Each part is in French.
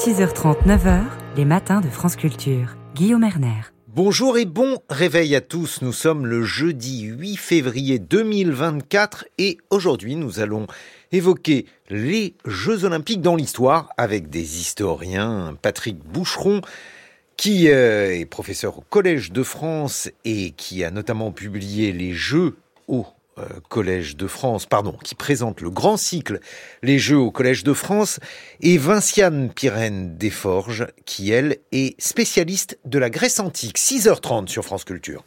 6h30, 9h, les matins de France Culture. Guillaume Erner. Bonjour et bon réveil à tous. Nous sommes le jeudi 8 février 2024 et aujourd'hui nous allons évoquer les Jeux olympiques dans l'histoire avec des historiens. Patrick Boucheron qui euh, est professeur au Collège de France et qui a notamment publié les Jeux au Collège de France, pardon, qui présente le grand cycle Les Jeux au Collège de France, et Vinciane Pirène Desforges, qui elle est spécialiste de la Grèce antique. 6h30 sur France Culture.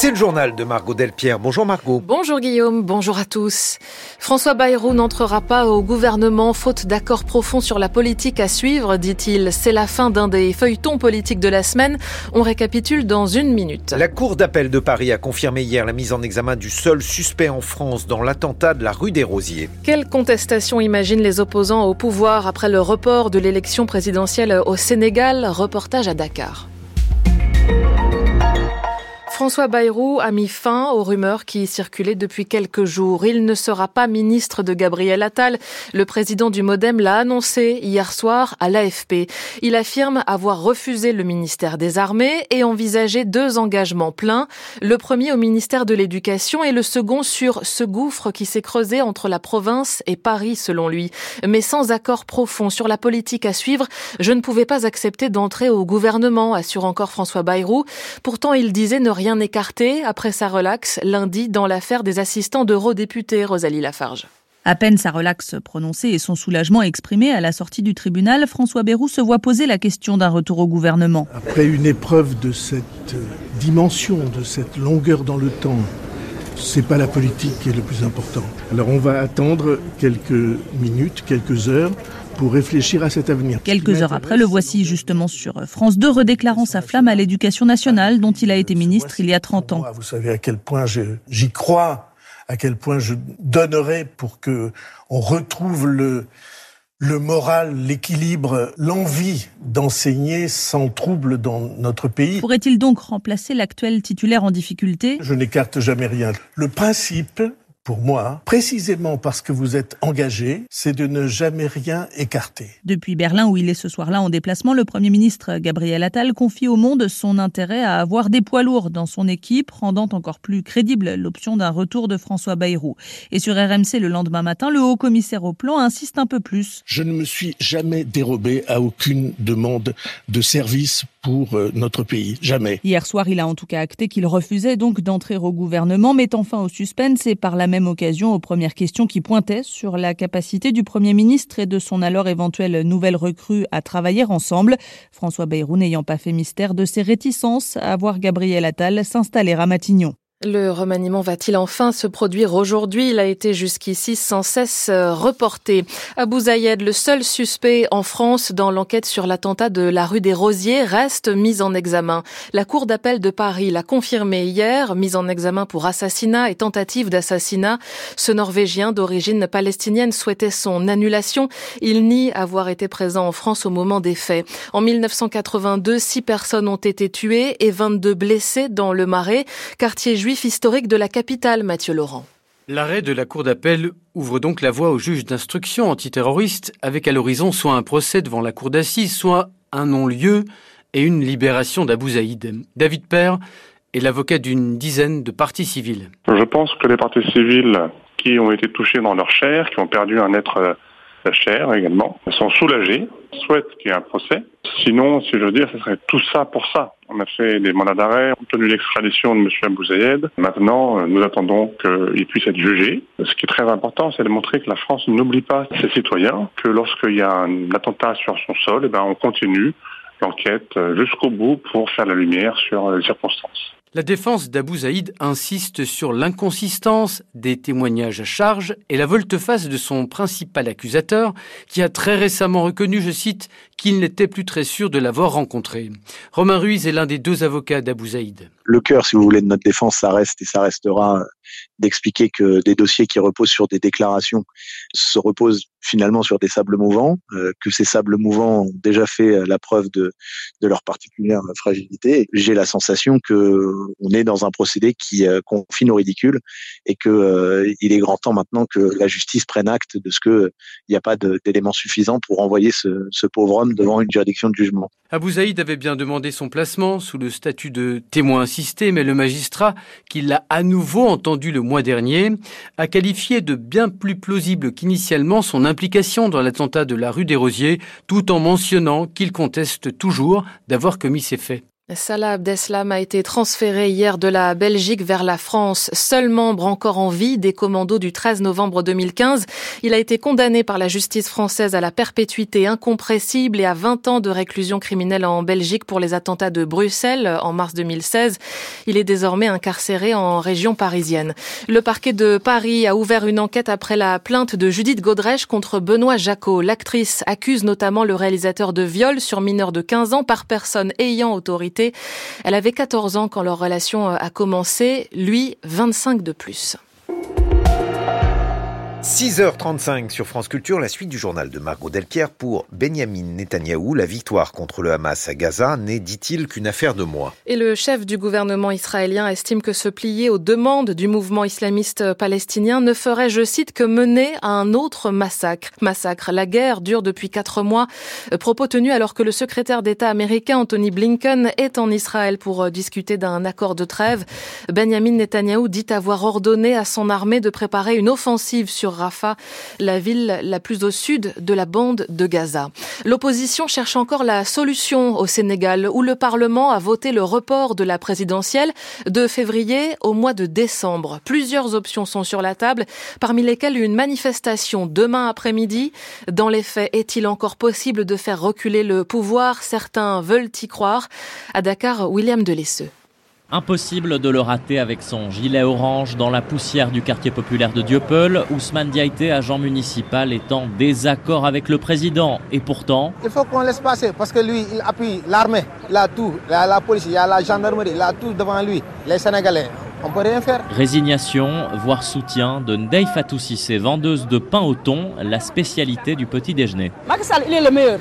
C'est le journal de Margot Delpierre. Bonjour Margot. Bonjour Guillaume, bonjour à tous. François Bayrou n'entrera pas au gouvernement faute d'accord profond sur la politique à suivre, dit-il. C'est la fin d'un des feuilletons politiques de la semaine. On récapitule dans une minute. La Cour d'appel de Paris a confirmé hier la mise en examen du seul suspect en France dans l'attentat de la rue des Rosiers. Quelle contestation imaginent les opposants au pouvoir après le report de l'élection présidentielle au Sénégal? Reportage à Dakar. François Bayrou a mis fin aux rumeurs qui circulaient depuis quelques jours. Il ne sera pas ministre de Gabriel Attal. Le président du Modem l'a annoncé hier soir à l'AFP. Il affirme avoir refusé le ministère des Armées et envisagé deux engagements pleins. Le premier au ministère de l'Éducation et le second sur ce gouffre qui s'est creusé entre la province et Paris, selon lui. Mais sans accord profond sur la politique à suivre, je ne pouvais pas accepter d'entrer au gouvernement, assure encore François Bayrou. Pourtant, il disait ne rien écarté après sa relaxe lundi dans l'affaire des assistants d'eurodéputés, Rosalie Lafarge. À peine sa relaxe prononcée et son soulagement exprimé à la sortie du tribunal, François Bayrou se voit poser la question d'un retour au gouvernement. Après une épreuve de cette dimension, de cette longueur dans le temps, c'est pas la politique qui est le plus important. Alors on va attendre quelques minutes, quelques heures pour réfléchir à cet avenir. Quelques heures après, le voici justement sur France 2 redéclarant sa flamme à l'éducation nationale dont il a été ministre il y a 30 ans. Vous savez à quel point j'y crois, à quel point je donnerai pour que on retrouve le le moral, l'équilibre, l'envie d'enseigner sans trouble dans notre pays. Pourrait-il donc remplacer l'actuel titulaire en difficulté? Je n'écarte jamais rien. Le principe, pour moi, précisément parce que vous êtes engagé, c'est de ne jamais rien écarter. Depuis Berlin, où il est ce soir-là en déplacement, le Premier ministre Gabriel Attal confie au monde son intérêt à avoir des poids lourds dans son équipe, rendant encore plus crédible l'option d'un retour de François Bayrou. Et sur RMC le lendemain matin, le haut commissaire au plan insiste un peu plus. Je ne me suis jamais dérobé à aucune demande de service pour euh, notre pays. Jamais. Hier soir, il a en tout cas acté qu'il refusait donc d'entrer au gouvernement, mettant fin au suspense et par la même occasion aux premières questions qui pointaient sur la capacité du Premier ministre et de son alors éventuelle nouvelle recrue à travailler ensemble. François Bayrou n'ayant pas fait mystère de ses réticences à voir Gabriel Attal s'installer à Matignon. Le remaniement va-t-il enfin se produire aujourd'hui? Il a été jusqu'ici sans cesse euh, reporté. Abou Zayed, le seul suspect en France dans l'enquête sur l'attentat de la rue des Rosiers, reste mis en examen. La Cour d'appel de Paris l'a confirmé hier, mise en examen pour assassinat et tentative d'assassinat. Ce Norvégien d'origine palestinienne souhaitait son annulation. Il nie avoir été présent en France au moment des faits. En 1982, six personnes ont été tuées et 22 blessées dans le Marais, quartier juif historique de la capitale, Mathieu Laurent. L'arrêt de la Cour d'appel ouvre donc la voie au juge d'instruction antiterroriste, avec à l'horizon soit un procès devant la Cour d'assises, soit un non-lieu et une libération d'Abou Zaïd. David Père est l'avocat d'une dizaine de parties civiles. Je pense que les parties civiles qui ont été touchées dans leur chair, qui ont perdu un être cher également, sont soulagés, souhaitent qu'il y ait un procès. Sinon, si je veux dire, ce serait tout ça pour ça. On a fait des mandats d'arrêt, obtenu l'extradition de M. Abou Zayed. Maintenant, nous attendons qu'il puisse être jugé. Ce qui est très important, c'est de montrer que la France n'oublie pas ses citoyens, que lorsqu'il y a un attentat sur son sol, eh ben, on continue l'enquête jusqu'au bout pour faire la lumière sur les circonstances. La défense d'Abou Zaïd insiste sur l'inconsistance des témoignages à charge et la volte-face de son principal accusateur, qui a très récemment reconnu, je cite, qu'il n'était plus très sûr de l'avoir rencontré. Romain Ruiz est l'un des deux avocats d'Abou Zaïd. le cœur, si vous voulez, de notre défense, ça reste et ça restera d'expliquer que des dossiers qui reposent sur des déclarations se reposent finalement sur des sables mouvants, euh, que ces sables mouvants ont déjà fait euh, la preuve de, leur particulière fragilité. J'ai la sensation que on est dans un procédé qui euh, confine au ridicule et que il est grand temps maintenant que la justice prenne acte de ce que il n'y a pas d'éléments suffisants pour envoyer ce, pauvre homme devant une juridiction de jugement. Abou Zaïd avait bien demandé son placement sous le statut de témoin assisté, mais le magistrat, qui l'a à nouveau entendu le mois dernier, a qualifié de bien plus plausible qu'initialement son implication dans l'attentat de la rue des Rosiers, tout en mentionnant qu'il conteste toujours d'avoir commis ces faits. Salah Abdeslam a été transféré hier de la Belgique vers la France. Seul membre encore en vie des commandos du 13 novembre 2015, il a été condamné par la justice française à la perpétuité incompressible et à 20 ans de réclusion criminelle en Belgique pour les attentats de Bruxelles en mars 2016. Il est désormais incarcéré en région parisienne. Le parquet de Paris a ouvert une enquête après la plainte de Judith Godrèche contre Benoît Jacot. L'actrice accuse notamment le réalisateur de viol sur mineur de 15 ans par personne ayant autorité elle avait 14 ans quand leur relation a commencé, lui 25 de plus. 6h35 sur France Culture, la suite du journal de Margot Delpierre pour Benjamin Netanyahou. La victoire contre le Hamas à Gaza n'est, dit-il, qu'une affaire de moi. Et le chef du gouvernement israélien estime que se plier aux demandes du mouvement islamiste palestinien ne ferait, je cite, que mener à un autre massacre. Massacre. La guerre dure depuis quatre mois. Propos tenus alors que le secrétaire d'État américain Anthony Blinken est en Israël pour discuter d'un accord de trêve. Benjamin Netanyahou dit avoir ordonné à son armée de préparer une offensive sur Rafah, la ville la plus au sud de la bande de Gaza. L'opposition cherche encore la solution au Sénégal, où le Parlement a voté le report de la présidentielle de février au mois de décembre. Plusieurs options sont sur la table, parmi lesquelles une manifestation demain après-midi. Dans les faits, est-il encore possible de faire reculer le pouvoir? Certains veulent y croire. À Dakar, William Delesseux. Impossible de le rater avec son gilet orange dans la poussière du quartier populaire de Dieuppeul. Ousmane Diaité, agent municipal, est en désaccord avec le président. Et pourtant... Il faut qu'on laisse passer parce que lui, il appuie l'armée. Il a tout. Il a la police, il a la gendarmerie, il a tout devant lui. Les Sénégalais, on peut rien faire. Résignation, voire soutien de Ndei Fatou Sissé, vendeuse de pain au thon, la spécialité du petit déjeuner. Macky il est le meilleur.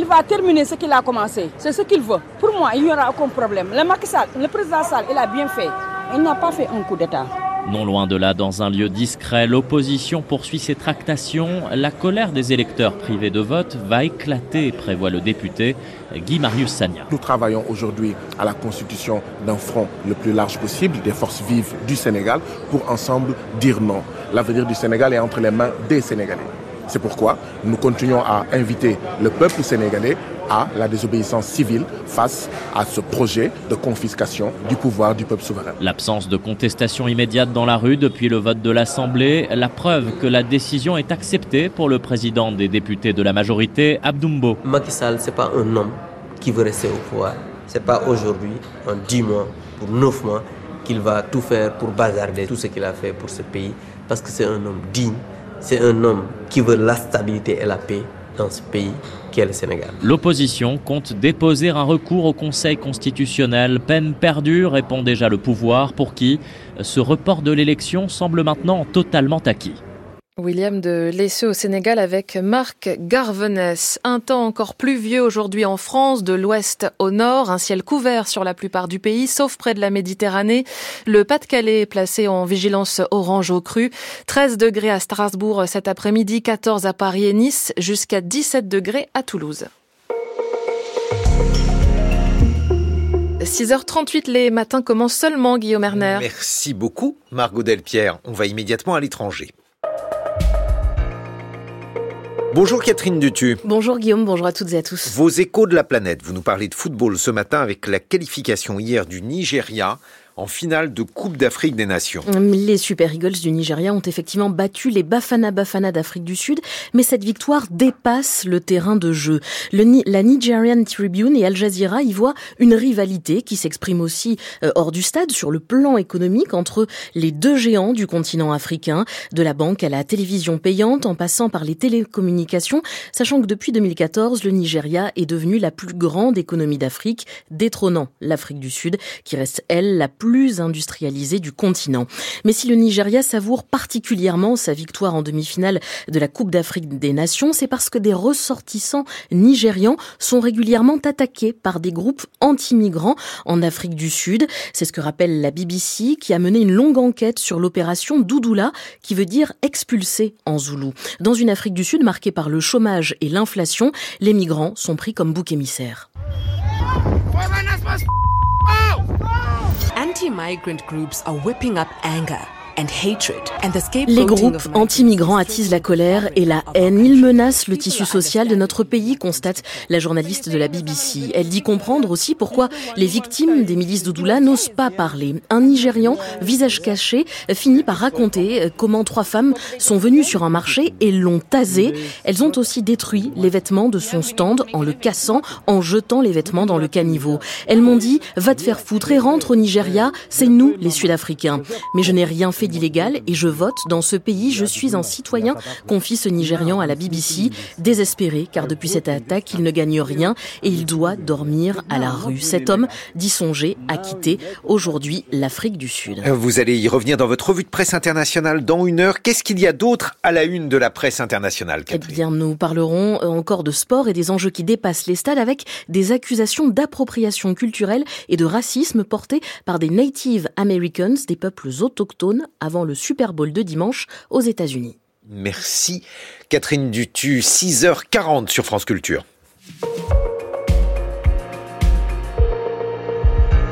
Il va terminer ce qu'il a commencé. C'est ce qu'il veut. Pour moi, il n'y aura aucun problème. Le, Macky le président Sall, il a bien fait. Il n'a pas fait un coup d'État. Non loin de là, dans un lieu discret, l'opposition poursuit ses tractations. La colère des électeurs privés de vote va éclater, prévoit le député Guy Marius Sagna. Nous travaillons aujourd'hui à la constitution d'un front le plus large possible des forces vives du Sénégal pour ensemble dire non. L'avenir du Sénégal est entre les mains des Sénégalais. C'est pourquoi nous continuons à inviter le peuple sénégalais à la désobéissance civile face à ce projet de confiscation du pouvoir du peuple souverain. L'absence de contestation immédiate dans la rue depuis le vote de l'Assemblée, la preuve que la décision est acceptée pour le président des députés de la majorité, Abdoumbo. Macky Sall, c'est pas un homme qui veut rester au pouvoir. C'est pas aujourd'hui, en 10 mois, pour 9 mois, qu'il va tout faire pour bazarder tout ce qu'il a fait pour ce pays, parce que c'est un homme digne c'est un homme qui veut la stabilité et la paix dans ce pays qu'est le Sénégal. L'opposition compte déposer un recours au Conseil constitutionnel. Peine perdue, répond déjà le pouvoir, pour qui ce report de l'élection semble maintenant totalement acquis. William de Lesseux au Sénégal avec Marc Garvenès. Un temps encore pluvieux aujourd'hui en France, de l'ouest au nord, un ciel couvert sur la plupart du pays, sauf près de la Méditerranée. Le Pas-de-Calais est placé en vigilance orange au cru. 13 degrés à Strasbourg cet après-midi, 14 à Paris et Nice, jusqu'à 17 degrés à Toulouse. 6h38, les matins commencent seulement, Guillaume Erner. Merci beaucoup, Margot Delpierre. On va immédiatement à l'étranger. Bonjour Catherine Dutu. Bonjour Guillaume, bonjour à toutes et à tous. Vos échos de la planète, vous nous parlez de football ce matin avec la qualification hier du Nigeria en finale de Coupe d'Afrique des Nations. Les Super Eagles du Nigeria ont effectivement battu les Bafana Bafana d'Afrique du Sud, mais cette victoire dépasse le terrain de jeu. Le, la Nigerian Tribune et Al Jazeera y voient une rivalité qui s'exprime aussi euh, hors du stade sur le plan économique entre les deux géants du continent africain, de la banque à la télévision payante en passant par les télécommunications, sachant que depuis 2014, le Nigeria est devenu la plus grande économie d'Afrique, détrônant l'Afrique du Sud, qui reste, elle, la plus industrialisée du continent. Mais si le Nigeria savoure particulièrement sa victoire en demi-finale de la Coupe d'Afrique des Nations, c'est parce que des ressortissants nigérians sont régulièrement attaqués par des groupes anti-migrants en Afrique du Sud. C'est ce que rappelle la BBC qui a mené une longue enquête sur l'opération Doudoula, qui veut dire expulser en zoulou. Dans une Afrique du Sud marquée par le chômage et l'inflation, les migrants sont pris comme bouc émissaire. Anti-migrant groups are whipping up anger les groupes anti-migrants attisent la colère et la haine. Ils menacent le tissu social de notre pays, constate la journaliste de la BBC. Elle dit comprendre aussi pourquoi les victimes des milices d'Oudoula n'osent pas parler. Un Nigérian, visage caché, finit par raconter comment trois femmes sont venues sur un marché et l'ont tasé. Elles ont aussi détruit les vêtements de son stand en le cassant, en jetant les vêtements dans le caniveau. Elles m'ont dit, va te faire foutre et rentre au Nigeria, c'est nous les Sud-Africains. Mais je n'ai rien fait d'illégal et je vote dans ce pays. Je suis un citoyen, confie ce Nigérian à la BBC, désespéré car depuis cette attaque, il ne gagne rien et il doit dormir à la rue. Cet homme dit songer à quitter aujourd'hui l'Afrique du Sud. Vous allez y revenir dans votre revue de presse internationale dans une heure. Qu'est-ce qu'il y a d'autre à la une de la presse internationale, Eh bien, nous parlerons encore de sport et des enjeux qui dépassent les stades avec des accusations d'appropriation culturelle et de racisme portées par des Native Americans, des peuples autochtones avant le Super Bowl de dimanche aux États-Unis. Merci Catherine Dutu, 6h40 sur France Culture.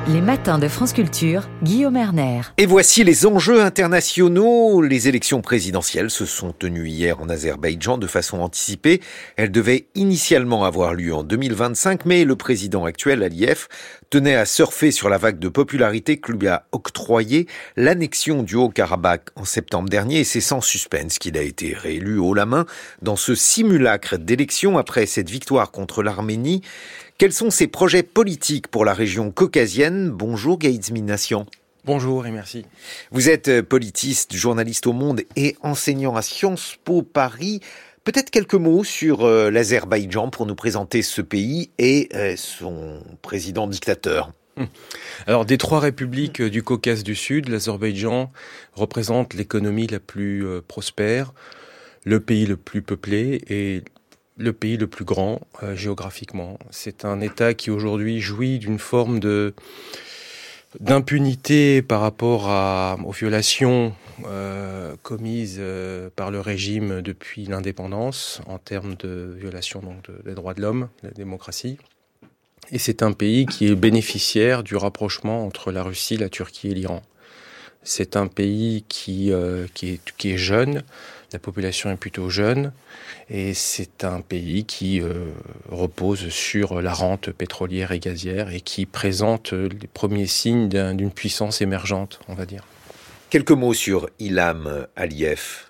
Les matins de France Culture, Guillaume Erner. Et voici les enjeux internationaux. Les élections présidentielles se sont tenues hier en Azerbaïdjan de façon anticipée. Elles devaient initialement avoir lieu en 2025, mais le président actuel, Aliyev, tenait à surfer sur la vague de popularité que lui a octroyé l'annexion du Haut-Karabakh en septembre dernier et c'est sans suspense qu'il a été réélu haut la main dans ce simulacre d'élection après cette victoire contre l'Arménie. Quels sont ses projets politiques pour la région caucasienne Bonjour Gaïd Minassian. Bonjour et merci. Vous êtes politiste, journaliste au Monde et enseignant à Sciences Po Paris. Peut-être quelques mots sur euh, l'Azerbaïdjan pour nous présenter ce pays et euh, son président dictateur. Hum. Alors, des trois républiques du Caucase du Sud, l'Azerbaïdjan représente l'économie la plus euh, prospère, le pays le plus peuplé et le pays le plus grand euh, géographiquement. C'est un État qui aujourd'hui jouit d'une forme de d'impunité par rapport aux violations euh, commises euh, par le régime depuis l'indépendance en termes de violation donc des droits de l'homme, de la démocratie. Et c'est un pays qui est bénéficiaire du rapprochement entre la Russie, la Turquie et l'Iran. C'est un pays qui, qui est jeune, la population est plutôt jeune et c'est un pays qui euh, repose sur la rente pétrolière et gazière et qui présente les premiers signes d'une puissance émergente, on va dire. Quelques mots sur Ilham Aliyev.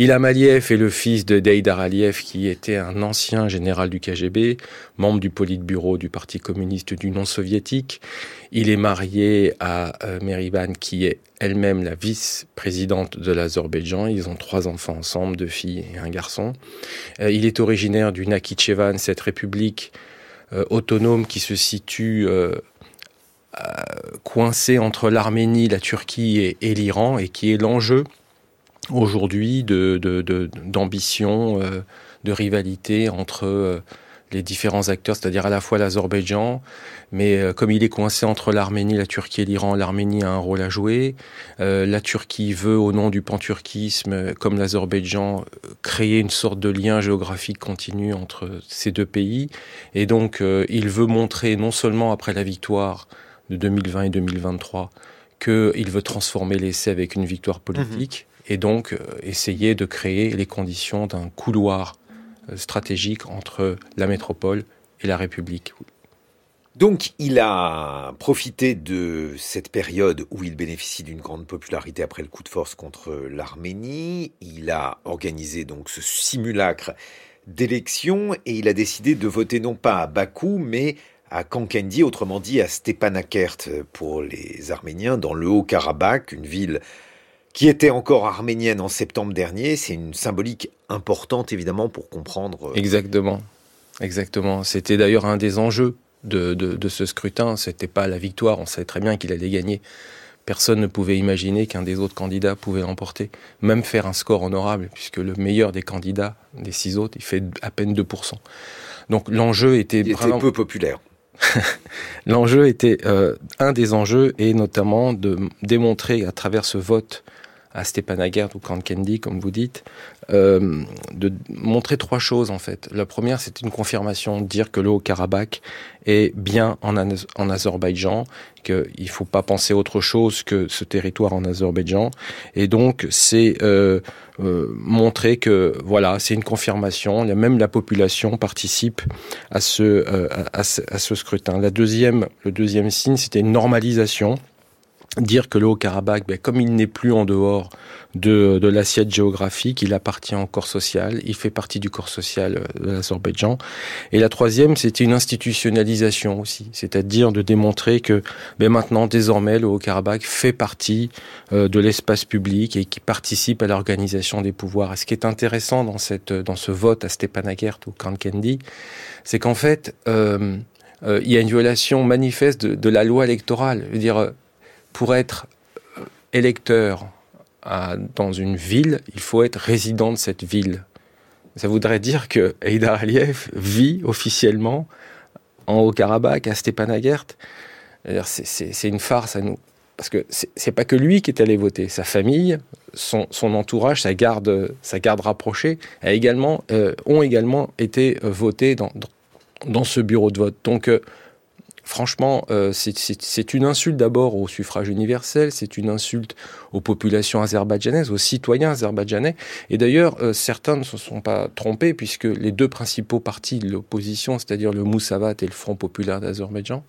Ilham Aliyev est le fils de Deidar Aliyev, qui était un ancien général du KGB, membre du Politburo du Parti communiste du non soviétique. Il est marié à euh, Meriban, qui est elle-même la vice-présidente de l'Azerbaïdjan. Ils ont trois enfants ensemble, deux filles et un garçon. Euh, il est originaire du Nakhichevan, cette république euh, autonome qui se situe coincée entre l'Arménie, la Turquie et l'Iran, et qui est l'enjeu aujourd'hui de, d'ambition, de, euh, de, rivalité entre euh, les différents acteurs, c'est-à-dire à la fois l'Azerbaïdjan, mais euh, comme il est coincé entre l'Arménie, la Turquie et l'Iran, l'Arménie a un rôle à jouer. la Turquie veut, au nom du panturquisme, comme l'Azerbaïdjan, créer une sorte de lien géographique continu entre ces deux pays. Et donc, il veut montrer, non seulement après la victoire de 2020 et 2023, qu'il veut transformer l'essai avec une victoire politique, et donc euh, essayer de créer les conditions d'un couloir euh, stratégique entre la métropole et la République. Donc il a profité de cette période où il bénéficie d'une grande popularité après le coup de force contre l'Arménie. Il a organisé donc ce simulacre d'élection et il a décidé de voter non pas à Bakou mais à Kankendi, autrement dit à Stepanakert pour les Arméniens dans le Haut-Karabakh, une ville qui était encore arménienne en septembre dernier. C'est une symbolique importante évidemment pour comprendre. Exactement. Exactement. C'était d'ailleurs un des enjeux de, de, ce scrutin. C'était pas la victoire, on savait très bien qu'il allait gagner. Personne ne pouvait imaginer qu'un des autres candidats pouvait l'emporter, même faire un score honorable, puisque le meilleur des candidats, des six autres, il fait à peine 2%. Donc l'enjeu était il était peu populaire. l'enjeu était euh, un des enjeux et notamment de démontrer à travers ce vote à Stepanakert ou Kankendi, comme vous dites, euh, de montrer trois choses en fait. La première, c'est une confirmation, dire que le Haut-Karabakh est bien en, en Azerbaïdjan, qu'il ne faut pas penser autre chose que ce territoire en Azerbaïdjan. Et donc, c'est euh, euh, montrer que voilà, c'est une confirmation. Même la population participe à ce, euh, à, ce, à ce scrutin. La deuxième, le deuxième signe, c'était une normalisation dire que le Haut-Karabakh, ben, comme il n'est plus en dehors de, de l'assiette géographique, il appartient au corps social, il fait partie du corps social euh, de l'Azerbaïdjan. Et la troisième, c'était une institutionnalisation aussi, c'est-à-dire de démontrer que ben, maintenant, désormais, le Haut-Karabakh fait partie euh, de l'espace public et qui participe à l'organisation des pouvoirs. Et ce qui est intéressant dans, cette, dans ce vote à Stepanakert ou Kankendi, c'est qu'en fait, euh, euh, il y a une violation manifeste de, de la loi électorale. Je veux dire, pour être euh, électeur dans une ville, il faut être résident de cette ville. Ça voudrait dire que Eidar Aliyev vit officiellement en Haut-Karabakh, à Stepanakert. C'est une farce à nous. Parce que c'est pas que lui qui est allé voter, sa famille, son, entourage, sa garde, sa garde rapprochée a également, euh, ont également été euh, votés dans, dans, ce bureau de vote. Donc Franchement, euh, c'est une insulte d'abord au suffrage universel, c'est une insulte aux populations azerbaïdjanaises, aux citoyens azerbaïdjanais. Et d'ailleurs, euh, certains ne se sont pas trompés puisque les deux principaux partis de l'opposition, c'est-à-dire le Moussavat et le Front populaire d'Azerbaïdjan,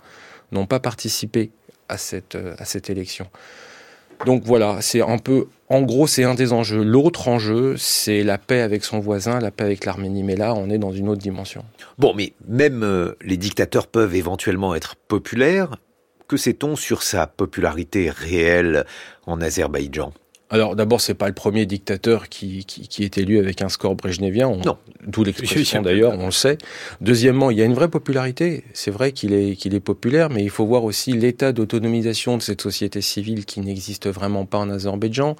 n'ont pas participé à cette, euh, à cette élection. Donc voilà, c'est un peu, en gros, c'est un des enjeux. L'autre enjeu, c'est la paix avec son voisin, la paix avec l'Arménie. Mais là, on est dans une autre dimension. Bon, mais même euh, les dictateurs peuvent éventuellement être populaires. Que sait-on sur sa popularité réelle en Azerbaïdjan? Alors d'abord, c'est pas le premier dictateur qui, qui, est élu avec un score brejnevien. non. D'où l'expression d'ailleurs, on le sait. Deuxièmement, il y a une vraie popularité. C'est vrai qu'il est, qu'il est populaire, mais il faut voir aussi l'état d'autonomisation de cette société civile qui n'existe vraiment pas en Azerbaïdjan.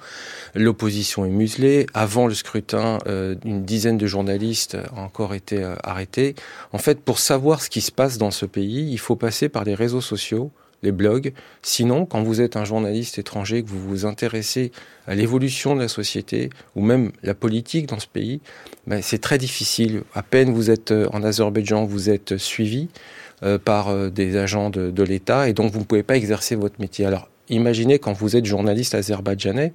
L'opposition est muselée. Avant le scrutin, euh, une dizaine de journalistes ont encore été euh, arrêtés. En fait, pour savoir ce qui se passe dans ce pays, il faut passer par les réseaux sociaux les blogs. Sinon, quand vous êtes un journaliste étranger, que vous vous intéressez à l'évolution de la société ou même la politique dans ce pays, ben, c'est très difficile. À peine vous êtes euh, en Azerbaïdjan, vous êtes suivi euh, par euh, des agents de, de l'État et donc vous ne pouvez pas exercer votre métier. Alors, imaginez quand vous êtes journaliste azerbaïdjanais,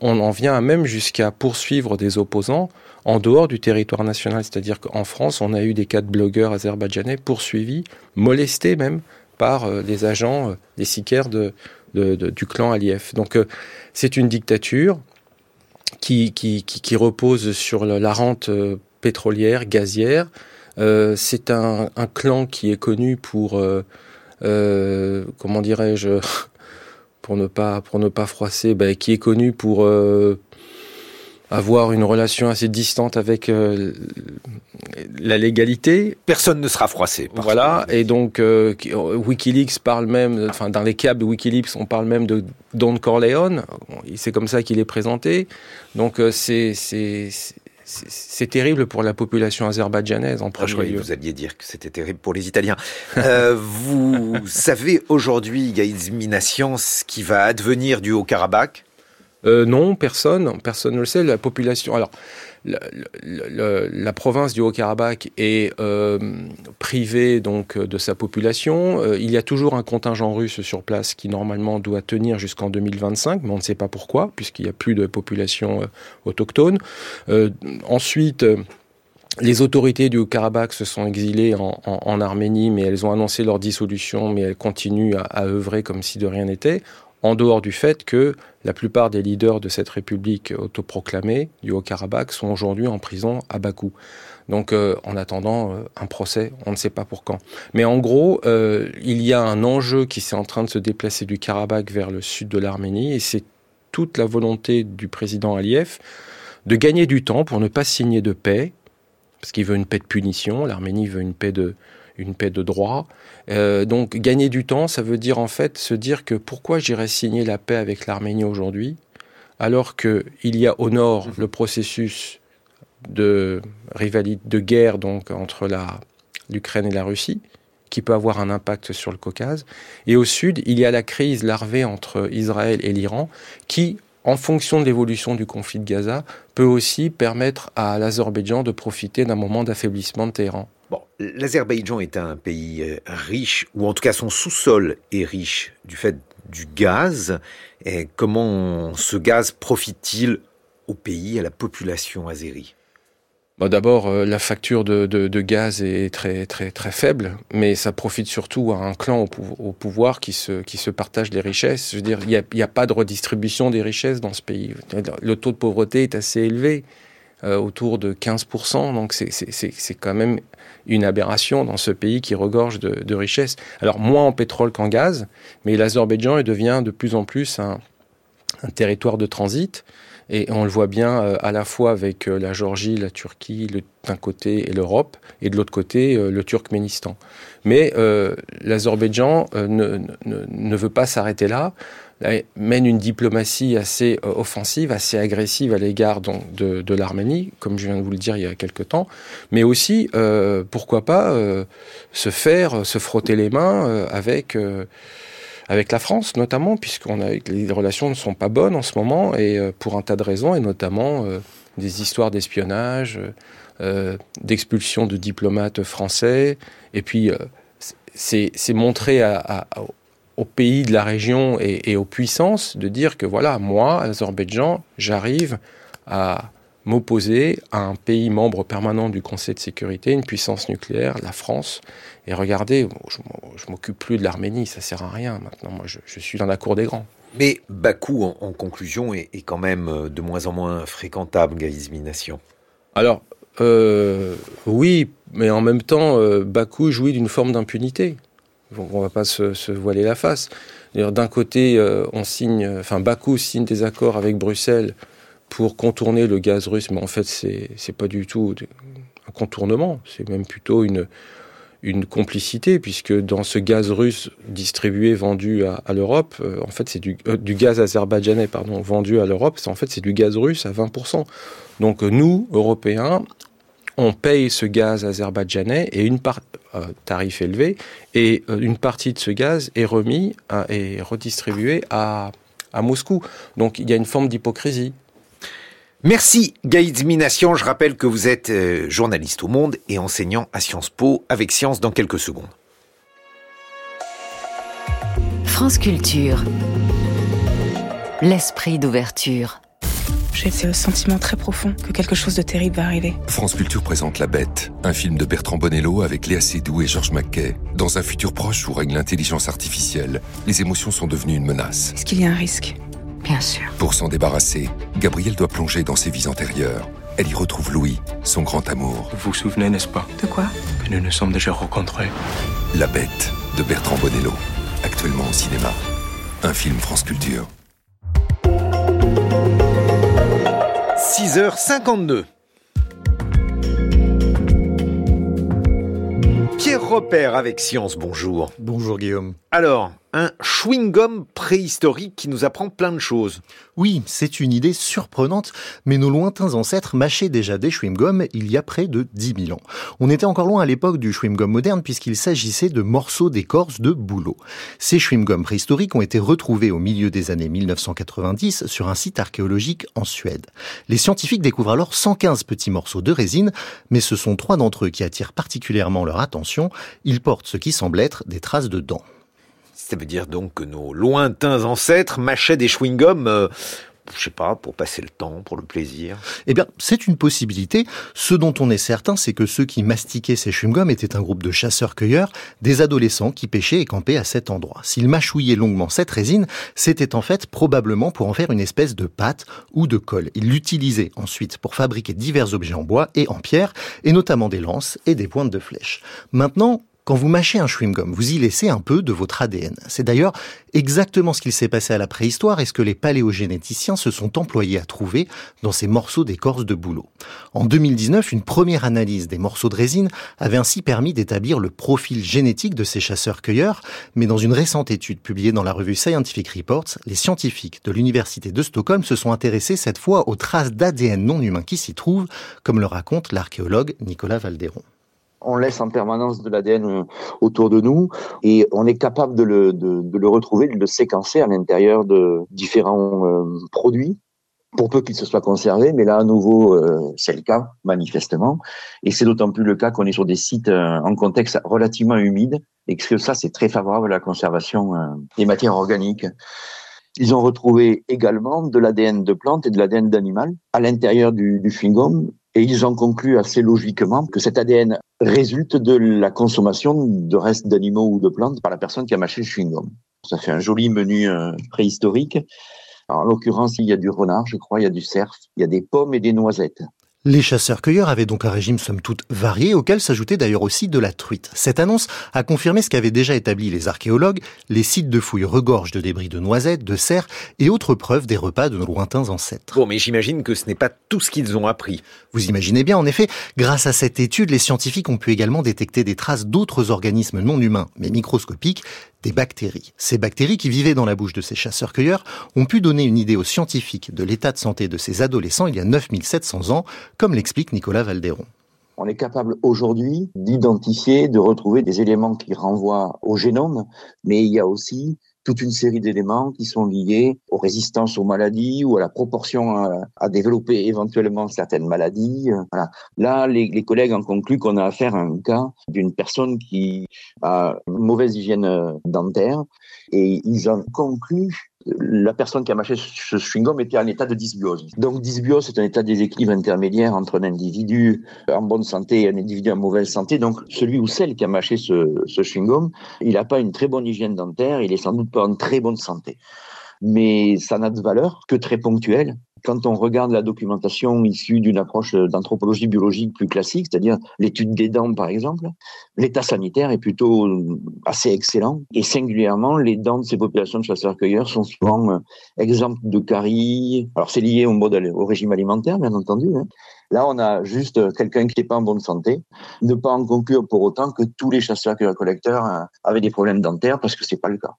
on en vient même jusqu'à poursuivre des opposants en dehors du territoire national. C'est-à-dire qu'en France, on a eu des cas de blogueurs azerbaïdjanais poursuivis, molestés même par euh, les agents, euh, les sicaires de, du clan Aliyev. Donc euh, c'est une dictature qui, qui, repose sur la rente pétrolière, gazière. c'est un, clan qui est connu pour, comment dirais-je, pour ne pas pour ne pas froisser, ben, qui est connu pour avoir une relation assez distante avec euh, la légalité. Personne ne sera froissé. Voilà, et donc euh, Wikileaks parle même, enfin dans les câbles de Wikileaks, on parle même de Don Corleone. C'est comme ça qu'il est présenté. Donc euh, c'est c'est terrible pour la population azerbaïdjanaise en premier ah, Vous alliez dire que c'était terrible pour les Italiens. euh, vous savez aujourd'hui, Gaïz Minassian, ce qui va advenir du Haut-Karabakh? Euh, non, personne, personne ne le sait. La population, alors la, province du Haut-Karabakh est euh, privée donc de sa population. Euh, il y a toujours un contingent russe sur place qui normalement doit tenir jusqu'en 2025, mais on ne sait pas pourquoi, puisqu'il n'y a plus de population autochtone. ensuite les autorités du Haut-Karabakh se sont exilées en, Arménie, mais elles ont annoncé leur dissolution, mais elles continuent à, œuvrer comme si de rien n'était, en dehors du fait que la plupart des leaders de cette république autoproclamée du Haut-Karabakh sont aujourd'hui en prison à Bakou. Donc, euh, en attendant euh, un procès, on ne sait pas pour quand. Mais en gros, euh, il y a un enjeu qui s'est en train de se déplacer du Karabakh vers le sud de l'Arménie, et c'est toute la volonté du président Aliyev de gagner du temps pour ne pas signer de paix, parce qu'il veut une paix de punition, l'Arménie veut une paix de, une paix de droit. Euh, donc gagner du temps, ça veut dire en fait se dire que pourquoi j'irais signer la paix avec l'Arménie aujourd'hui, alors qu'il y a au nord le processus de rivalité, de guerre donc entre l'Ukraine et la Russie, qui peut avoir un impact sur le Caucase. Et au sud, il y a la crise larvée entre Israël et l'Iran, qui, en fonction de l'évolution du conflit de Gaza, peut aussi permettre à l'Azerbaïdjan de profiter d'un moment d'affaiblissement de Téhéran. L'Azerbaïdjan est un pays euh, riche, ou en tout cas son sous-sol est riche du fait du gaz. Comment ce gaz profite-t-il au pays, à la population azérie? D'abord, euh, la facture de, gaz est très très très faible, mais ça profite surtout à un clan au, pouvoir qui se qui se partage les richesses. Je veux dire, il n'y a, a, pas de redistribution des richesses dans ce pays. Le taux de pauvreté est assez élevé, euh, autour de 15%, donc c'est quand même une aberration dans ce pays qui regorge de, richesses. Alors moins en pétrole qu'en gaz, mais l'Azerbaïdjan devient de plus en plus un, territoire de transit. Et on le voit bien euh, à la fois avec euh, la Géorgie, la Turquie d'un côté et l'Europe, et de l'autre côté euh, le Turkménistan. Mais l'Azerbaïdjan ne, veut pas s'arrêter là, mène une diplomatie assez offensive, assez agressive à l'égard de, de l'Arménie, comme je viens de vous le dire il y a quelque temps, mais aussi, pourquoi pas, se faire, se frotter les mains avec avec la France notamment, puisqu'on a les relations ne sont pas bonnes en ce moment et euh, pour un tas de raisons et notamment euh, des histoires d'espionnage, euh, d'expulsion de diplomates français. Et puis c'est montrer à, aux pays de la région et, et, aux puissances de dire que voilà moi, Azerbaïdjan, j'arrive à m'opposer à un pays membre permanent du Conseil de sécurité, une puissance nucléaire, la France. Et regardez, je, m'occupe plus de l'Arménie, ça sert à rien maintenant. Moi, je, suis dans la cour des grands. Mais Bakou, en, conclusion, est, quand même euh, de moins en moins fréquentable, Nation. Alors, euh, oui, mais en même temps, euh, Bakou jouit d'une forme d'impunité. On ne va pas se, voiler la face. D'un côté, on signe, enfin Bakou signe des accords avec Bruxelles pour contourner le gaz russe, mais en fait, c'est n'est pas du tout un contournement, c'est même plutôt une, complicité, puisque dans ce gaz russe distribué, vendu à, l'Europe, euh, en fait, c'est du, euh, gaz azerbaïdjanais, vendu à l'Europe, en fait, c'est du gaz russe à 20%. Donc, euh, nous, Européens, on paye ce gaz azerbaïdjanais et une part, tarif élevé, et une partie de ce gaz est remis et redistribué à, à Moscou. Donc, il y a une forme d'hypocrisie. Merci Gaïd Mination. Je rappelle que vous êtes euh, journaliste au Monde et enseignant à Sciences Po avec Science dans quelques secondes. France Culture. L'esprit d'ouverture. J'ai ce sentiment très profond que quelque chose de terrible va arriver. France Culture présente La Bête, un film de Bertrand Bonello avec Léa Seydoux et Georges Mackay. Dans un futur proche où règne l'intelligence artificielle, les émotions sont devenues une menace. Est-ce qu'il y a un risque? Bien sûr. Pour s'en débarrasser, Gabrielle doit plonger dans ses vies antérieures. Elle y retrouve Louis, son grand amour. Vous vous souvenez, n'est-ce pas? De quoi? Que nous nous sommes déjà rencontrés. La Bête, de Bertrand Bonello. Actuellement au cinéma. Un film France Culture. 6h52. Pierre Repère avec Science, bonjour. Bonjour Guillaume. Alors, un chewing-gum préhistorique qui nous apprend plein de choses. Oui, c'est une idée surprenante, mais nos lointains ancêtres mâchaient déjà des chewing-gums il y a près de 10 000 ans. On était encore loin à l'époque du chewing-gum moderne puisqu'il s'agissait de morceaux d'écorce de bouleau. Ces chewing-gums préhistoriques ont été retrouvés au milieu des années 1990 sur un site archéologique en Suède. Les scientifiques découvrent alors 115 petits morceaux de résine, mais ce sont trois d'entre eux qui attirent particulièrement leur attention. Ils portent ce qui semble être des traces de dents. Ça veut dire donc que nos lointains ancêtres mâchaient des chewing-gums euh, je sais pas, pour passer le temps, pour le plaisir Eh bien, c'est une possibilité. Ce dont on est certain, c'est que ceux qui mastiquaient ces chewing-gums étaient un groupe de chasseurs-cueilleurs, des adolescents qui pêchaient et campaient à cet endroit. S'ils mâchouillaient longuement cette résine, c'était en fait probablement pour en faire une espèce de pâte ou de colle. Ils l'utilisaient ensuite pour fabriquer divers objets en bois et en pierre, et notamment des lances et des pointes de flèches. Maintenant, quand vous mâchez un chewing-gum, vous y laissez un peu de votre ADN. C'est d'ailleurs exactement ce qu'il s'est passé à la préhistoire et ce que les paléogénéticiens se sont employés à trouver dans ces morceaux d'écorce de bouleau. En 2019, une première analyse des morceaux de résine avait ainsi permis d'établir le profil génétique de ces chasseurs-cueilleurs, mais dans une récente étude publiée dans la revue Scientific Reports, les scientifiques de l'université de Stockholm se sont intéressés cette fois aux traces d'ADN non humain qui s'y trouvent, comme le raconte l'archéologue Nicolas Valderon on laisse en permanence de l'ADN euh, autour de nous et on est capable de le, retrouver, de le séquencer à l'intérieur de différents euh, produits. Pour peu qu'il se soit conservé, mais là à nouveau euh, c'est le cas manifestement, et c'est d'autant plus le cas qu'on est sur des sites en contexte relativement humide, et que ça c'est très favorable à la conservation des matières organiques. Ils ont retrouvé également de l'ADN de plantes et de l'ADN d'animal à l'intérieur du, du et ils ont conclu assez logiquement que cet ADN résulte de la consommation de restes d'animaux ou de plantes par la personne qui a mâché le chewing-gum. Ça fait un joli menu euh, préhistorique. en l'occurrence, il y a du renard, je crois, il y a du cerf, il y a des pommes et des noisettes. Les chasseurs-cueilleurs avaient donc un régime somme toute varié, auquel s'ajoutait d'ailleurs aussi de la truite. Cette annonce a confirmé ce qu'avaient déjà établi les archéologues, les sites de fouilles regorgent de débris de noisettes, de cerfs et autres preuves des repas de nos lointains ancêtres. Bon, mais j'imagine que ce n'est pas tout ce qu'ils ont appris. Vous imaginez bien, en effet, grâce à cette étude, les scientifiques ont pu également détecter des traces d'autres organismes non humains, mais microscopiques, des bactéries. Ces bactéries qui vivaient dans la bouche de ces chasseurs-cueilleurs ont pu donner une idée aux scientifiques de l'état de santé de ces adolescents il y a 9700 ans, comme l'explique Nicolas Valderon. On est capable aujourd'hui d'identifier, de retrouver des éléments qui renvoient au génome, mais il y a aussi toute une série d'éléments qui sont liés aux résistances aux maladies ou à la proportion à, développer éventuellement certaines maladies. Voilà. Là, les, les collègues ont conclu qu'on a affaire à un cas d'une personne qui a une mauvaise hygiène dentaire et ils ont conclu la personne qui a mâché ce chewing-gum était en état de dysbiose. Donc dysbiose, c'est un état de déséquilibre intermédiaire entre un individu en bonne santé et un individu en mauvaise santé. Donc celui ou celle qui a mâché ce, ce chewing-gum, il n'a pas une très bonne hygiène dentaire, il est sans doute pas en très bonne santé. Mais ça n'a de valeur que très ponctuelle quand on regarde la documentation issue d'une approche d'anthropologie biologique plus classique, c'est-à-dire l'étude des dents par exemple, l'état sanitaire est plutôt assez excellent. Et singulièrement, les dents de ces populations de chasseurs-cueilleurs sont souvent euh, exemptes de caries. Alors c'est lié au, mode, au régime alimentaire, bien entendu. Hein. Là, on a juste quelqu'un qui n'est pas en bonne santé. Ne pas en conclure pour autant que tous les chasseurs-collecteurs euh, avaient des problèmes dentaires, parce que c'est pas le cas.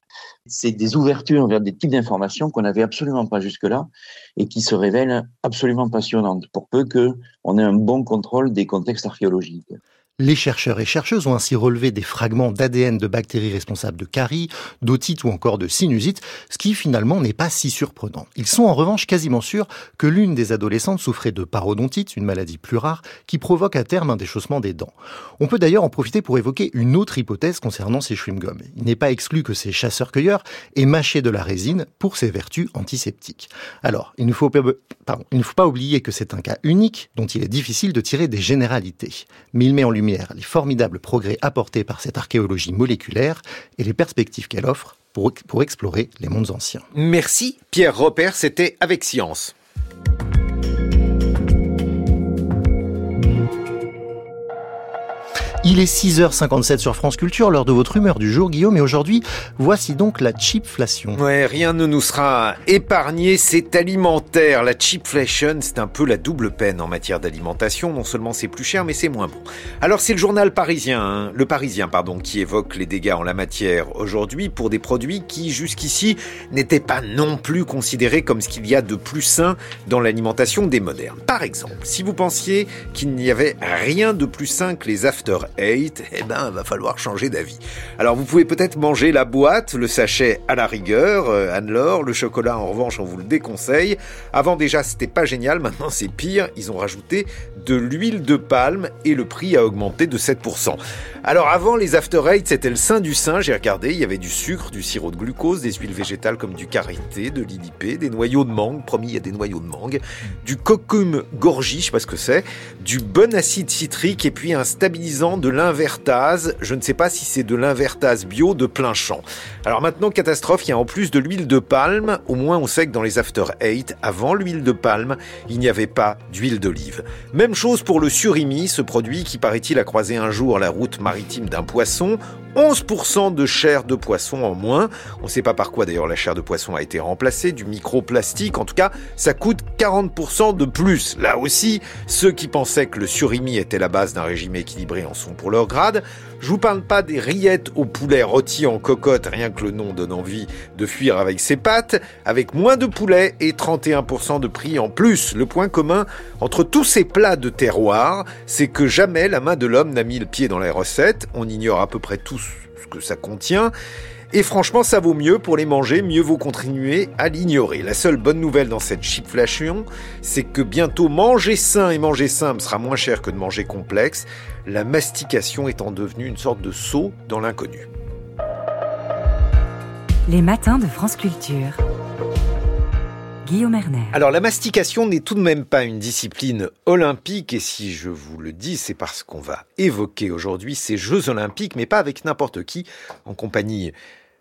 C'est des ouvertures vers des types d'informations qu'on n'avait absolument pas jusque-là et qui se révèlent absolument passionnantes, pour peu qu'on ait un bon contrôle des contextes archéologiques. Les chercheurs et chercheuses ont ainsi relevé des fragments d'ADN de bactéries responsables de caries, d'otite ou encore de sinusite, ce qui finalement n'est pas si surprenant. Ils sont en revanche quasiment sûrs que l'une des adolescentes souffrait de parodontite, une maladie plus rare, qui provoque à terme un déchaussement des dents. On peut d'ailleurs en profiter pour évoquer une autre hypothèse concernant ces chewing-gums. Il n'est pas exclu que ces chasseurs-cueilleurs aient mâché de la résine pour ses vertus antiseptiques. Alors, il ne faut pas, oublier que c'est un cas unique dont il est difficile de tirer des généralités. Les formidables progrès apportés par cette archéologie moléculaire et les perspectives qu'elle offre pour, pour explorer les mondes anciens. Merci Pierre Repère, c'était avec Science. Il est 6h57 sur France Culture, l'heure de votre humeur du jour, Guillaume, et aujourd'hui, voici donc la chipflation. Ouais, rien ne nous sera épargné, c'est alimentaire. La chipflation, c'est un peu la double peine en matière d'alimentation. Non seulement c'est plus cher, mais c'est moins bon. Alors c'est le journal parisien, hein, le parisien, pardon, qui évoque les dégâts en la matière aujourd'hui pour des produits qui, jusqu'ici, n'étaient pas non plus considérés comme ce qu'il y a de plus sain dans l'alimentation des modernes. Par exemple, si vous pensiez qu'il n'y avait rien de plus sain que les after 8, eh ben, va falloir changer d'avis. Alors, vous pouvez peut-être manger la boîte, le sachet à la rigueur, euh, Anne-Laure, le chocolat en revanche, on vous le déconseille. Avant déjà, c'était pas génial, maintenant c'est pire, ils ont rajouté de l'huile de palme et le prix a augmenté de 7%. Alors avant, les After Eight, c'était le sein du sein, j'ai regardé, il y avait du sucre, du sirop de glucose, des huiles végétales comme du karité, de l'idipé, des noyaux de mangue, promis, il y a des noyaux de mangue, du coccum gorgi, je sais pas ce que c'est, du bon acide citrique et puis un stabilisant de l'invertase, je ne sais pas si c'est de l'invertase bio de plein champ. Alors maintenant, catastrophe, il y a en plus de l'huile de palme, au moins on sait que dans les After Eight, avant l'huile de palme, il n'y avait pas d'huile d'olive. Même chose pour le surimi, ce produit qui paraît-il a croisé un jour la route d'un poisson. 11% de chair de poisson en moins. On ne sait pas par quoi d'ailleurs la chair de poisson a été remplacée, du microplastique. En tout cas, ça coûte 40% de plus. Là aussi, ceux qui pensaient que le surimi était la base d'un régime équilibré en sont pour leur grade. Je vous parle pas des rillettes au poulet rôti en cocotte, rien que le nom donne envie de fuir avec ses pattes, avec moins de poulet et 31% de prix en plus. Le point commun entre tous ces plats de terroir, c'est que jamais la main de l'homme n'a mis le pied dans les recettes. On ignore à peu près tout ce que ça contient. Et franchement, ça vaut mieux pour les manger, mieux vaut continuer à l'ignorer. La seule bonne nouvelle dans cette chipflation, c'est que bientôt manger sain et manger simple sera moins cher que de manger complexe, la mastication étant devenue une sorte de saut dans l'inconnu. Les matins de France Culture. Guillaume Erner. Alors la mastication n'est tout de même pas une discipline olympique et si je vous le dis, c'est parce qu'on va évoquer aujourd'hui ces Jeux olympiques, mais pas avec n'importe qui, en compagnie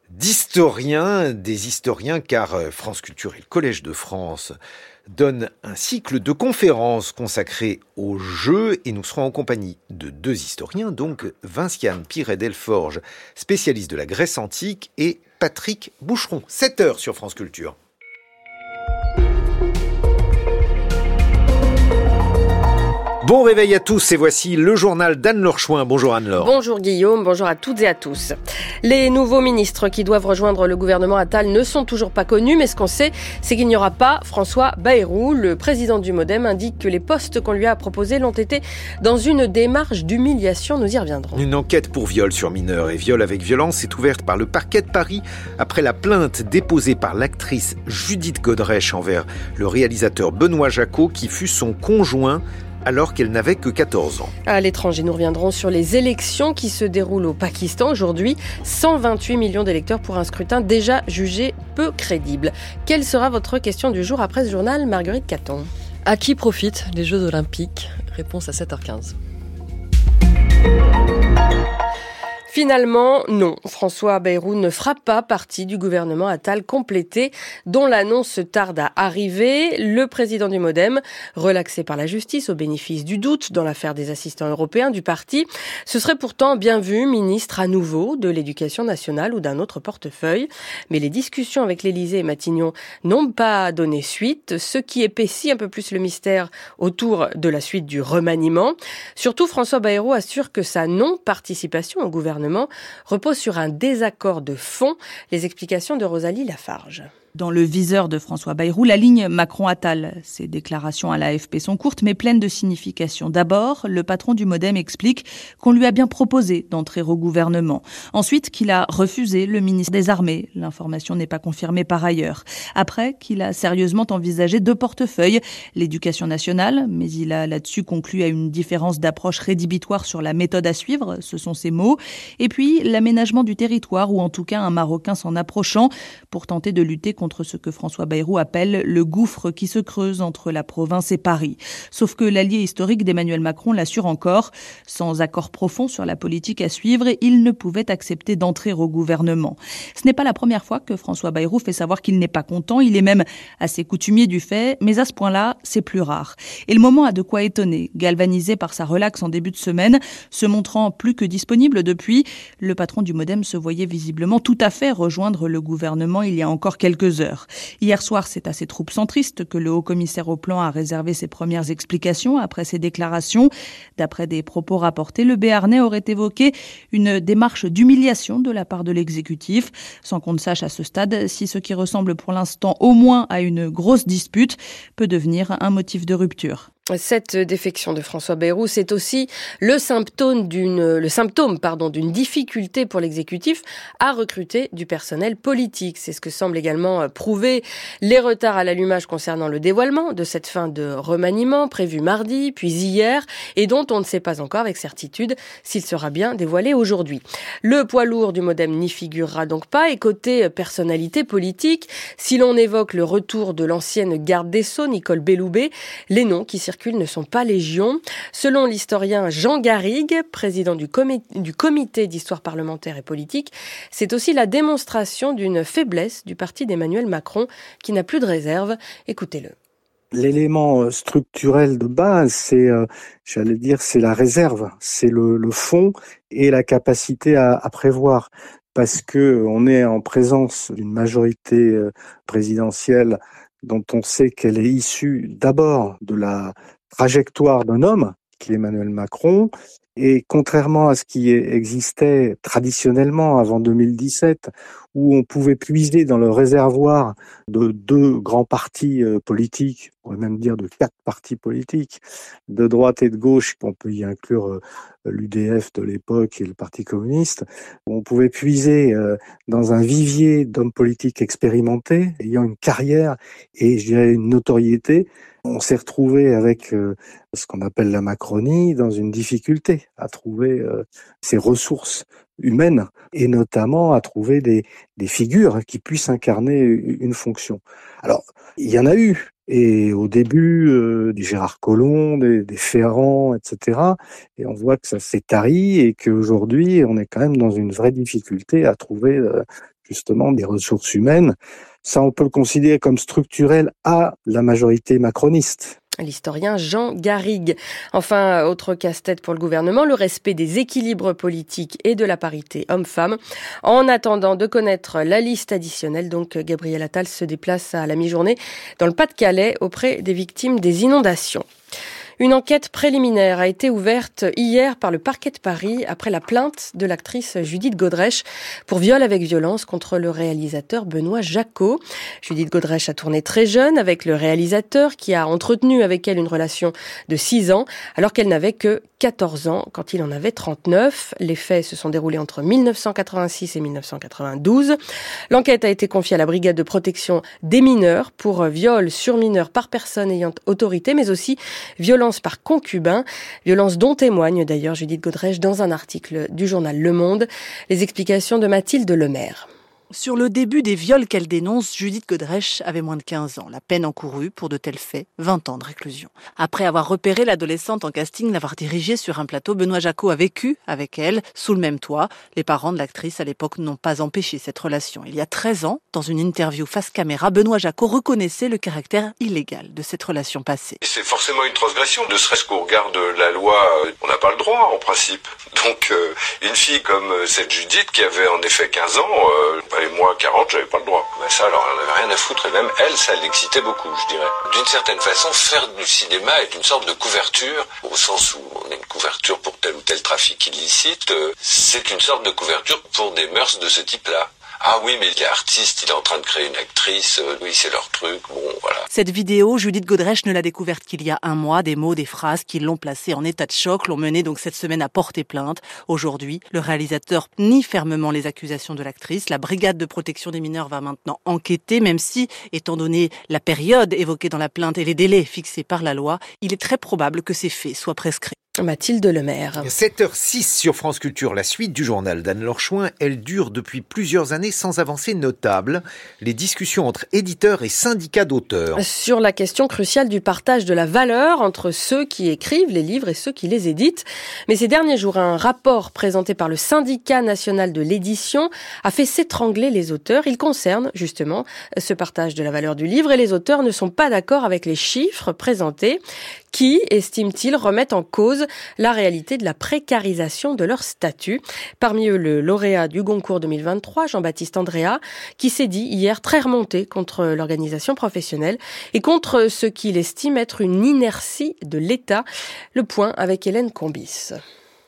d'historiens, des historiens, car euh, France Culture et le Collège de France donnent un cycle de conférences consacré aux Jeux et nous serons en compagnie de deux historiens, donc Vinciane Piret-Delforge, spécialiste de la Grèce antique, et Patrick Boucheron. 7 heures sur France Culture. Bon réveil à tous et voici le journal d'Anne-Laure Chouin. Bonjour Anne-Laure. Bonjour Guillaume, bonjour à toutes et à tous. Les nouveaux ministres qui doivent rejoindre le gouvernement Attal ne sont toujours pas connus, mais ce qu'on sait, c'est qu'il n'y aura pas François Bayrou. Le président du Modem indique que les postes qu'on lui a proposés l'ont été dans une démarche d'humiliation. Nous y reviendrons. Une enquête pour viol sur mineur et viol avec violence est ouverte par le parquet de Paris après la plainte déposée par l'actrice Judith Godrèche envers le réalisateur Benoît Jacot qui fut son conjoint alors qu'elle n'avait que 14 ans. À l'étranger, nous reviendrons sur les élections qui se déroulent au Pakistan aujourd'hui. 128 millions d'électeurs pour un scrutin déjà jugé peu crédible. Quelle sera votre question du jour après ce journal, Marguerite Caton? À qui profitent les Jeux Olympiques? Réponse à 7h15. Finalement, non. François Bayrou ne fera pas partie du gouvernement Attal complété, dont l'annonce tarde à arriver. Le président du Modem, relaxé par la justice au bénéfice du doute dans l'affaire des assistants européens du parti, ce serait pourtant bien vu ministre à nouveau de l'éducation nationale ou d'un autre portefeuille. Mais les discussions avec l'Élysée et Matignon n'ont pas donné suite, ce qui épaissit un peu plus le mystère autour de la suite du remaniement. Surtout, François Bayrou assure que sa non-participation au gouvernement repose sur un désaccord de fond. Les explications de Rosalie Lafarge. Dans le viseur de François Bayrou, la ligne Macron-Attal. Ses déclarations à l'AFP sont courtes mais pleines de signification. D'abord, le patron du Modem explique qu'on lui a bien proposé d'entrer au gouvernement. Ensuite, qu'il a refusé le ministre des Armées. L'information n'est pas confirmée par ailleurs. Après, qu'il a sérieusement envisagé deux portefeuilles, l'éducation nationale, mais il a là-dessus conclu à une différence d'approche rédhibitoire sur la méthode à suivre, ce sont ses mots, et puis l'aménagement du territoire, ou en tout cas un Marocain s'en approchant pour tenter de lutter contre contre ce que François Bayrou appelle le gouffre qui se creuse entre la province et Paris. Sauf que l'allié historique d'Emmanuel Macron l'assure encore, sans accord profond sur la politique à suivre, il ne pouvait accepter d'entrer au gouvernement. Ce n'est pas la première fois que François Bayrou fait savoir qu'il n'est pas content, il est même assez coutumier du fait, mais à ce point-là, c'est plus rare. Et le moment a de quoi étonner. Galvanisé par sa relaxe en début de semaine, se montrant plus que disponible depuis, le patron du Modem se voyait visiblement tout à fait rejoindre le gouvernement il y a encore quelques Hier soir, c'est à ces troupes centristes que le haut-commissaire au plan a réservé ses premières explications après ses déclarations. D'après des propos rapportés, le Béarnais aurait évoqué une démarche d'humiliation de la part de l'exécutif, sans qu'on ne sache à ce stade si ce qui ressemble pour l'instant au moins à une grosse dispute peut devenir un motif de rupture. Cette défection de François Bayrou, c'est aussi le symptôme d'une, le symptôme, pardon, d'une difficulté pour l'exécutif à recruter du personnel politique. C'est ce que semble également prouver les retards à l'allumage concernant le dévoilement de cette fin de remaniement prévu mardi, puis hier, et dont on ne sait pas encore avec certitude s'il sera bien dévoilé aujourd'hui. Le poids lourd du modem n'y figurera donc pas, et côté personnalité politique, si l'on évoque le retour de l'ancienne garde des Sceaux, Nicole Belloubet, les noms qui ne sont pas légion. Selon l'historien Jean Garrigue, président du, du comité d'histoire parlementaire et politique, c'est aussi la démonstration d'une faiblesse du parti d'Emmanuel Macron qui n'a plus de réserve. Écoutez-le. L'élément euh, structurel de base, c'est, euh, j'allais dire, c'est la réserve, c'est le, fond et la capacité à, à prévoir parce que on est en présence d'une majorité euh, présidentielle dont on sait qu'elle est issue d'abord de la trajectoire d'un homme, qui est Emmanuel Macron, et contrairement à ce qui existait traditionnellement avant 2017, où on pouvait puiser dans le réservoir de deux grands partis euh, politiques, on pourrait même dire de quatre partis politiques, de droite et de gauche, on peut y inclure euh, l'UDF de l'époque et le Parti communiste, on pouvait puiser euh, dans un vivier d'hommes politiques expérimentés, ayant une carrière et je dirais une notoriété, on s'est retrouvé avec ce qu'on appelle la Macronie dans une difficulté à trouver ces ressources humaines et notamment à trouver des, des figures qui puissent incarner une fonction. Alors, il y en a eu, et au début, euh, des Gérard Collomb, des, des, Ferrand, etc. Et on voit que ça s'est tari et qu'aujourd'hui, on est quand même dans une vraie difficulté à trouver justement des ressources humaines ça, on peut le considérer comme structurel à la majorité macroniste. L'historien Jean Garrigue. Enfin, autre casse-tête pour le gouvernement, le respect des équilibres politiques et de la parité homme-femme. En attendant de connaître la liste additionnelle, donc Gabriel Attal se déplace à la mi-journée dans le Pas-de-Calais auprès des victimes des inondations. Une enquête préliminaire a été ouverte hier par le parquet de Paris après la plainte de l'actrice Judith Godrèche pour viol avec violence contre le réalisateur Benoît Jacot. Judith Godrèche a tourné très jeune avec le réalisateur qui a entretenu avec elle une relation de 6 ans alors qu'elle n'avait que 14 ans quand il en avait 39. Les faits se sont déroulés entre 1986 et 1992. L'enquête a été confiée à la brigade de protection des mineurs pour viol sur mineur par personne ayant autorité mais aussi violence par concubin, violence dont témoigne d'ailleurs Judith Godrèche dans un article du journal Le Monde. Les explications de Mathilde Lemaire. Sur le début des viols qu'elle dénonce, Judith Godrèche avait moins de 15 ans. La peine encourue pour de tels faits, 20 ans de réclusion. Après avoir repéré l'adolescente en casting, l'avoir dirigée sur un plateau, Benoît Jacot a vécu avec elle, sous le même toit. Les parents de l'actrice à l'époque n'ont pas empêché cette relation. Il y a 13 ans, dans une interview face caméra, Benoît Jacot reconnaissait le caractère illégal de cette relation passée. C'est forcément une transgression, ne serait-ce qu'au regard de la loi, euh, on n'a pas le droit en principe. Donc euh, une fille comme euh, cette Judith qui avait en effet 15 ans, et moi 40, j'avais pas le droit. Mais ça, alors, elle avait rien à foutre. Et même elle, ça l'excitait beaucoup, je dirais. D'une certaine façon, faire du cinéma est une sorte de couverture, au sens où on a une couverture pour tel ou tel trafic illicite. Euh, c'est une sorte de couverture pour des mœurs de ce type-là. Ah oui, mais il est artiste, il est en train de créer une actrice, euh, oui, c'est leur truc, bon, voilà. Cette vidéo, Judith Godrèche ne l'a découverte qu'il y a un mois. Des mots, des phrases qui l'ont placée en état de choc, l'ont menée donc cette semaine à porter plainte. Aujourd'hui, le réalisateur nie fermement les accusations de l'actrice. La brigade de protection des mineurs va maintenant enquêter, même si, étant donné la période évoquée dans la plainte et les délais fixés par la loi, il est très probable que ces faits soient prescrits. Mathilde Lemaire. 7h06 sur France Culture, la suite du journal d'Anne Lorchouin, elle dure depuis plusieurs années sans avancée notable. Les discussions entre éditeurs et syndicats d'auteurs. Sur la question cruciale du partage de la valeur entre ceux qui écrivent les livres et ceux qui les éditent. Mais ces derniers jours, un rapport présenté par le syndicat national de l'édition a fait s'étrangler les auteurs. Il concerne justement ce partage de la valeur du livre et les auteurs ne sont pas d'accord avec les chiffres présentés qui, estime-t-il, remettent en cause la réalité de la précarisation de leur statut. Parmi eux, le lauréat du Goncourt 2023, Jean-Baptiste Andrea, qui s'est dit hier très remonté contre l'organisation professionnelle et contre ce qu'il estime être une inertie de l'État. Le point avec Hélène Combis.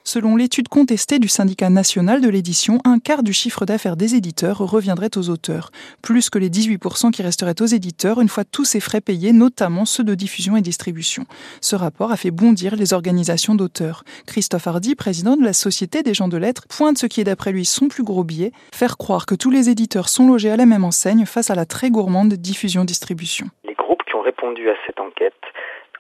Selon l'étude contestée du syndicat national de l'édition, un quart du chiffre d'affaires des éditeurs reviendrait aux auteurs, plus que les 18% qui resteraient aux éditeurs une fois tous ces frais payés, notamment ceux de diffusion et distribution. Ce rapport a fait bondir les organisations d'auteurs. Christophe Hardy, président de la Société des gens de lettres, pointe ce qui est d'après lui son plus gros biais, faire croire que tous les éditeurs sont logés à la même enseigne face à la très gourmande diffusion-distribution. Les groupes qui ont répondu à cette enquête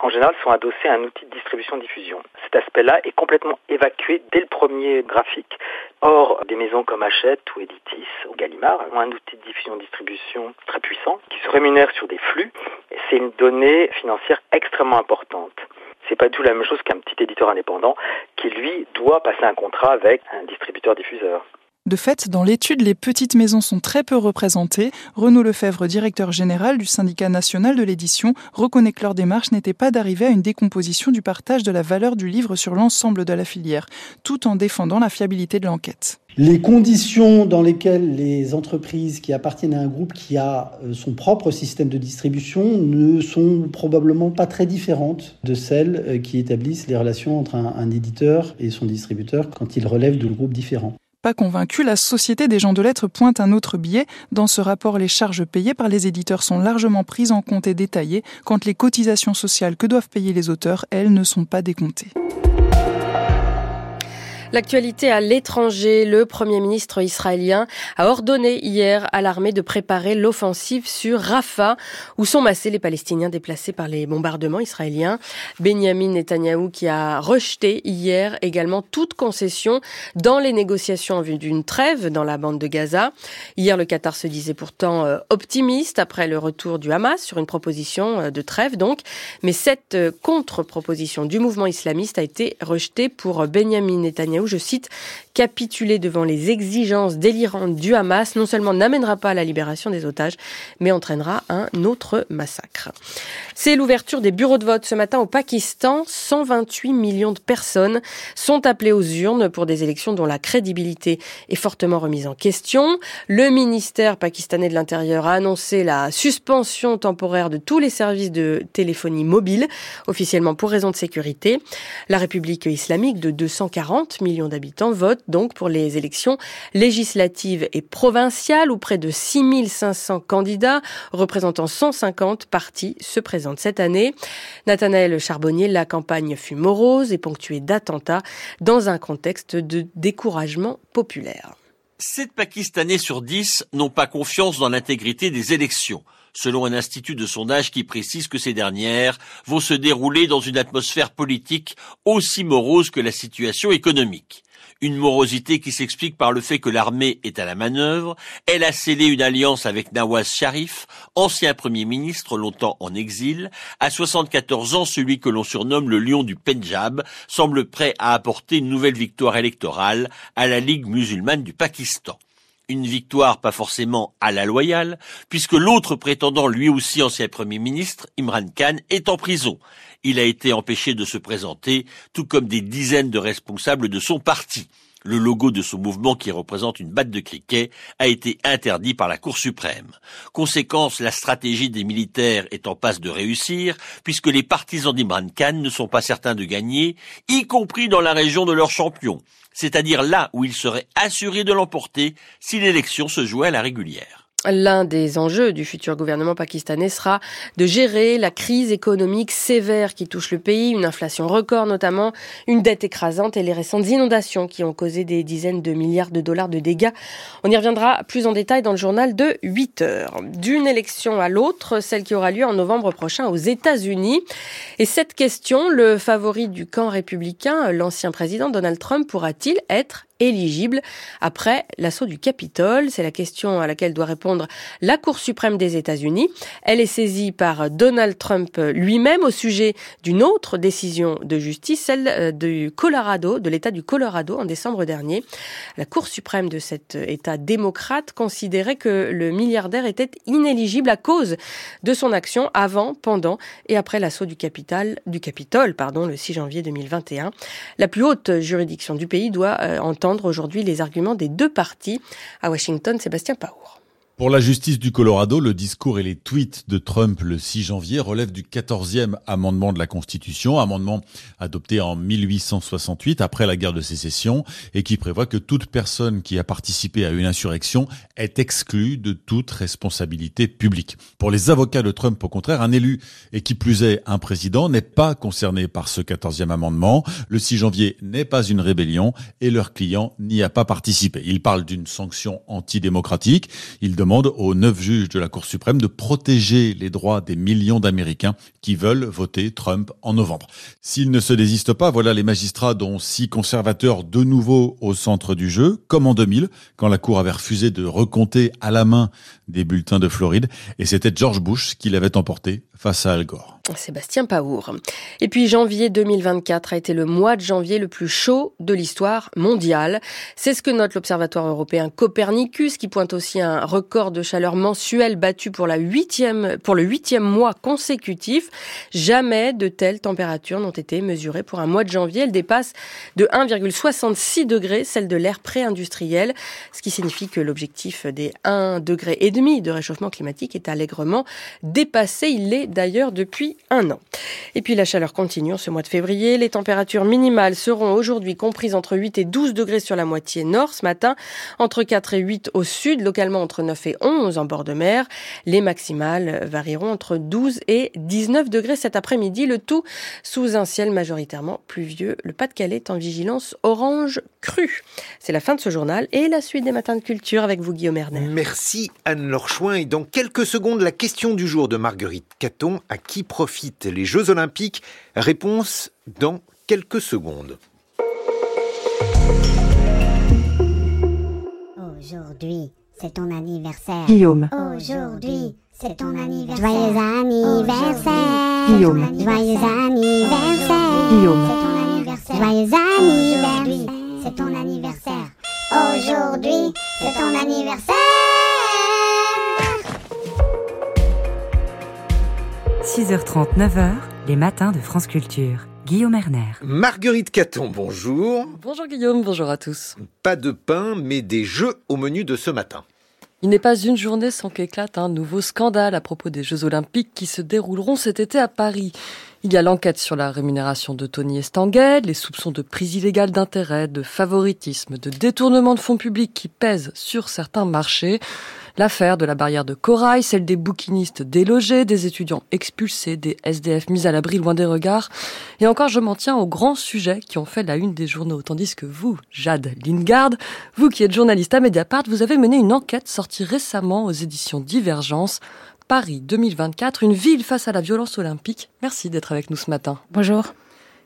en général, sont adossés à un outil de distribution-diffusion. Cet aspect-là est complètement évacué dès le premier graphique. Or, des maisons comme Hachette ou Editis ou Gallimard ont un outil de diffusion-distribution très puissant qui se rémunère sur des flux. C'est une donnée financière extrêmement importante. C'est pas tout la même chose qu'un petit éditeur indépendant qui, lui, doit passer un contrat avec un distributeur-diffuseur. De fait, dans l'étude, les petites maisons sont très peu représentées. Renaud Lefebvre, directeur général du syndicat national de l'édition, reconnaît que leur démarche n'était pas d'arriver à une décomposition du partage de la valeur du livre sur l'ensemble de la filière, tout en défendant la fiabilité de l'enquête. Les conditions dans lesquelles les entreprises qui appartiennent à un groupe qui a euh, son propre système de distribution ne sont probablement pas très différentes de celles euh, qui établissent les relations entre un, éditeur et son distributeur quand ils relèvent de groupes différents pas convaincu, la Société des gens de lettres pointe un autre biais. Dans ce rapport, les charges payées par les éditeurs sont largement prises en compte et détaillées, quand les cotisations sociales que doivent payer les auteurs, elles, ne sont pas décomptées. L'actualité à l'étranger, le Premier ministre israélien a ordonné hier à l'armée de préparer l'offensive sur Rafah, où sont massés les Palestiniens déplacés par les bombardements israéliens. Benjamin Netanyahou qui a rejeté hier également toute concession dans les négociations en vue d'une trêve dans la bande de Gaza. Hier, le Qatar se disait pourtant euh, optimiste après le retour du Hamas sur une proposition euh, de trêve donc, mais cette euh, contre-proposition du mouvement islamiste a été rejetée pour Benjamin Netanyahou je cite, capituler devant les exigences délirantes du Hamas non seulement n'amènera pas à la libération des otages, mais entraînera un autre massacre. C'est l'ouverture des bureaux de vote ce matin au Pakistan. 128 millions de personnes sont appelées aux urnes pour des élections dont la crédibilité est fortement remise en question. Le ministère pakistanais de l'Intérieur a annoncé la suspension temporaire de tous les services de téléphonie mobile, officiellement pour raison de sécurité. La République islamique de 240 millions d'habitants vote donc pour les élections législatives et provinciales où près de 6500 candidats représentant 150 partis se présentent cette année. Nathanaël Charbonnier, la campagne fut morose et ponctuée d'attentats dans un contexte de découragement populaire. 7 Pakistanais sur 10 n'ont pas confiance dans l'intégrité des élections, selon un institut de sondage qui précise que ces dernières vont se dérouler dans une atmosphère politique aussi morose que la situation économique. Une morosité qui s'explique par le fait que l'armée est à la manœuvre. Elle a scellé une alliance avec Nawaz Sharif, ancien premier ministre longtemps en exil. À 74 ans, celui que l'on surnomme le lion du Pendjab semble prêt à apporter une nouvelle victoire électorale à la Ligue musulmane du Pakistan une victoire pas forcément à la loyale, puisque l'autre prétendant, lui aussi ancien Premier ministre, Imran Khan, est en prison. Il a été empêché de se présenter, tout comme des dizaines de responsables de son parti. Le logo de ce mouvement qui représente une batte de cricket a été interdit par la Cour suprême. Conséquence, la stratégie des militaires est en passe de réussir, puisque les partisans d'Imran Khan ne sont pas certains de gagner, y compris dans la région de leur champion, c'est-à-dire là où ils seraient assurés de l'emporter si l'élection se jouait à la régulière. L'un des enjeux du futur gouvernement pakistanais sera de gérer la crise économique sévère qui touche le pays, une inflation record notamment, une dette écrasante et les récentes inondations qui ont causé des dizaines de milliards de dollars de dégâts. On y reviendra plus en détail dans le journal de 8 heures. D'une élection à l'autre, celle qui aura lieu en novembre prochain aux États-Unis. Et cette question, le favori du camp républicain, l'ancien président Donald Trump, pourra-t-il être éligible après l'assaut du Capitole C'est la question à laquelle doit répondre la Cour suprême des États-Unis. Elle est saisie par Donald Trump lui-même au sujet d'une autre décision de justice, celle euh, du Colorado, de l'État du Colorado en décembre dernier. La Cour suprême de cet État démocrate considérait que le milliardaire était inéligible à cause de son action avant, pendant et après l'assaut du Capitole, du Capitole, pardon, le 6 janvier 2021. La plus haute juridiction du pays doit entendre aujourd'hui les arguments des deux partis. À Washington, Sébastien Paour. Pour la justice du Colorado, le discours et les tweets de Trump le 6 janvier relèvent du 14e amendement de la Constitution, amendement adopté en 1868 après la guerre de sécession et qui prévoit que toute personne qui a participé à une insurrection est exclue de toute responsabilité publique. Pour les avocats de Trump, au contraire, un élu et qui plus est un président n'est pas concerné par ce 14e amendement. Le 6 janvier n'est pas une rébellion et leur client n'y a pas participé. Il parle d'une sanction antidémocratique. Demande aux neuf juges de la Cour suprême de protéger les droits des millions d'Américains qui veulent voter Trump en novembre. S'ils ne se désistent pas, voilà les magistrats dont six conservateurs de nouveau au centre du jeu, comme en 2000, quand la Cour avait refusé de recompter à la main des bulletins de Floride, et c'était George Bush qui l'avait emporté face à Al Gore. Sébastien Paour. Et puis janvier 2024 a été le mois de janvier le plus chaud de l'histoire mondiale. C'est ce que note l'Observatoire européen Copernicus qui pointe aussi un record de chaleur mensuel battu pour, la huitième, pour le huitième mois consécutif. Jamais de telles températures n'ont été mesurées pour un mois de janvier. Elles dépassent de 1,66 degrés celle de l'ère pré-industriel, ce qui signifie que l'objectif des 1 degré et demi de réchauffement climatique est allègrement dépassé. Il l'est d'ailleurs depuis un an. Et puis la chaleur continue en ce mois de février. Les températures minimales seront aujourd'hui comprises entre 8 et 12 degrés sur la moitié nord ce matin, entre 4 et 8 au sud, localement entre 9 et 11 en bord de mer. Les maximales varieront entre 12 et 19 degrés cet après-midi, le tout sous un ciel majoritairement pluvieux. Le Pas-de-Calais est en vigilance orange crue. C'est la fin de ce journal et la suite des matins de culture avec vous Guillaume Erner. Merci Anne-Laure Chouin et dans quelques secondes la question du jour de Marguerite Caton à qui profitent les Jeux Olympiques? Réponse dans quelques secondes. Aujourd'hui, c'est ton anniversaire. Guillaume. Aujourd'hui, c'est ton anniversaire. Joyeux anniversaire. Guillaume. Joyeux anniversaire. Guillaume. C'est ton anniversaire. Joyeux anniversaire. C'est ton anniversaire. Aujourd'hui, c'est ton anniversaire. 6h30, 9h, les matins de France Culture. Guillaume Erner. Marguerite Caton, bonjour. Bonjour Guillaume, bonjour à tous. Pas de pain, mais des jeux au menu de ce matin. Il n'est pas une journée sans qu'éclate un nouveau scandale à propos des Jeux Olympiques qui se dérouleront cet été à Paris. Il y a l'enquête sur la rémunération de Tony Estanguet, les soupçons de prise illégale d'intérêt, de favoritisme, de détournement de fonds publics qui pèsent sur certains marchés. L'affaire de la barrière de corail, celle des bouquinistes délogés, des étudiants expulsés, des SDF mis à l'abri loin des regards. Et encore, je m'en tiens aux grands sujets qui ont fait la une des journaux. Tandis que vous, Jade Lingard, vous qui êtes journaliste à Mediapart, vous avez mené une enquête sortie récemment aux éditions Divergence. Paris 2024, une ville face à la violence olympique. Merci d'être avec nous ce matin. Bonjour.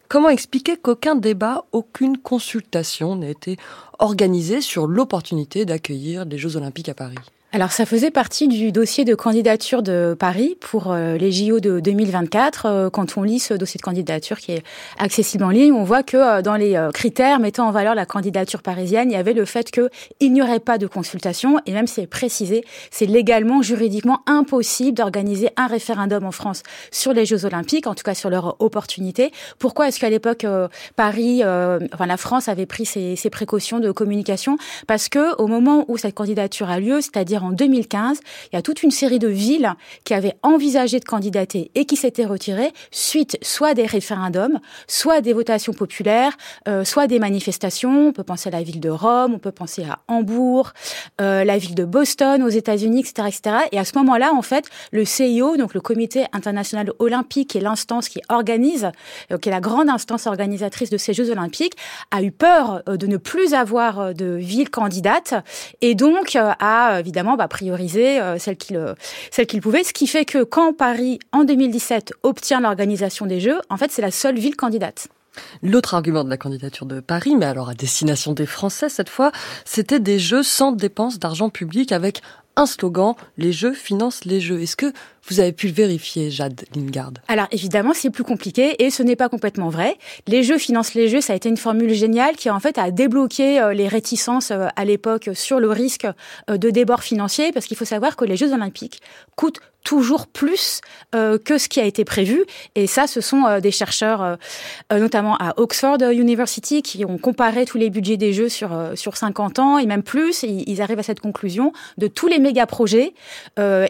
Comment expliquer qu'aucun débat, aucune consultation n'a été organisée sur l'opportunité d'accueillir les Jeux olympiques à Paris? Alors ça faisait partie du dossier de candidature de Paris pour euh, les JO de 2024. Euh, quand on lit ce dossier de candidature qui est accessible en ligne, on voit que euh, dans les critères mettant en valeur la candidature parisienne, il y avait le fait qu'il n'y aurait pas de consultation et même c'est précisé, c'est légalement, juridiquement impossible d'organiser un référendum en France sur les Jeux Olympiques, en tout cas sur leur opportunité. Pourquoi est-ce qu'à l'époque Paris, enfin la France avait pris ces, ces précautions de communication? Parce que au moment où cette candidature a lieu, c'est-à-dire en 2015, il y a toute une série de villes qui avaient envisagé de candidater et qui s'étaient retirées suite soit des référendums, soit des votations populaires, euh, soit des manifestations. On peut penser à la ville de Rome, on peut penser à Hambourg, euh, la ville de Boston aux États-Unis, etc., etc. Et à ce moment-là, en fait, le CIO, donc le Comité international olympique, qui est l'instance qui organise, euh, qui est la grande instance organisatrice de ces Jeux olympiques, a eu peur de ne plus avoir de villes candidates et donc a évidemment va prioriser euh, celle qu'il pouvait. Ce qui fait que quand Paris, en 2017, obtient l'organisation des Jeux, en fait, c'est la seule ville candidate. L'autre argument de la candidature de Paris, mais alors à destination des Français cette fois, c'était des jeux sans dépense d'argent public avec un slogan, les jeux financent les jeux. Est-ce que vous avez pu le vérifier, Jade Lingard Alors évidemment, c'est plus compliqué et ce n'est pas complètement vrai. Les jeux financent les jeux, ça a été une formule géniale qui en fait a débloqué euh, les réticences euh, à l'époque sur le risque euh, de débord financier parce qu'il faut savoir que les Jeux olympiques coûtent toujours plus que ce qui a été prévu. Et ça, ce sont des chercheurs, notamment à Oxford University, qui ont comparé tous les budgets des Jeux sur, sur 50 ans et même plus. Ils arrivent à cette conclusion de tous les méga projets, euh,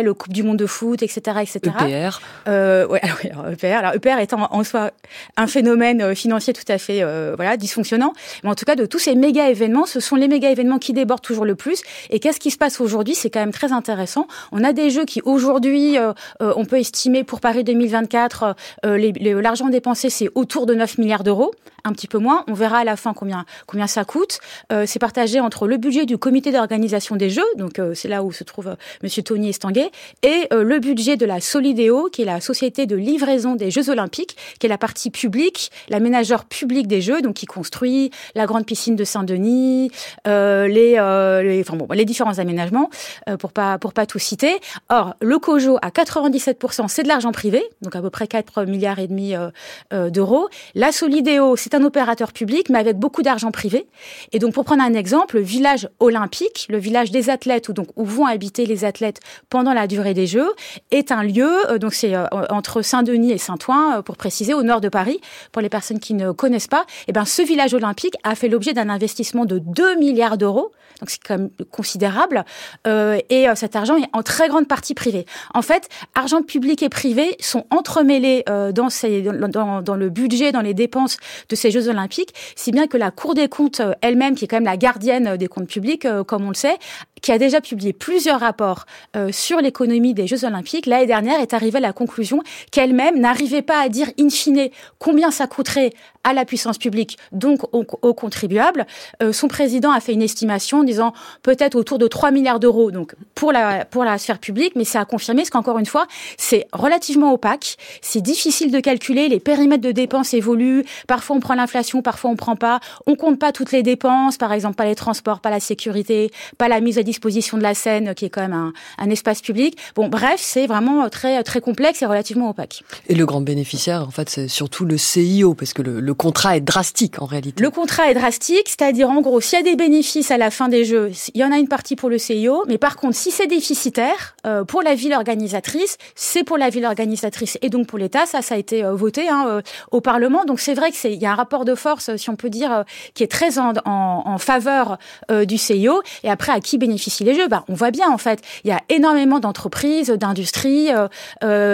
universelle, Coupe du monde de foot, etc., etc. EPR. Euh, ouais, alors, EPR. Alors EPR étant en soi un phénomène euh, financier tout à fait euh, voilà dysfonctionnant, mais en tout cas de tous ces méga événements, ce sont les méga événements qui débordent toujours le plus. Et qu'est-ce qui se passe aujourd'hui? C'est quand même très intéressant. On a des jeux qui aujourd'hui, euh, on peut estimer pour Paris 2024, l'argent dépensé c'est autour de 9 milliards d'euros, un petit peu moins. On verra à la fin combien combien ça coûte. c'est partagé entre le budget du comité d'organisation des Jeux, donc c'est là où se trouve Monsieur Tony Estanguet, et le budget de la Solidéo, qui est la société de livraison des Jeux Olympiques, qui est la partie publique, l'aménageur public des Jeux, donc qui construit la grande piscine de Saint-Denis, euh, les, euh, les, différents aménagements, euh, pour pas pas tout citer. Or, le COJO à 97%, c'est de l'argent privé, donc à peu près 4 milliards et demi euh, euh, d'euros. La Solidéo, c'est un opérateur public, mais avec beaucoup d'argent privé. Et donc, pour prendre un exemple, le village olympique, le village des athlètes, où vont habiter les athlètes pendant la durée des Jeux, est un lieu, donc c'est entre Saint-Denis et Saint-Ouen, pour préciser, au nord de Paris, pour les personnes qui ne connaissent pas. Eh ben, ce village olympique a fait l'objet d'un investissement de 2 milliards d'euros, donc c'est quand même considérable, euh, et euh, cet argent est en très grande partie privé. En fait, argent public et privé sont entremêlés euh, dans, le budget, dans les dépenses de ces Jeux olympiques, si bien que la Cour des comptes elle-même, qui est quand même la gardienne des comptes publics, comme on le sait, qui a déjà publié plusieurs rapports euh, sur l'économie des Jeux Olympiques, l'année dernière est arrivée à la conclusion qu'elle-même n'arrivait pas à dire in fine combien ça coûterait à la puissance publique, donc aux, contribuables. Euh, son président a fait une estimation en disant peut-être autour de 3 milliards d'euros donc pour la, pour la sphère publique, mais c'est à confirmer, parce qu'encore une fois, c'est relativement opaque, c'est difficile de calculer, les périmètres de dépenses évoluent, parfois on prend l'inflation, parfois on prend pas, on compte pas toutes les dépenses, par exemple pas les transports, pas la sécurité, pas la mise à disposition de la scène, qui est quand même un, un espace public. Bon, bref, c'est vraiment très, très complexe et relativement opaque. Et le grand bénéficiaire, en fait, c'est surtout le CIO, parce que le le contrat est drastique en réalité. Le contrat est drastique, c'est-à-dire en gros, s'il y a des bénéfices à la fin des jeux, il y en a une partie pour le CIO, mais par contre, si c'est déficitaire, euh, pour la ville organisatrice, c'est pour la ville organisatrice et donc pour l'État, ça, ça a été euh, voté hein, euh, au Parlement. Donc c'est vrai que c'est, il y a un rapport de force, si on peut dire, qui est très en, en, en faveur du CIO. Et après, à qui les jeux. Bah, On voit bien, en fait, il y a énormément d'entreprises, d'industries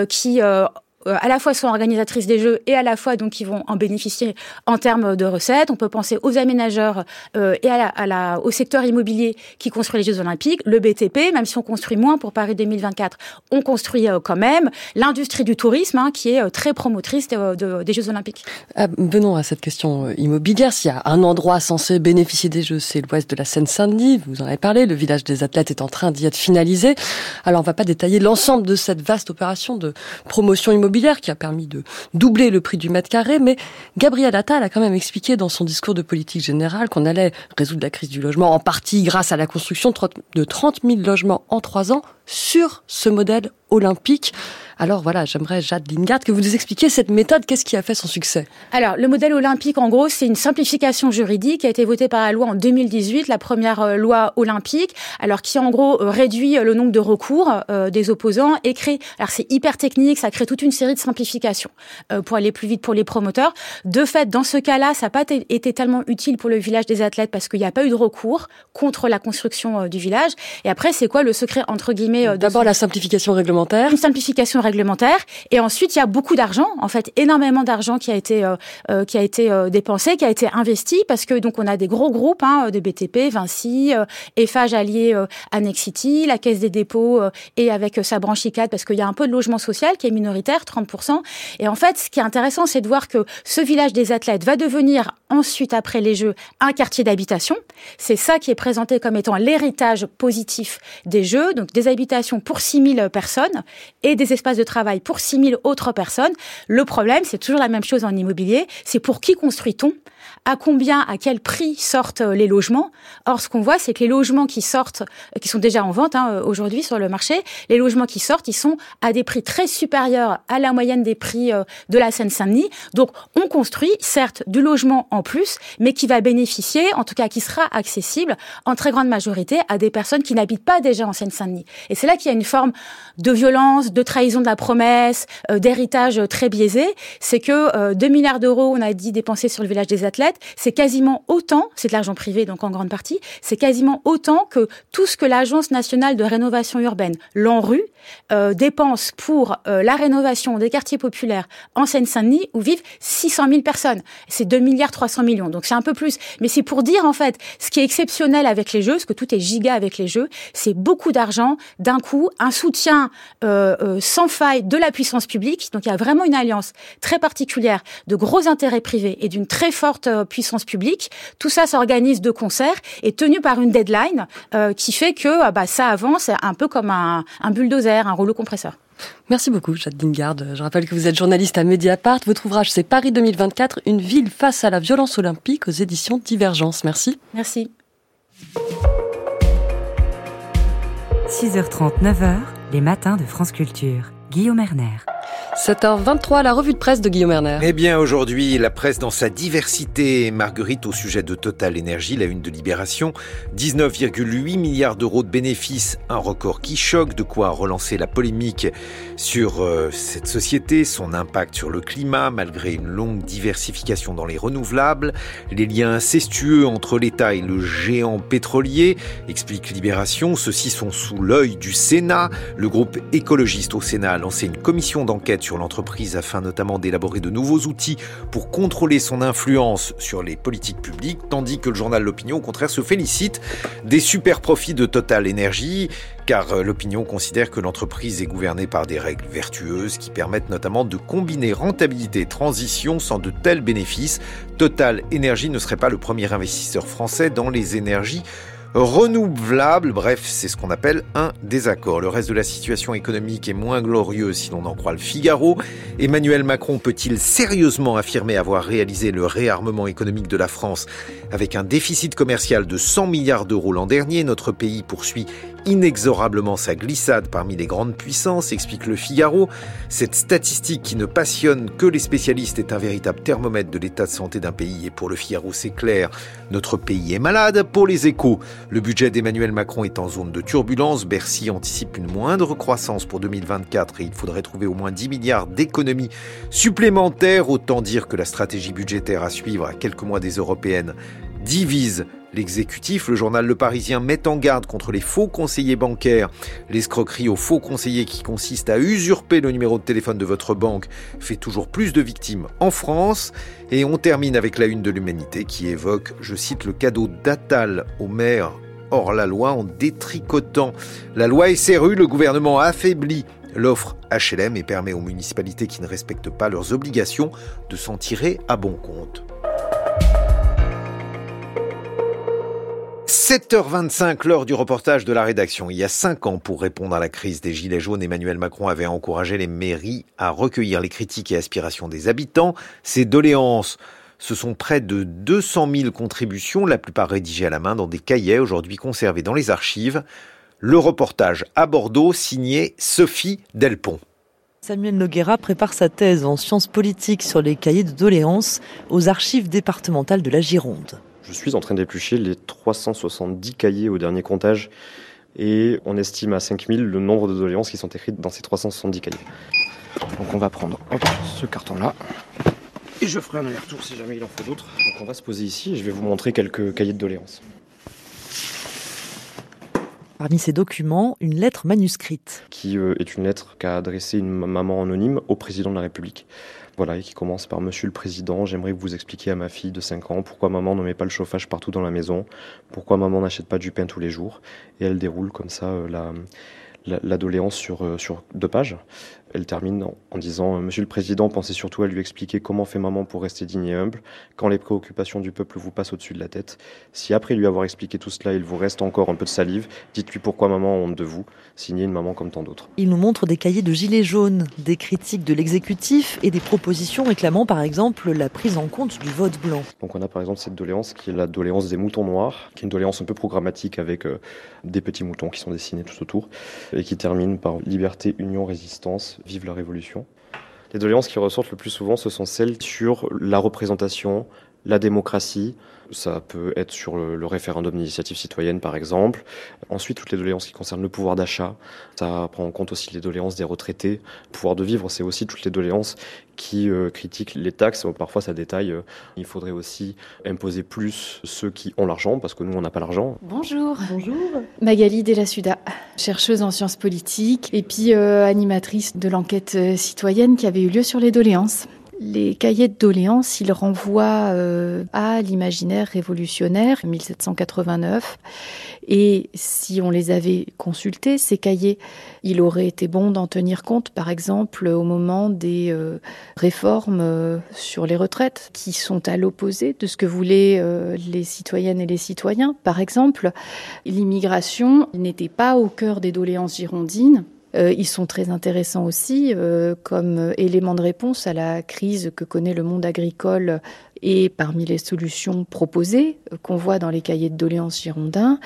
qui euh, à la fois sont organisatrices des jeux et à la fois donc qui vont en bénéficier en termes de recettes. On peut penser aux aménageurs euh, et à la, au secteur immobilier qui construit les Jeux Olympiques, le BTP, même si on construit moins pour Paris 2024, on construit euh, quand même. L'industrie du tourisme hein, qui est très promotrice de, de, des Jeux Olympiques. Venons à cette question immobilière. S'il y a un endroit censé bénéficier des Jeux, c'est l'ouest de la Seine-Saint-Denis. Vous en avez parlé. Le village des athlètes est en train d'y être finalisé. Alors on va pas détailler l'ensemble de cette vaste opération de promotion immobilière qui a permis de doubler le prix du mètre carré, mais Gabriel Attal a quand même expliqué dans son discours de politique générale qu'on allait résoudre la crise du logement en partie grâce à la construction de 30 000 logements en trois ans sur ce modèle olympique. Alors voilà, j'aimerais, Jade Lingard, que vous nous expliquiez cette méthode. Qu'est-ce qui a fait son succès? Alors, le modèle olympique, en gros, c'est une simplification juridique qui a été votée par la loi en 2018, la première euh, loi olympique, alors qui, en gros, euh, réduit euh, le nombre de recours des opposants et crée... Alors, c'est hyper technique, ça crée toute une série de simplifications pour aller plus vite pour les promoteurs. De fait, dans ce cas-là, ça n'a pas été tellement utile pour le village des athlètes parce qu'il n'y a pas eu de recours contre la construction du village. Et après, c'est quoi le secret, entre guillemets D'abord, la simplification réglementaire. Une simplification réglementaire. Et ensuite, il y a beaucoup d'argent, en fait, énormément d'argent qui a été euh, euh, qui a été euh, dépensé, qui a été investi, parce que donc on a des gros groupes, hein, des BTP, Vinci, Eiffage allié à Nexity, la Caisse des dépôts et avec sa branche ICAD, parce qu'il y a un peu de logement social qui est minoritaire, 30%. Et en fait, ce qui est intéressant, c'est de voir que ce village des athlètes va devenir ensuite, après les Jeux, un quartier d'habitation. C'est ça qui est présenté comme étant l'héritage positif des Jeux, donc des habitations pour 6000 personnes et des espaces de travail pour 6000 autres personnes. Le problème, c'est toujours la même chose en immobilier, c'est pour qui construit-on à combien, à quel prix sortent euh, les logements. Or, ce qu'on voit, c'est que les logements qui sortent, euh, qui sont déjà en vente hein, euh, aujourd'hui sur le marché, les logements qui sortent, ils sont à des prix très supérieurs à la moyenne des prix de la Seine-Saint-Denis. Donc, on construit, certes, du logement en plus, mais qui va bénéficier, en tout cas qui sera accessible en très grande majorité à des personnes qui n'habitent pas déjà en Seine-Saint-Denis. Et c'est là qu'il y a une forme de violence, de trahison de la promesse, d'héritage très biaisé. C'est que 2 milliards d'euros, on a dit, dépensés sur le village des athlètes c'est quasiment autant, c'est de l'argent privé donc en grande partie, c'est quasiment autant que tout ce que l'Agence nationale de rénovation urbaine, l'ANRU, euh, dépense pour euh, la rénovation des quartiers populaires en Seine-Saint-Denis où vivent 600 000 personnes. C'est 2 milliards 300 millions, donc c'est un peu plus. Mais c'est pour dire en fait, ce qui est exceptionnel avec les jeux, parce que tout est giga avec les jeux, c'est beaucoup d'argent d'un coup, un soutien euh, sans faille de la puissance publique. Donc il y a vraiment une alliance très particulière de gros intérêts privés et d'une très forte euh, puissance publique. Tout ça s'organise de concert et tenu par une deadline euh, qui fait que bah, ça avance un peu comme un, un bulldozer, un rouleau compresseur. Merci beaucoup, Jade Dingard. Je rappelle que vous êtes journaliste à Mediapart. Votre ouvrage, c'est Paris 2024, une ville face à la violence olympique aux éditions Divergence. Merci. Merci. 6h30, 9h, les matins de France Culture. Guillaume Erner. 7h23, la revue de presse de Guillaume Erner. Eh bien, aujourd'hui, la presse dans sa diversité. Marguerite, au sujet de Total Énergie, la une de Libération. 19,8 milliards d'euros de bénéfices, un record qui choque, de quoi relancer la polémique sur euh, cette société, son impact sur le climat, malgré une longue diversification dans les renouvelables, les liens incestueux entre l'État et le géant pétrolier, explique Libération. Ceux-ci sont sous l'œil du Sénat. Le groupe écologiste au Sénat a lancé une commission d'enquête sur l'entreprise afin notamment d'élaborer de nouveaux outils pour contrôler son influence sur les politiques publiques, tandis que le journal L'Opinion, au contraire, se félicite des super profits de Total Energy, car l'opinion considère que l'entreprise est gouvernée par des règles vertueuses qui permettent notamment de combiner rentabilité et transition sans de tels bénéfices. Total Energy ne serait pas le premier investisseur français dans les énergies renouvelable. Bref, c'est ce qu'on appelle un désaccord. Le reste de la situation économique est moins glorieux si l'on en croit le Figaro. Emmanuel Macron peut-il sérieusement affirmer avoir réalisé le réarmement économique de la France avec un déficit commercial de 100 milliards d'euros l'an dernier? Notre pays poursuit inexorablement sa glissade parmi les grandes puissances, explique le Figaro. Cette statistique qui ne passionne que les spécialistes est un véritable thermomètre de l'état de santé d'un pays. Et pour le Figaro, c'est clair, notre pays est malade. Pour les échos, le budget d'Emmanuel Macron est en zone de turbulence. Bercy anticipe une moindre croissance pour 2024 et il faudrait trouver au moins 10 milliards d'économies supplémentaires. Autant dire que la stratégie budgétaire à suivre à quelques mois des européennes divise L'exécutif, le journal Le Parisien, met en garde contre les faux conseillers bancaires. L'escroquerie aux faux conseillers qui consiste à usurper le numéro de téléphone de votre banque fait toujours plus de victimes en France. Et on termine avec la une de l'humanité qui évoque, je cite, le cadeau d'Atal au maire hors la loi en détricotant la loi SRU. Le gouvernement affaiblit l'offre HLM et permet aux municipalités qui ne respectent pas leurs obligations de s'en tirer à bon compte. 7h25, lors du reportage de la rédaction. Il y a cinq ans, pour répondre à la crise des Gilets jaunes, Emmanuel Macron avait encouragé les mairies à recueillir les critiques et aspirations des habitants. Ces doléances, ce sont près de 200 000 contributions, la plupart rédigées à la main dans des cahiers aujourd'hui conservés dans les archives. Le reportage à Bordeaux, signé Sophie Delpont. Samuel Noguera prépare sa thèse en sciences politiques sur les cahiers de doléances aux archives départementales de la Gironde. Je suis en train d'éplucher les 370 cahiers au dernier comptage et on estime à 5000 le nombre de doléances qui sont écrites dans ces 370 cahiers. Donc on va prendre hop, ce carton-là et je ferai un aller-retour si jamais il en faut d'autres. Donc on va se poser ici et je vais vous montrer quelques cahiers de doléances. Parmi ces documents, une lettre manuscrite. Qui euh, est une lettre qu'a adressée une maman anonyme au président de la République. Voilà, et qui commence par Monsieur le Président, j'aimerais que vous expliquiez à ma fille de 5 ans pourquoi maman ne met pas le chauffage partout dans la maison, pourquoi maman n'achète pas du pain tous les jours. Et elle déroule comme ça euh, la, doléance sur, euh, sur deux pages. Elle termine en disant Monsieur le Président, pensez surtout à lui expliquer comment fait maman pour rester digne et humble, quand les préoccupations du peuple vous passent au-dessus de la tête. Si après lui avoir expliqué tout cela, il vous reste encore un peu de salive, dites-lui pourquoi maman a honte de vous, signez une maman comme tant d'autres. Il nous montre des cahiers de gilets jaunes, des critiques de l'exécutif et des propositions réclamant par exemple la prise en compte du vote blanc. Donc on a par exemple cette doléance qui est la doléance des moutons noirs, qui est une doléance un peu programmatique avec euh, des petits moutons qui sont dessinés tout autour, et qui termine par liberté, union, résistance, Vive la Révolution. Les doléances qui ressortent le plus souvent, ce sont celles sur la représentation la démocratie, ça peut être sur le, le référendum d'initiative citoyenne, par exemple. Ensuite, toutes les doléances qui concernent le pouvoir d'achat. Ça prend en compte aussi les doléances des retraités. Le pouvoir de vivre, c'est aussi toutes les doléances qui euh, critiquent les taxes. Parfois, ça détaille. Euh, il faudrait aussi imposer plus ceux qui ont l'argent, parce que nous, on n'a pas l'argent. Bonjour. Bonjour. Magali Delasuda, chercheuse en sciences politiques et puis euh, animatrice de l'enquête citoyenne qui avait eu lieu sur les doléances. Les cahiers de doléances, ils renvoient euh, à l'imaginaire révolutionnaire 1789. Et si on les avait consultés, ces cahiers, il aurait été bon d'en tenir compte, par exemple, au moment des euh, réformes euh, sur les retraites, qui sont à l'opposé de ce que voulaient les citoyennes et les citoyens. Par exemple, l'immigration n'était pas au cœur des doléances girondines. Euh, ils sont très intéressants aussi euh, comme élément de réponse à la crise que connaît le monde agricole et parmi les solutions proposées euh, qu'on voit dans les cahiers de doléances girondins,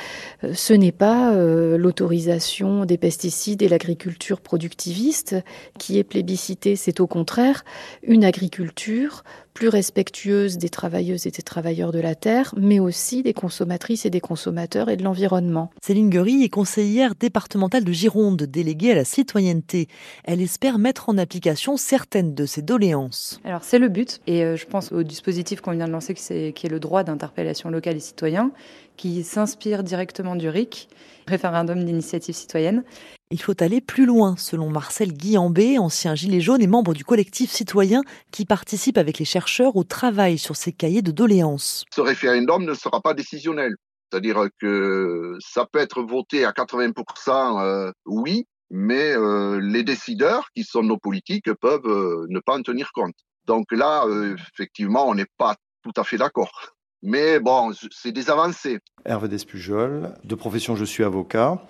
euh, ce n'est pas euh, l'autorisation des pesticides et l'agriculture productiviste qui est plébiscitée, c'est au contraire une agriculture plus respectueuse des travailleuses et des travailleurs de la terre, mais aussi des consommatrices et des consommateurs et de l'environnement. Céline Guery est conseillère départementale de Gironde, déléguée à la citoyenneté. Elle espère mettre en application certaines de ses doléances. Alors c'est le but, et euh, je pense au dispositif qu'on vient de lancer, qui est, qui est le droit d'interpellation locale et citoyen, qui s'inspire directement du RIC, référendum d'initiative citoyenne. Il faut aller plus loin, selon Marcel Guillambé, ancien gilet jaune et membre du collectif citoyen qui participe avec les chercheurs au travail sur ces cahiers de doléances. Ce référendum ne sera pas décisionnel. C'est-à-dire que ça peut être voté à 80% euh, oui, mais euh, les décideurs, qui sont nos politiques, peuvent euh, ne pas en tenir compte. Donc là, effectivement, on n'est pas tout à fait d'accord. Mais bon, c'est des avancées. Hervé Despujol, de profession je suis avocat.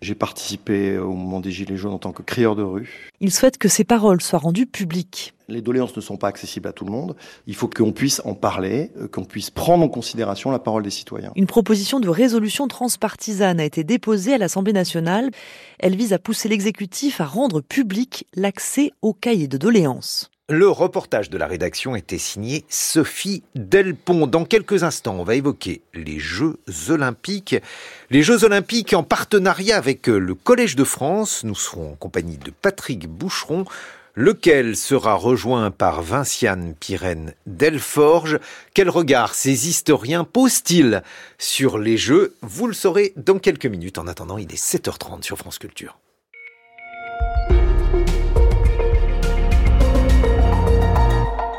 J'ai participé au moment des Gilets jaunes en tant que crieur de rue. Il souhaite que ces paroles soient rendues publiques. Les doléances ne sont pas accessibles à tout le monde. Il faut qu'on puisse en parler, euh, qu'on puisse prendre en considération la parole des citoyens. Une proposition de résolution transpartisane a été déposée à l'Assemblée nationale. Elle vise à pousser l'exécutif à rendre public l'accès aux cahiers de doléances. Le reportage de la rédaction était signé Sophie Delpont. Dans quelques instants, on va évoquer les Jeux olympiques. Les Jeux olympiques en partenariat avec le Collège de France. Nous serons en compagnie de Patrick Boucheron, lequel sera rejoint par Vinciane Pirenne Delforge. Quel regard ces historiens posent-ils sur les Jeux? Vous le saurez dans quelques minutes. En attendant, il est 7h30 sur France Culture.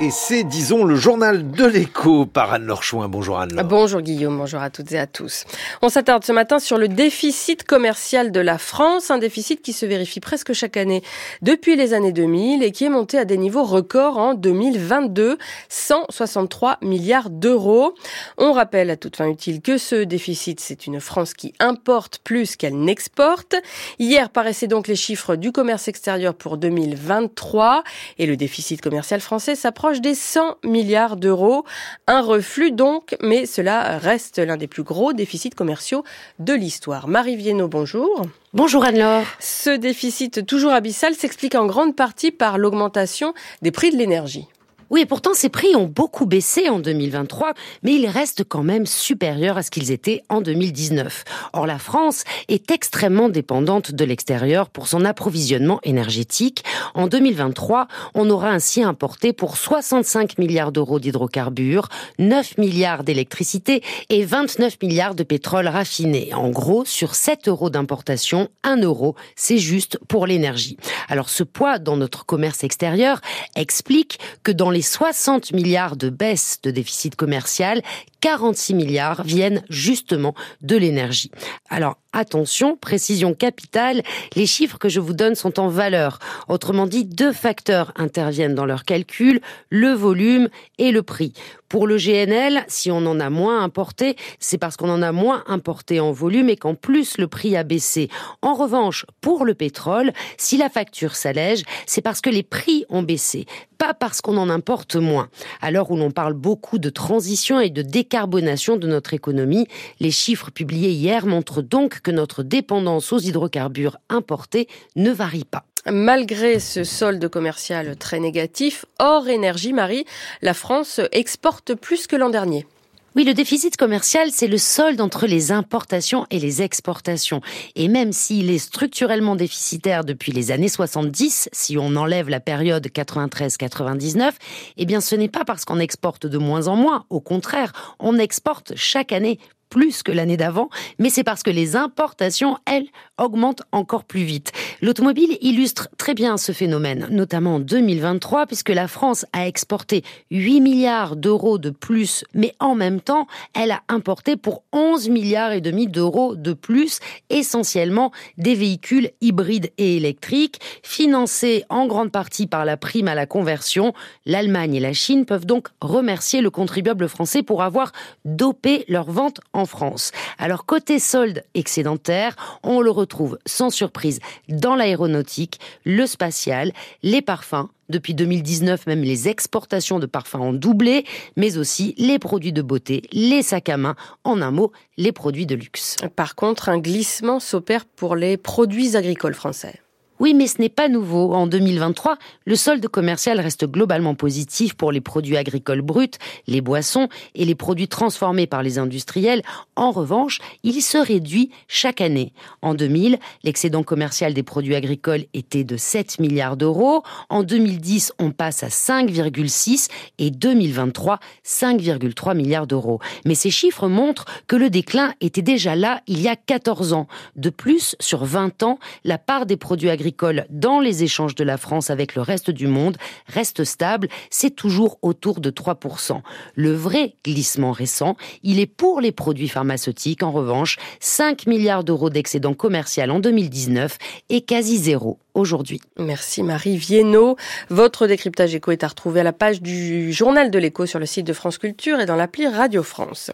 Et c'est, disons, le journal de l'écho par Anne-Laure Chouin. Bonjour Anne-Laure. Bonjour Guillaume, bonjour à toutes et à tous. On s'attarde ce matin sur le déficit commercial de la France, un déficit qui se vérifie presque chaque année depuis les années 2000 et qui est monté à des niveaux records en 2022, 163 milliards d'euros. On rappelle à toute fin utile que ce déficit, c'est une France qui importe plus qu'elle n'exporte. Hier paraissaient donc les chiffres du commerce extérieur pour 2023 et le déficit commercial français s'approche des 100 milliards d'euros. Un reflux donc, mais cela reste l'un des plus gros déficits commerciaux de l'histoire. Marie Viennot, bonjour. Bonjour Anne-Laure. Ce déficit toujours abyssal s'explique en grande partie par l'augmentation des prix de l'énergie. Oui, et pourtant ces prix ont beaucoup baissé en 2023, mais ils restent quand même supérieurs à ce qu'ils étaient en 2019. Or, la France est extrêmement dépendante de l'extérieur pour son approvisionnement énergétique. En 2023, on aura ainsi importé pour 65 milliards d'euros d'hydrocarbures, 9 milliards d'électricité et 29 milliards de pétrole raffiné. En gros, sur 7 euros d'importation, 1 euro, c'est juste pour l'énergie. Alors, ce poids dans notre commerce extérieur explique que dans les 60 milliards de baisse de déficit commercial, 46 milliards viennent justement de l'énergie. Alors attention, précision capitale, les chiffres que je vous donne sont en valeur. Autrement dit, deux facteurs interviennent dans leur calcul, le volume et le prix. Pour le GNL, si on en a moins importé, c'est parce qu'on en a moins importé en volume et qu'en plus le prix a baissé. En revanche, pour le pétrole, si la facture s'allège, c'est parce que les prix ont baissé, pas parce qu'on en importe moins. À l'heure où l'on parle beaucoup de transition et de décarbonation de notre économie, les chiffres publiés hier montrent donc que notre dépendance aux hydrocarbures importés ne varie pas. Malgré ce solde commercial très négatif, hors énergie, Marie, la France exporte plus que l'an dernier. Oui, le déficit commercial, c'est le solde entre les importations et les exportations. Et même s'il est structurellement déficitaire depuis les années 70, si on enlève la période 93-99, eh bien ce n'est pas parce qu'on exporte de moins en moins. Au contraire, on exporte chaque année plus que l'année d'avant, mais c'est parce que les importations, elles, augmentent encore plus vite. L'automobile illustre très bien ce phénomène, notamment en 2023, puisque la France a exporté 8 milliards d'euros de plus, mais en même temps, elle a importé pour 11 milliards et demi d'euros de plus, essentiellement des véhicules hybrides et électriques, financés en grande partie par la prime à la conversion. L'Allemagne et la Chine peuvent donc remercier le contribuable français pour avoir dopé leurs ventes en en France. Alors côté solde excédentaire, on le retrouve sans surprise dans l'aéronautique, le spatial, les parfums, depuis 2019, même les exportations de parfums ont doublé, mais aussi les produits de beauté, les sacs à main, en un mot, les produits de luxe. Par contre, un glissement s'opère pour les produits agricoles français. Oui, mais ce n'est pas nouveau. En 2023, le solde commercial reste globalement positif pour les produits agricoles bruts, les boissons et les produits transformés par les industriels. En revanche, il se réduit chaque année. En 2000, l'excédent commercial des produits agricoles était de 7 milliards d'euros. En 2010, on passe à 5,6 et 2023, 5,3 milliards d'euros. Mais ces chiffres montrent que le déclin était déjà là il y a 14 ans. De plus, sur 20 ans, la part des produits agricoles dans les échanges de la France avec le reste du monde reste stable, c'est toujours autour de 3%. Le vrai glissement récent, il est pour les produits pharmaceutiques, en revanche, 5 milliards d'euros d'excédent commercial en 2019 et quasi zéro aujourd'hui. Merci Marie Viennot. Votre décryptage éco est à retrouver à la page du journal de l'écho sur le site de France Culture et dans l'appli Radio France.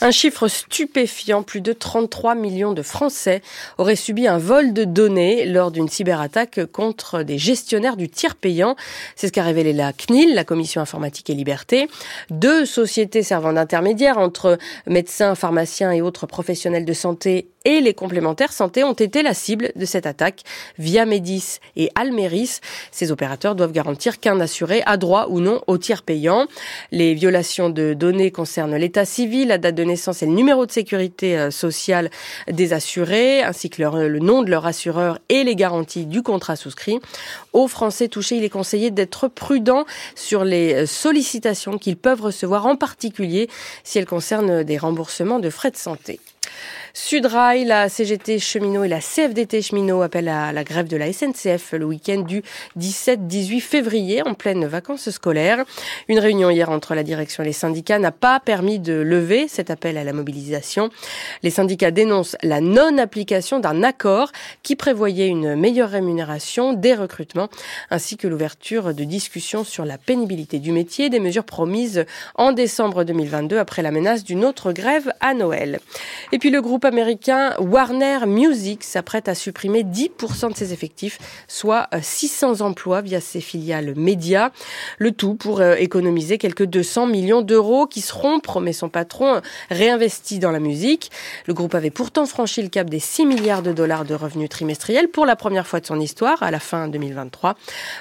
Un chiffre stupéfiant, plus de 33 millions de Français auraient subi un vol de données lors d'une cyberattaque contre des gestionnaires du tiers payant. C'est ce qu'a révélé la CNIL, la Commission informatique et liberté. Deux sociétés servant d'intermédiaires entre médecins, pharmaciens et autres professionnels de santé et les complémentaires santé ont été la cible de cette attaque via Médis et Almeris. Ces opérateurs doivent garantir qu'un assuré a droit ou non au tiers payant. Les violations de données concernent l'état civil, la date de naissance et le numéro de sécurité euh, sociale des assurés, ainsi que le nom de leur assureur et les garanties du contrat souscrit. Aux Français touchés, il est conseillé d'être prudent sur les euh, sollicitations qu'ils peuvent recevoir, en particulier si elles concernent des remboursements de frais de santé. Sudrail, la CGT cheminot et la CFDT cheminot appellent à la grève de la SNCF le week-end du 17-18 février en pleine vacances scolaires. Une réunion hier entre la direction et les syndicats n'a pas permis de lever cet appel à la mobilisation. Les syndicats dénoncent la non-application d'un accord qui prévoyait une meilleure rémunération des recrutements ainsi que l'ouverture de discussions sur la pénibilité du métier, des mesures promises en décembre 2022 après la menace d'une autre grève à Noël. Et puis le groupe américain Warner Music s'apprête à supprimer 10% de ses effectifs, soit 600 euh, emplois via ses filiales médias. Le tout pour euh, économiser quelques 200 millions d'euros qui seront, promet son patron, réinvestis dans la musique. Le groupe avait pourtant franchi le cap des 6 milliards de dollars de revenus trimestriels pour la première fois de son histoire à la fin 2023.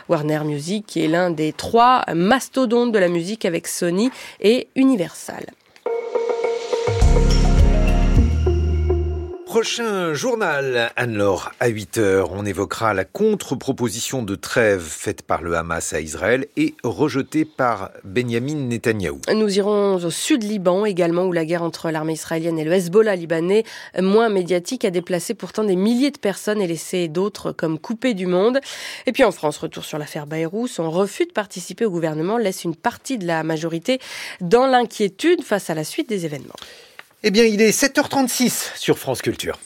Warner Music est l'un des trois mastodontes de la musique avec Sony et Universal. Prochain journal, Anne-Laure, à 8h, on évoquera la contre-proposition de trêve faite par le Hamas à Israël et rejetée par Benjamin Netanyahou. Nous irons au sud Liban également, où la guerre entre l'armée israélienne et le Hezbollah libanais, moins médiatique, a déplacé pourtant des milliers de personnes et laissé d'autres comme coupées du monde. Et puis en France, retour sur l'affaire Bayrou, son refus de participer au gouvernement laisse une partie de la majorité dans l'inquiétude face à la suite des événements. Eh bien, il est 7h36 sur France Culture.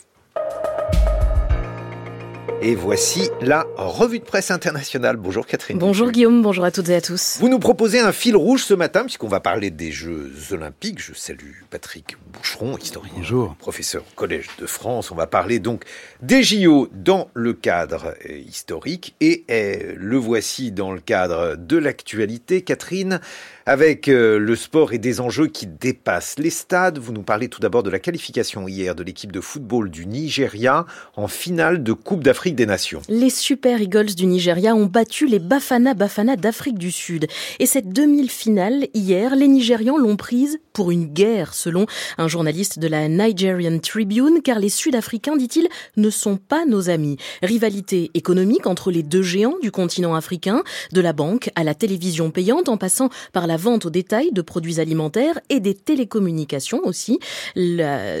Et voici la revue de presse internationale. Bonjour Catherine. Bonjour Guillaume, bonjour à toutes et à tous. Vous nous proposez un fil rouge ce matin puisqu'on va parler des Jeux Olympiques. Je salue Patrick Boucheron, historien, bonjour. professeur au Collège de France. On va parler donc des JO dans le cadre euh, historique et euh, le voici dans le cadre de l'actualité. Catherine, avec euh, le sport et des enjeux qui dépassent les stades, vous nous parlez tout d'abord de la qualification hier de l'équipe de football du Nigeria en finale de Coupe d'Afrique des Nations. Les Super Eagles du Nigeria ont battu les Bafana Bafana d'Afrique du Sud. Et cette demi-finale, hier, les Nigérians l'ont prise pour une guerre, selon un journaliste de la Nigerian Tribune, car les Sud-Africains, dit-il, ne sont pas nos amis. Rivalité économique entre les deux géants du continent africain, de la banque à la télévision payante, en passant par la vente au détail de produits alimentaires et des télécommunications aussi. La,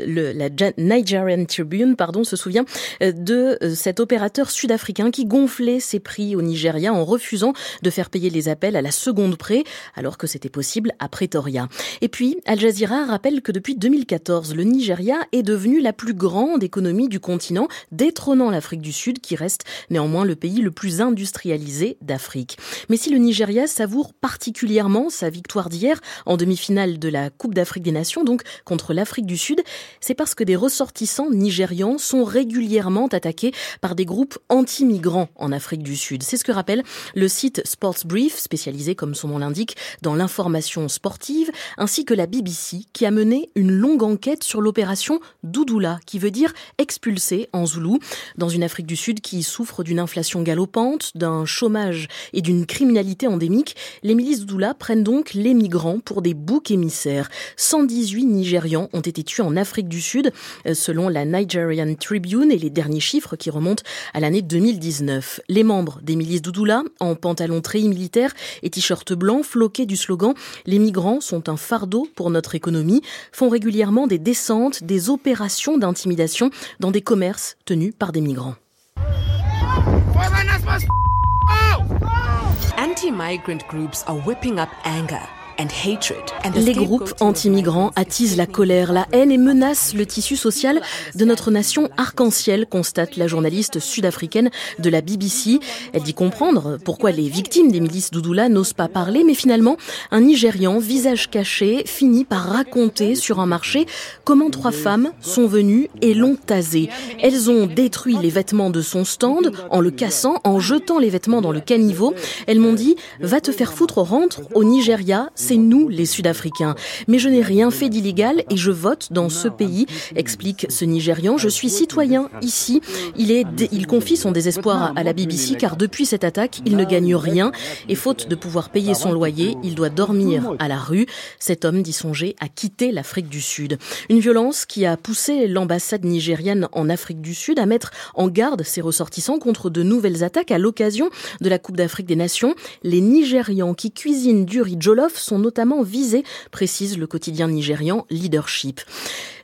Nigerian Tribune, pardon, se souvient euh, de euh, cet opérateur sud-africain qui gonflait ses prix au Nigeria en refusant de faire payer les appels à la seconde près, alors que c'était possible à Pretoria. Et puis, Al Jazeera rappelle que depuis 2014, le Nigeria est devenu la plus grande économie du continent, détrônant l'Afrique du Sud, qui reste néanmoins le pays le plus industrialisé d'Afrique. Mais si le Nigeria savoure particulièrement sa victoire d'hier en demi-finale de la Coupe d'Afrique des Nations, donc contre l'Afrique du Sud, c'est parce que des ressortissants nigérians sont régulièrement attaqués par des groupes anti-migrants en Afrique du Sud. C'est ce que rappelle le site Sports Brief, spécialisé comme son nom l'indique dans l'information sportive, ainsi que la BBC qui a mené une longue enquête sur l'opération Doudoula, qui veut dire expulsé en zoulou, dans une Afrique du Sud qui souffre d'une inflation galopante, d'un chômage et d'une criminalité endémique. Les milices Doudoula prennent donc les migrants pour des boucs émissaires. 118 Nigérians ont été tués en Afrique du Sud, euh, selon la Nigerian Tribune et les derniers chiffres qui remontent à l'année 2019. Les membres des milices Doudoula, en pantalon treillis militaire et t-shirt blanc, floqués du slogan Les migrants sont un fardeau pour notre économie, font régulièrement des descentes, des opérations d'intimidation dans des commerces tenus par des migrants. Anti-migrant groups are whipping up anger. Les groupes anti-migrants attisent la colère, la haine et menacent le tissu social de notre nation arc-en-ciel, constate la journaliste sud-africaine de la BBC. Elle dit comprendre pourquoi les victimes des milices Doudoula n'osent pas parler, mais finalement, un Nigérian, visage caché, finit par raconter sur un marché comment trois femmes sont venues et l'ont tasé. Elles ont détruit les vêtements de son stand en le cassant, en jetant les vêtements dans le caniveau. Elles m'ont dit, va te faire foutre, rentre au Nigeria, c'est nous les Sud-Africains. Mais je n'ai rien fait d'illégal et je vote dans ce pays, explique ce Nigérian. Je suis citoyen ici. Il, confie son désespoir à la BBC car depuis cette attaque, il ne gagne rien et faute de pouvoir payer son loyer, il doit dormir à la rue. Cet homme dit songer à quitter l'Afrique du Sud. Une violence qui a poussé l'ambassade nigérienne en Afrique du Sud à mettre en garde ses ressortissants contre de nouvelles attaques à l'occasion de la Coupe d'Afrique des Nations. Les Nigérians qui cuisinent du riz jollof sont notamment visés, précise le quotidien nigérian Leadership.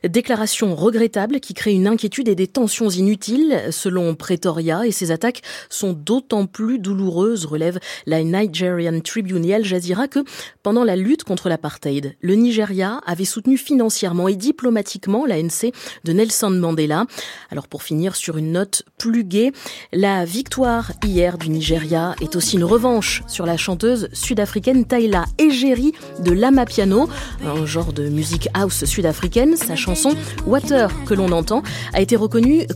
Déclaration regrettable qui crée une inquiétude et des tensions inutiles, selon Pretoria, et ces attaques sont d'autant plus douloureuses, relève la Nigerian Tribune Al Jazeera, que pendant la lutte contre l'apartheid, le Nigeria avait soutenu financièrement et diplomatiquement l'ANC de Nelson Mandela. Alors pour finir sur une note plus gaie, la victoire hier du Nigeria est aussi une revanche sur la chanteuse sud-africaine Tayla Egeri de Lama Piano, un genre de musique house sud-africaine. Sa chanson Water que l'on entend a été reconnue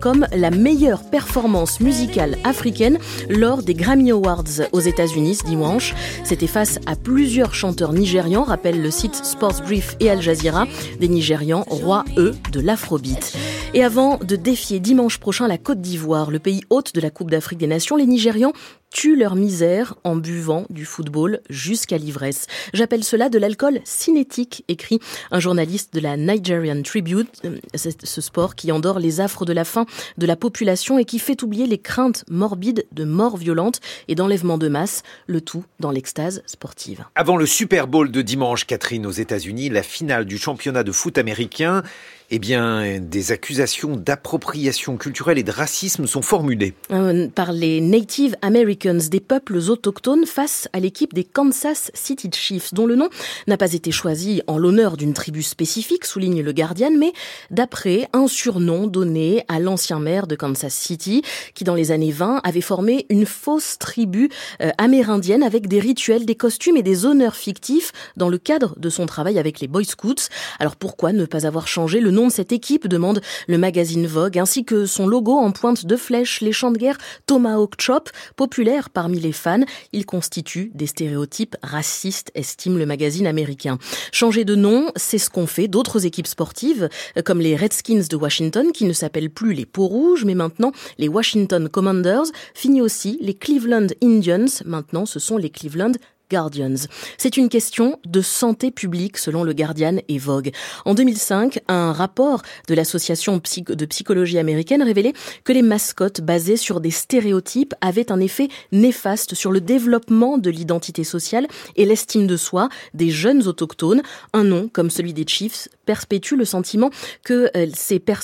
comme la meilleure performance musicale africaine lors des Grammy Awards aux États-Unis ce dimanche. C'était face à plusieurs chanteurs nigérians, rappelle le site Sports Brief et Al Jazeera, des Nigérians rois, eux, de l'afrobeat. Et avant de défier dimanche prochain la Côte d'Ivoire, le pays hôte de la Coupe d'Afrique des Nations, les Nigérians tuent leur misère en buvant du football jusqu'à l'ivresse. J'appelle cela de l'alcool cinétique, écrit un journaliste de la Nigerian Tribune, euh, ce sport qui endort les affres de la faim de la population et qui fait oublier les craintes morbides de morts violentes et d'enlèvements de masse, le tout dans l'extase sportive. Avant le Super Bowl de dimanche, Catherine, aux États-Unis, la finale du championnat de foot américain, eh bien, des accusations d'appropriation culturelle et de racisme sont formulées. Euh, par les Native Americans, des peuples autochtones, face à l'équipe des Kansas City Chiefs, dont le nom n'a pas été choisi en l'honneur d'une tribu spécifique, souligne le Guardian, mais d'après un surnom donné à l'ancien maire de Kansas City, qui dans les années 20 avait formé une fausse tribu euh, amérindienne avec des rituels, des costumes et des honneurs fictifs dans le cadre de son travail avec les Boy Scouts. Alors pourquoi ne pas avoir changé le nom de cette équipe, demande le magazine Vogue, ainsi que son logo en pointe de flèche, les champs de guerre Tomahawk Chop, populaire parmi les fans. Ils constituent des stéréotypes racistes, estime le magazine américain. Changer de nom, c'est ce qu'ont fait d'autres équipes sportives, comme les Redskins de Washington, qui ne s'appellent plus les Peaux Rouges, mais maintenant les Washington Commanders. Fini aussi les Cleveland Indians, maintenant ce sont les Cleveland Guardians. C'est une question de santé publique selon le Guardian et Vogue. En 2005, un rapport de l'association de psychologie américaine révélait que les mascottes basées sur des stéréotypes avaient un effet néfaste sur le développement de l'identité sociale et l'estime de soi des jeunes autochtones. Un nom comme celui des Chiefs perpétue le sentiment que euh,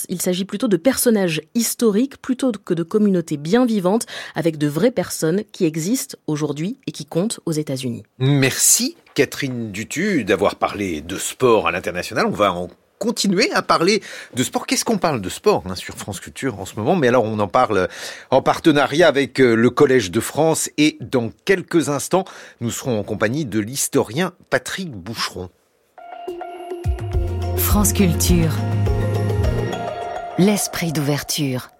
il s'agit plutôt de personnages historiques plutôt que de communautés bien vivantes avec de vraies personnes qui existent aujourd'hui et qui comptent aux États-Unis. Merci Catherine Dutu d'avoir parlé de sport à l'international. On va en continuer à parler de sport. Qu'est-ce qu'on parle de sport hein, sur France Culture en ce moment? Mais alors on en parle en partenariat avec euh, le Collège de France et dans quelques instants, nous serons en compagnie de l'historien Patrick Boucheron. France Culture. L'esprit d'ouverture.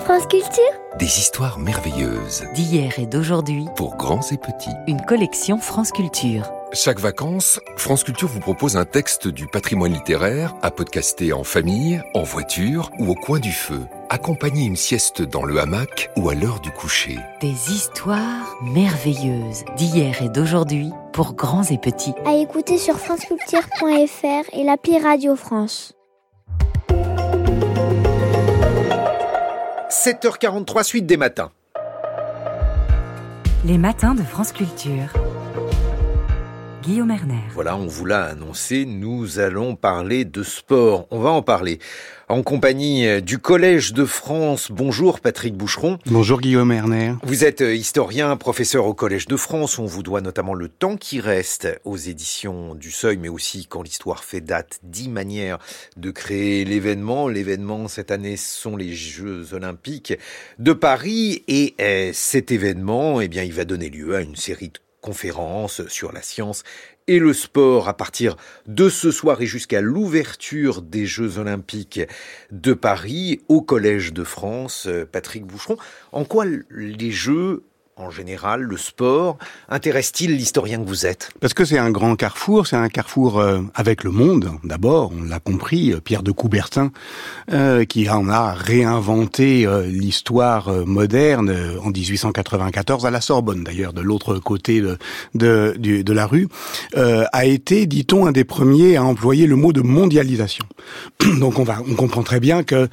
France Culture Des histoires merveilleuses. D'hier et d'aujourd'hui. Pour grands et petits. Une collection France Culture. Chaque vacances, France Culture vous propose un texte du patrimoine littéraire à podcaster en famille, en voiture ou au coin du feu. Accompagner une sieste dans le hamac ou à l'heure du coucher. Des histoires merveilleuses d'hier et d'aujourd'hui pour grands et petits. À écouter sur franceculture.fr et l'appli Radio France. 7h43 suite des matins. Les matins de France Culture. Guillaume Erner. Voilà, on vous l'a annoncé, nous allons parler de sport. On va en parler en compagnie du Collège de France. Bonjour Patrick Boucheron. Bonjour Guillaume Erner. Vous êtes historien, professeur au Collège de France. On vous doit notamment le temps qui reste aux éditions du Seuil, mais aussi quand l'histoire fait date, dix manières de créer l'événement. L'événement cette année sont les Jeux Olympiques de Paris et euh, cet événement, eh bien, il va donner lieu à une série de conférences sur la science et le sport à partir de ce soir et jusqu'à l'ouverture des Jeux olympiques de Paris au Collège de France. Patrick Boucheron, en quoi les Jeux en général, le sport intéresse-t-il l'historien que vous êtes? Parce que c'est un grand carrefour, c'est un carrefour euh, avec le monde, d'abord, on l'a compris, euh, Pierre de Coubertin, euh, qui en a réinventé l'histoire moderne en 1894 à la Sorbonne, d'ailleurs, de l'autre côté de, de, la rue, a été, dit-on, un des premiers à employer le mot de mondialisation. Donc on, on comprend très bien que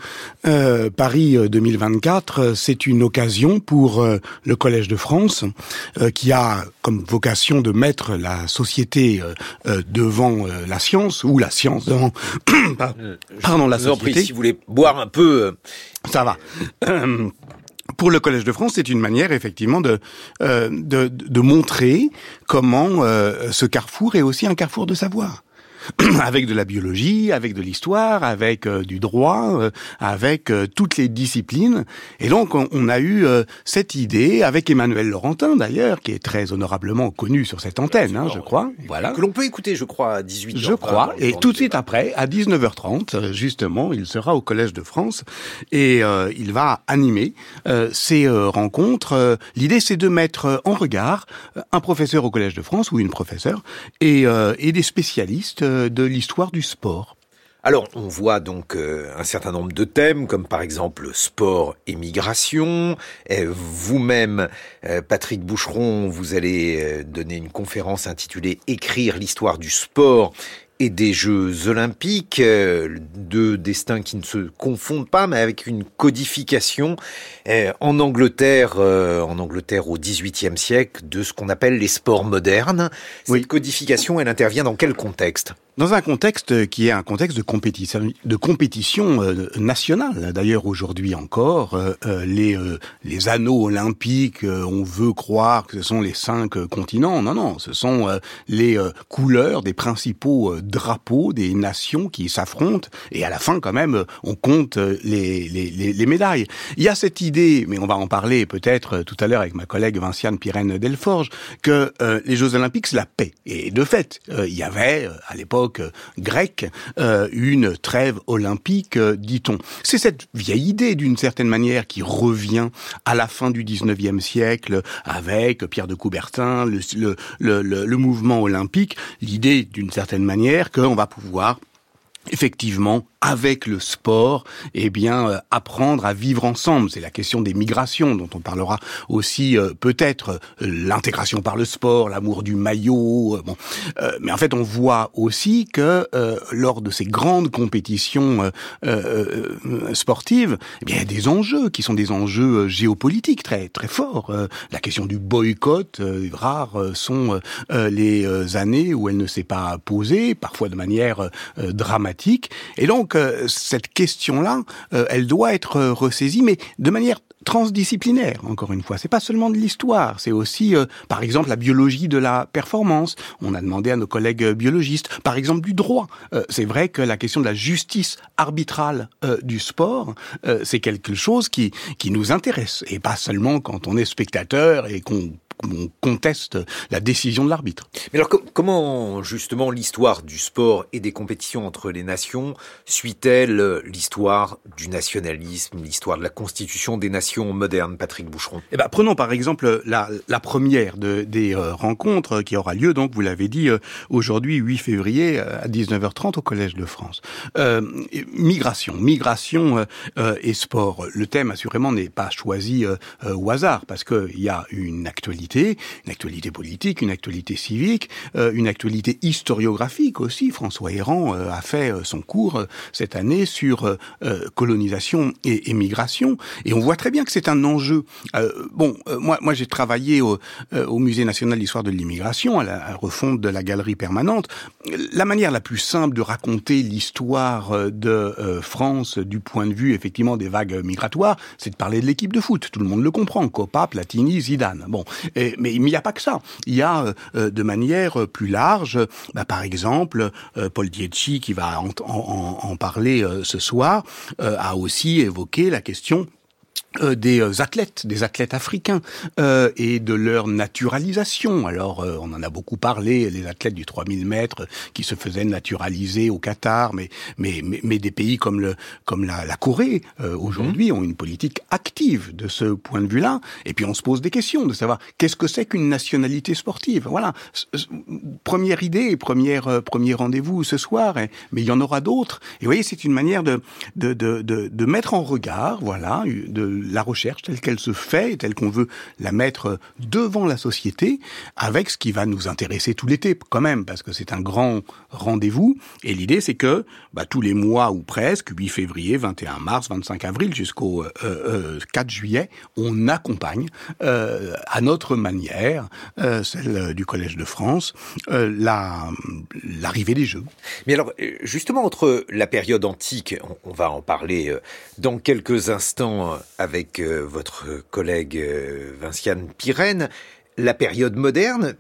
Paris 2024, c'est une occasion pour le Collège de France, euh, qui a comme vocation de mettre la société euh, euh, devant la science, ou la science devant, pardon, la société. si vous voulez boire un peu... Ça va. Pour le Collège de France, c'est une manière effectivement de, de, de montrer comment ce carrefour est aussi un carrefour de savoir. avec de la biologie, avec de l'histoire, avec euh, du droit, euh, avec euh, toutes les disciplines. Et donc on, a eu cette idée avec Emmanuel Laurentin d'ailleurs, qui est très honorablement connu sur cette antenne, hein, je crois. Voilà. Que l'on peut écouter, je crois, à 18h. Je crois. Et tout de suite après, à 19h30, justement, il sera au Collège de France et il va animer ces rencontres. L'idée, c'est de mettre en regard un professeur au Collège de France ou une professeure et, et des spécialistes de l'histoire du sport. Alors, on voit donc euh, un certain nombre de thèmes, comme par exemple sport et migration. Vous-même, euh, Patrick Boucheron, vous allez euh, donner une conférence intitulée Écrire l'histoire du sport et des Jeux olympiques, deux destins qui ne se confondent pas, mais avec une codification en Angleterre, en Angleterre au XVIIIe siècle, de ce qu'on appelle les sports modernes. Cette codification, elle intervient dans quel contexte? Dans un contexte qui est un contexte de compétition, euh, nationale. D'ailleurs, aujourd'hui encore, euh, euh, les, les anneaux olympiques, on veut croire que ce sont les cinq continents. Non, non, ce sont les couleurs des principaux drapeaux des nations qui s'affrontent et à la fin quand même on compte les, les, les, médailles. Il y a cette idée, mais on va en parler peut-être tout à l'heure avec ma collègue Vinciane Pirène Delforge, que les Jeux Olympiques c'est la paix. Et de fait, il y avait à l'époque grecque une trêve olympique, dit-on. C'est cette vieille idée d'une certaine manière qui revient à la fin du 19e siècle avec Pierre de Coubertin, le, le mouvement olympique, l'idée d'une certaine manière qu'on va pouvoir effectivement avec le sport, eh bien, euh, apprendre à vivre ensemble. C'est la question des migrations dont on parlera aussi euh, peut-être euh, l'intégration par le sport, l'amour du maillot. bon, mais en fait, on voit aussi que lors de ces grandes compétitions sportives, eh bien, il y a des enjeux qui sont des enjeux géopolitiques très très forts. la question du boycott, rares sont les années où elle ne s'est pas posée, parfois de manière dramatique. Et donc cette question-là, euh, elle doit être euh, ressaisie, mais de manière transdisciplinaire, encore une fois. C'est pas seulement de l'histoire, c'est aussi, euh, par exemple, la biologie de la performance. On a demandé à nos collègues biologistes, par exemple, du droit. c'est vrai que la question de la justice arbitrale du sport, c'est quelque chose qui, qui nous intéresse, et pas seulement quand on est spectateur et qu'on on conteste la décision de l'arbitre. Mais alors comment justement l'histoire du sport et des compétitions entre les nations suit-elle l'histoire du nationalisme, l'histoire de la constitution des nations modernes, Patrick Boucheron? Eh ben, prenons par exemple la, la première de, des euh, rencontres qui aura lieu, donc vous l'avez dit, euh, aujourd'hui 8 février euh, à 19h30 au Collège de France. migration, migration et sport. Le thème assurément n'est pas choisi au hasard parce qu'il y a une actualité une actualité politique, une actualité civique, euh, une actualité historiographique aussi. François Héran euh, a fait euh, son cours cette année sur colonisation et émigration, et on voit très bien que c'est un enjeu. bon, moi, j'ai travaillé au, Musée national d'histoire de l'immigration, à la refonte de la galerie permanente. La manière la plus simple de raconter l'histoire de France du point de vue effectivement des vagues migratoires, c'est de parler de l'équipe de foot. Tout le monde le comprend. Copa, Platini, Zidane. Bon, mais il n'y a pas que ça. Il y a euh, euh, de manière plus large, bah, par exemple, euh, Paul Dietschi, qui va en, en parler ce soir, a aussi évoqué la question euh, des euh, athlètes, des athlètes africains euh, et de leur naturalisation. Alors, euh, on en a beaucoup parlé, les athlètes du 3000 mètres qui se faisaient naturaliser au Qatar, mais mais mais, des pays comme le comme la, la Corée aujourd'hui mhm. ont une politique active de ce point de vue-là. Et puis on se pose des questions de savoir qu'est-ce que c'est qu'une nationalité sportive? Voilà, première idée, première premier rendez-vous ce soir, hein. mais il y en aura d'autres. Et vous voyez, c'est une manière de de, de de de mettre en regard, voilà, de la recherche telle qu'elle se fait et telle qu'on veut la mettre devant la société avec ce qui va nous intéresser tout l'été quand même parce que c'est un grand rendez-vous. Et l'idée c'est que bah, tous les mois ou presque 8 février 21 mars 25 avril jusqu'au 4 euh, euh, juillet on accompagne euh, à notre manière celle du collège de France la l'arrivée des jeux. Mais alors justement entre la période antique on va en parler dans quelques instants avec avec euh, votre collègue euh, Vinciane Pirenne, la période moderne,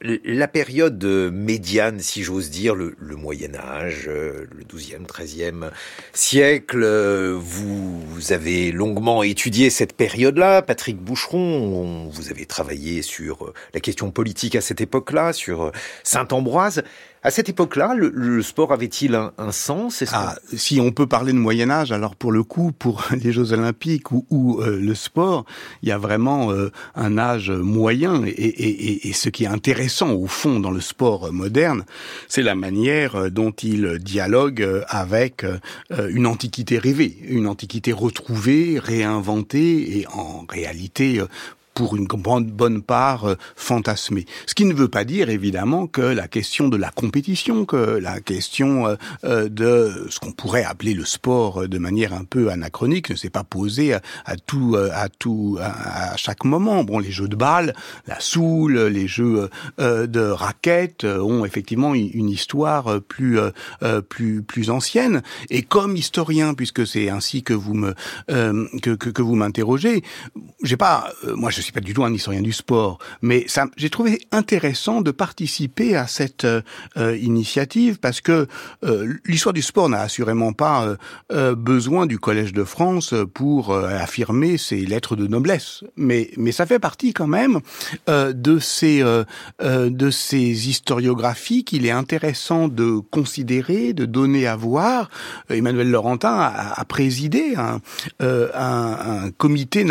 la période médiane, si j'ose dire, le, Moyen Âge, euh, le 12e, 13e siècle, vous, avez longuement étudié cette période-là. Patrick Boucheron, vous avez travaillé sur la question politique à cette époque-là, sur Saint-Ambroise. À cette époque-là, le, sport avait-il un, sens? Ah, Si on peut parler de Moyen Âge, alors pour le coup, pour les Jeux Olympiques ou, euh, le sport, il y a vraiment euh, un âge moyen. Et, ce qui est intéressant au fond dans le sport moderne, c'est la manière euh, dont il dialogue avec une antiquité rêvée, une antiquité retrouvée, réinventée et en réalité pour une bonne part euh, fantasmé. Ce qui ne veut pas dire évidemment que la question de la compétition, que la question euh, euh, de ce qu'on pourrait appeler le sport de manière un peu anachronique ne s'est pas posée à, tout, à tout, à, chaque moment. Bon, les jeux de balles, la soule, les jeux de raquettes ont effectivement une histoire plus, plus, plus ancienne. Et comme historien, puisque c'est ainsi que vous me, que, que, que vous m'interrogez, j'ai pas, moi je suis pas du tout un historien du sport, mais ça, j'ai trouvé intéressant de participer à cette euh, initiative parce que euh, l'histoire du sport n'a assurément pas euh, besoin du Collège de France pour affirmer ses lettres de noblesse, mais mais ça fait partie quand même de ces de ces historiographies qu'il est intéressant de considérer, de donner à voir. Emmanuel Laurentin a, a présidé un, un, un comité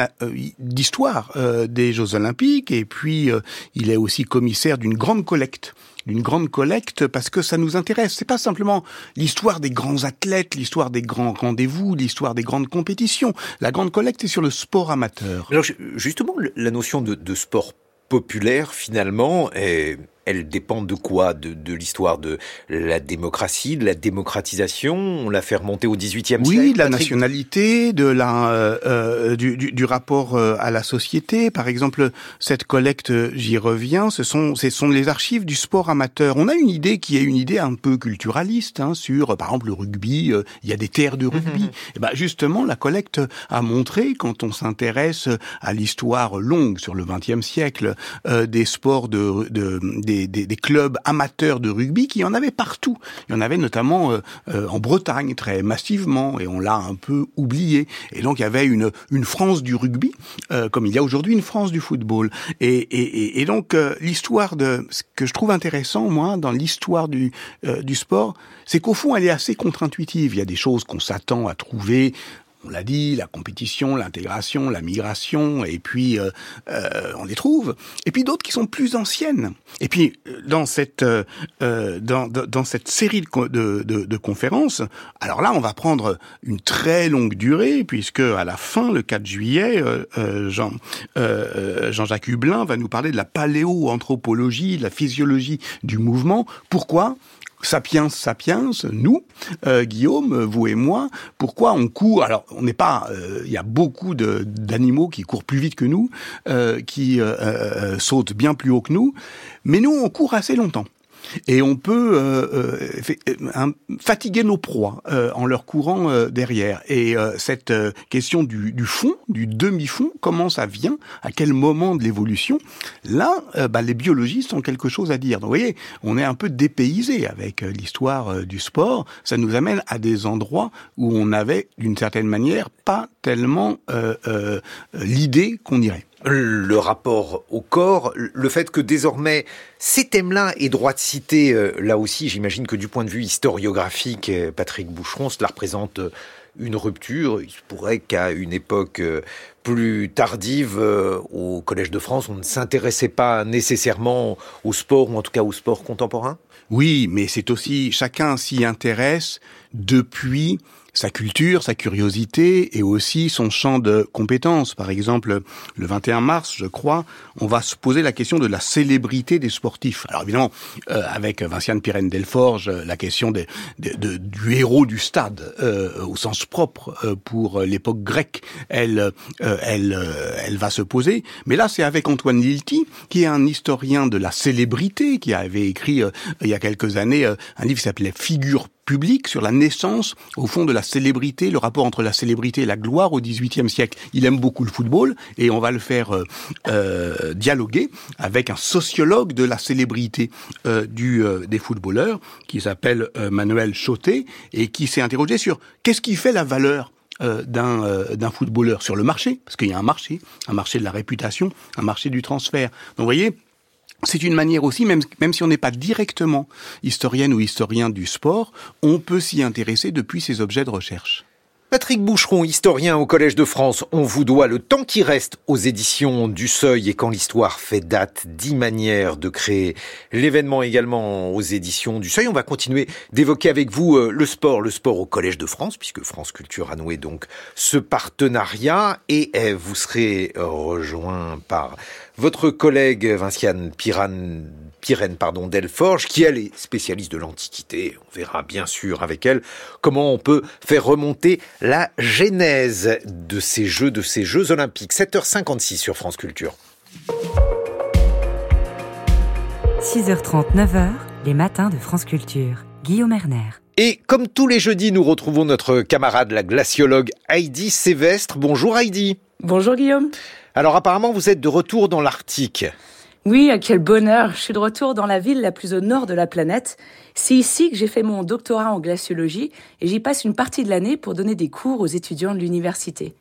d'histoire euh, des Jeux Olympiques et puis euh, il est aussi commissaire d'une grande collecte d'une grande collecte parce que ça nous intéresse. C'est pas simplement l'histoire des grands athlètes, l'histoire des grands rendez-vous, l'histoire des grandes compétitions. La grande collecte est sur le sport amateur. Justement, la notion de sport populaire finalement est elle dépend de quoi? De, de l'histoire de la démocratie, de la démocratisation? On l'a fait remonter au XVIIIe siècle Oui, de la nationalité, de la, euh, euh du, du, du, rapport euh, à la société. Par exemple, cette collecte, j'y reviens, ce sont, ce sont les archives du sport amateur. On a une idée qui est une idée un peu culturaliste hein, sur, par exemple, le rugby. Euh, il y a des terres de rugby. Et eh ben justement, la collecte a montré, quand on s'intéresse à l'histoire longue sur le XXe siècle des sports de, de des des, clubs amateurs de rugby qui en avaient partout. Il y en avait notamment euh, euh, en Bretagne très massivement et on l'a un peu oublié. Et donc il y avait une, une France du rugby euh, comme il y a aujourd'hui une France du football. Et, et, et donc l'histoire de ce que je trouve intéressant moi dans l'histoire du, du sport, c'est qu'au fond elle est assez contre-intuitive. Il y a des choses qu'on s'attend à trouver on l'a dit, la compétition, l'intégration, la migration, et puis euh, euh, on les trouve. Et puis d'autres qui sont plus anciennes. Et puis euh, dans cette dans, dans, cette série de, de, de, conférences, alors là on va prendre une très longue durée puisque à la fin, le 4 juillet, Jean Jean-Jacques Hublin va nous parler de la paléoanthropologie, de la physiologie du mouvement. Pourquoi? Sapiens, sapiens, nous, euh, Guillaume, vous et moi, pourquoi on court Alors, on n'est pas. Euh, il y a beaucoup d'animaux qui courent plus vite que nous, euh, qui sautent bien plus haut que nous, mais nous, on court assez longtemps et on peut euh, euh, fatiguer nos proies euh, en leur courant derrière. Et cette question du, du, fond, du demi-fond, comment ça vient, à quel moment de l'évolution, là, bah, les biologistes ont quelque chose à dire. Donc, vous voyez, on est un peu dépaysé avec l'histoire du sport. Ça nous amène à des endroits où on avait, d'une certaine manière, pas tellement l'idée qu'on irait le rapport au corps, le fait que désormais ces thèmes-là aient droit de citer, euh, là aussi j'imagine que du point de vue historiographique, euh, Patrick Boucheron, cela représente euh, une rupture. Il se pourrait qu'à une époque plus tardive, au Collège de France, on ne s'intéressait pas nécessairement au sport, ou en tout cas au sport contemporain? Oui, mais c'est aussi, chacun s'y intéresse depuis sa culture, sa curiosité et aussi son champ de compétences. Par exemple, le 21 mars, je crois, on va se poser la question de la célébrité des sportifs. Alors évidemment, euh, avec Vinciane Pirène Delforge, la question des, du héros du stade euh, au sens propre euh, pour l'époque grecque, elle, elle, elle va se poser. Mais là, c'est avec Antoine Lilti, qui est un historien de la célébrité, qui avait écrit il y a quelques années un livre qui s'appelait Figure public sur la naissance, au fond, de la célébrité, le rapport entre la célébrité et la gloire au XVIIIe siècle. Il aime beaucoup le football et on va le faire euh, euh dialoguer avec un sociologue de la célébrité euh, du, euh, des footballeurs qui s'appelle Manuel Chotet et qui s'est interrogé sur qu'est-ce qui fait la valeur d'un d'un footballeur sur le marché, parce qu'il y a un marché, un marché de la réputation, un marché du transfert. Donc voyez, c'est une manière aussi, même, si on n'est pas directement historienne ou historien du sport, on peut s'y intéresser depuis ces objets de recherche. Patrick Boucheron, historien au Collège de France, on vous doit le temps qui reste aux éditions du Seuil et quand l'histoire fait date, dix manières de créer l'événement également aux éditions du Seuil. On va continuer d'évoquer avec vous euh, le sport, le sport au Collège de France, puisque France Culture a noué donc ce partenariat et eh, vous serez rejoint par votre collègue Vinciane Piran, Pirène pardon, Delforge, qui elle est spécialiste de l'Antiquité. On verra bien sûr avec elle comment on peut faire remonter la genèse de ces Jeux, de ces Jeux olympiques. 7h56 sur France Culture. 6h30, 9h, les matins de France Culture. Guillaume Erner. Et comme tous les jeudis, nous retrouvons notre camarade, la glaciologue Heidi Sévestre. Bonjour Heidi. Bonjour Guillaume. Alors apparemment, vous êtes de retour dans l'Arctique. Oui, quel bonheur. Je suis de retour dans la ville la plus au nord de la planète. C'est ici que j'ai fait mon doctorat en glaciologie et j'y passe une partie de l'année pour donner des cours aux étudiants de l'université.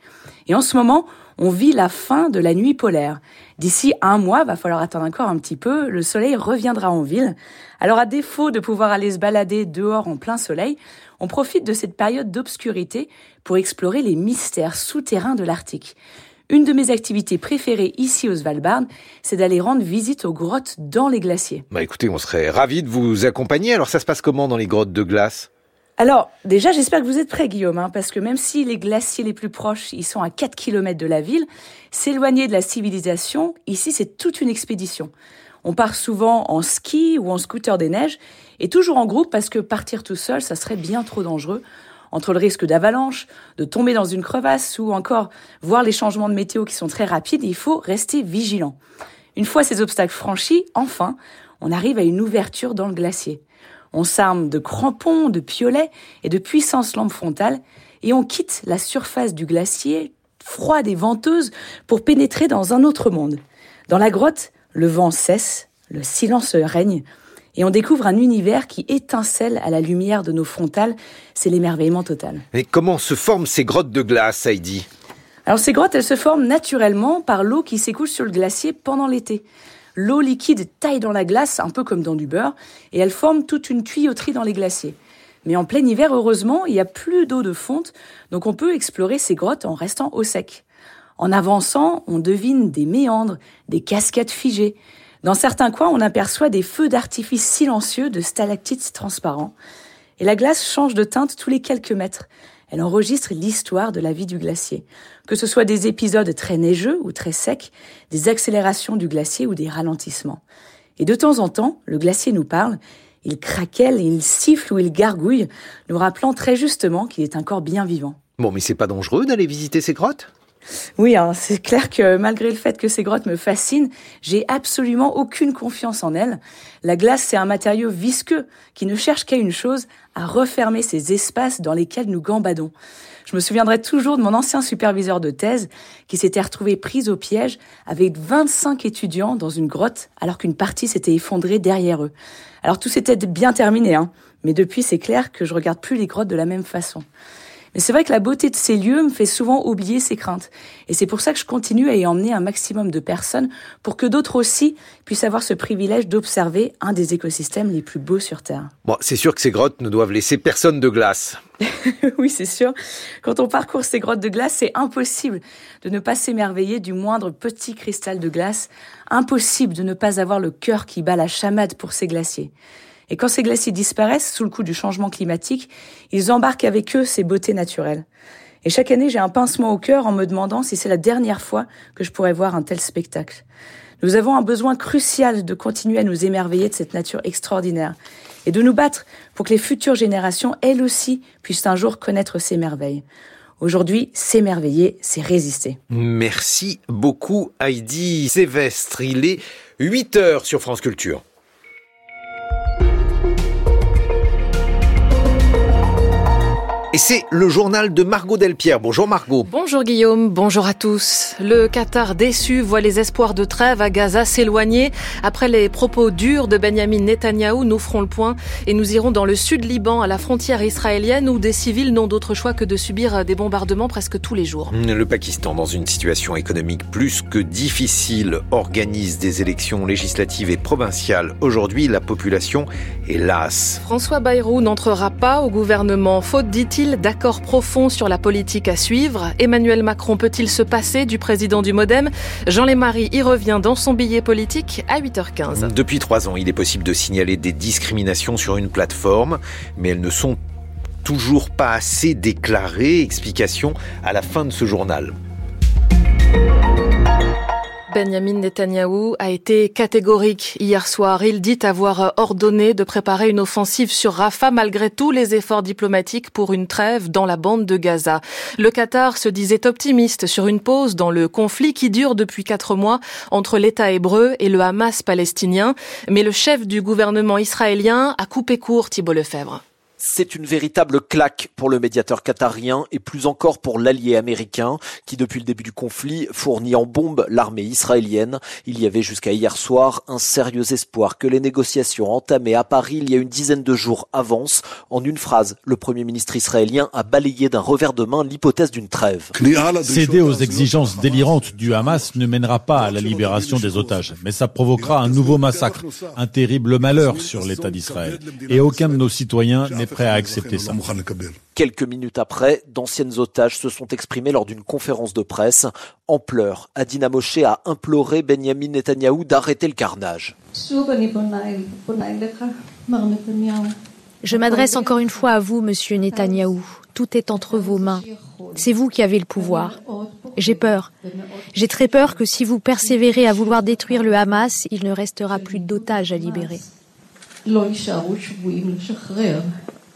Et en ce moment, on vit la fin de la nuit polaire. D'ici un mois, va falloir attendre encore un petit peu, le soleil reviendra en ville. Alors à défaut de pouvoir aller se balader dehors en plein soleil, on profite de cette période d'obscurité pour explorer les mystères souterrains de l'Arctique. Une de mes activités préférées ici au Svalbard, c'est d'aller rendre visite aux grottes dans les glaciers. Bah écoutez, on serait ravis de vous accompagner. Alors ça se passe comment dans les grottes de glace? Alors, déjà, j'espère que vous êtes prêts, Guillaume, hein, parce que même si les glaciers les plus proches, ils sont à 4 km de la ville, s'éloigner de la civilisation, ici, c'est toute une expédition. On part souvent en ski ou en scooter des neiges, et toujours en groupe parce que partir tout seul, ça serait bien trop dangereux entre le risque d'avalanche, de tomber dans une crevasse ou encore voir les changements de météo qui sont très rapides, il faut rester vigilant. Une fois ces obstacles franchis, enfin, on arrive à une ouverture dans le glacier. On s'arme de crampons, de piolets et de puissantes lampes frontales et on quitte la surface du glacier, froide et venteuse, pour pénétrer dans un autre monde. Dans la grotte, le vent cesse, le silence règne, et on découvre un univers qui étincelle à la lumière de nos frontales. C'est l'émerveillement total. Mais comment se forment ces grottes de glace, Heidi? Alors ces grottes, elles se forment naturellement par l'eau qui s'écoule sur le glacier pendant l'été. L'eau liquide taille dans la glace, un peu comme dans du beurre, et elle forme toute une tuyauterie dans les glaciers. Mais en plein hiver, heureusement, il n'y a plus d'eau de fonte, donc on peut explorer ces grottes en restant au sec. En avançant, on devine des méandres, des cascades figées. Dans certains coins, on aperçoit des feux d'artifice silencieux de stalactites transparents. Et la glace change de teinte tous les quelques mètres. Elle enregistre l'histoire de la vie du glacier. Que ce soit des épisodes très neigeux ou très secs, des accélérations du glacier ou des ralentissements. Et de temps en temps, le glacier nous parle. Il craquelle, il siffle ou il gargouille, nous rappelant très justement qu'il est un corps bien vivant. Bon, mais c'est pas dangereux d'aller visiter ces grottes? Oui, hein, c'est clair que malgré le fait que ces grottes me fascinent, j'ai absolument aucune confiance en elles. La glace, c'est un matériau visqueux qui ne cherche qu'à une chose, à refermer ces espaces dans lesquels nous gambadons. Je me souviendrai toujours de mon ancien superviseur de thèse qui s'était retrouvé pris au piège avec 25 étudiants dans une grotte alors qu'une partie s'était effondrée derrière eux. Alors tout s'était bien terminé, hein, mais depuis c'est clair que je regarde plus les grottes de la même façon. Mais c'est vrai que la beauté de ces lieux me fait souvent oublier ces craintes. Et c'est pour ça que je continue à y emmener un maximum de personnes pour que d'autres aussi puissent avoir ce privilège d'observer un des écosystèmes les plus beaux sur Terre. Bon, c'est sûr que ces grottes ne doivent laisser personne de glace. oui, c'est sûr. Quand on parcourt ces grottes de glace, c'est impossible de ne pas s'émerveiller du moindre petit cristal de glace. Impossible de ne pas avoir le cœur qui bat la chamade pour ces glaciers. Et quand ces glaciers disparaissent sous le coup du changement climatique, ils embarquent avec eux ces beautés naturelles. Et chaque année, j'ai un pincement au cœur en me demandant si c'est la dernière fois que je pourrais voir un tel spectacle. Nous avons un besoin crucial de continuer à nous émerveiller de cette nature extraordinaire et de nous battre pour que les futures générations, elles aussi, puissent un jour connaître ces merveilles. Aujourd'hui, s'émerveiller, c'est résister. Merci beaucoup Heidi Sévestre. Il est 8 heures sur France Culture. Et c'est le journal de Margot Delpierre. Bonjour Margot. Bonjour Guillaume, bonjour à tous. Le Qatar déçu voit les espoirs de trêve à Gaza s'éloigner. Après les propos durs de Benjamin Netanyahou, nous ferons le point et nous irons dans le sud Liban, à la frontière israélienne, où des civils n'ont d'autre choix que de subir des bombardements presque tous les jours. Le Pakistan, dans une situation économique plus que difficile, organise des élections législatives et provinciales. Aujourd'hui, la population est lasse. François Bayrou n'entrera pas au gouvernement, faute, dit-il, d'accord profond sur la politique à suivre Emmanuel Macron peut-il se passer du président du Modem? Jean Lémarie y revient dans son billet politique à 8h15. Depuis trois ans, il est possible de signaler des discriminations sur une plateforme, mais elles ne sont toujours pas assez déclarées. Explication à la fin de ce journal. Benjamin Netanyahou a été catégorique hier soir. Il dit avoir ordonné de préparer une offensive sur Rafah malgré tous les efforts diplomatiques pour une trêve dans la bande de Gaza. Le Qatar se disait optimiste sur une pause dans le conflit qui dure depuis quatre mois entre l'État hébreu et le Hamas palestinien. Mais le chef du gouvernement israélien a coupé court Thibault Lefebvre. C'est une véritable claque pour le médiateur qatarien et plus encore pour l'allié américain qui depuis le début du conflit fournit en bombes l'armée israélienne. Il y avait jusqu'à hier soir un sérieux espoir que les négociations entamées à Paris il y a une dizaine de jours avancent. En une phrase, le premier ministre israélien a balayé d'un revers de main l'hypothèse d'une trêve. Céder aux exigences délirantes du Hamas ne mènera pas à la libération des otages, mais ça provoquera un nouveau massacre, un terrible malheur sur l'État d'Israël. Et aucun de nos citoyens prêt à accepter ça. Quelques minutes après, d'anciennes otages se sont exprimées lors d'une conférence de presse. En pleurs, Adina Moshe a imploré Benjamin Netanyahou d'arrêter le carnage. Je m'adresse encore une fois à vous, monsieur Netanyahou. Tout est entre vos mains. C'est vous qui avez le pouvoir. J'ai peur. J'ai très peur que si vous persévérez à vouloir détruire le Hamas, il ne restera plus d'otages à libérer.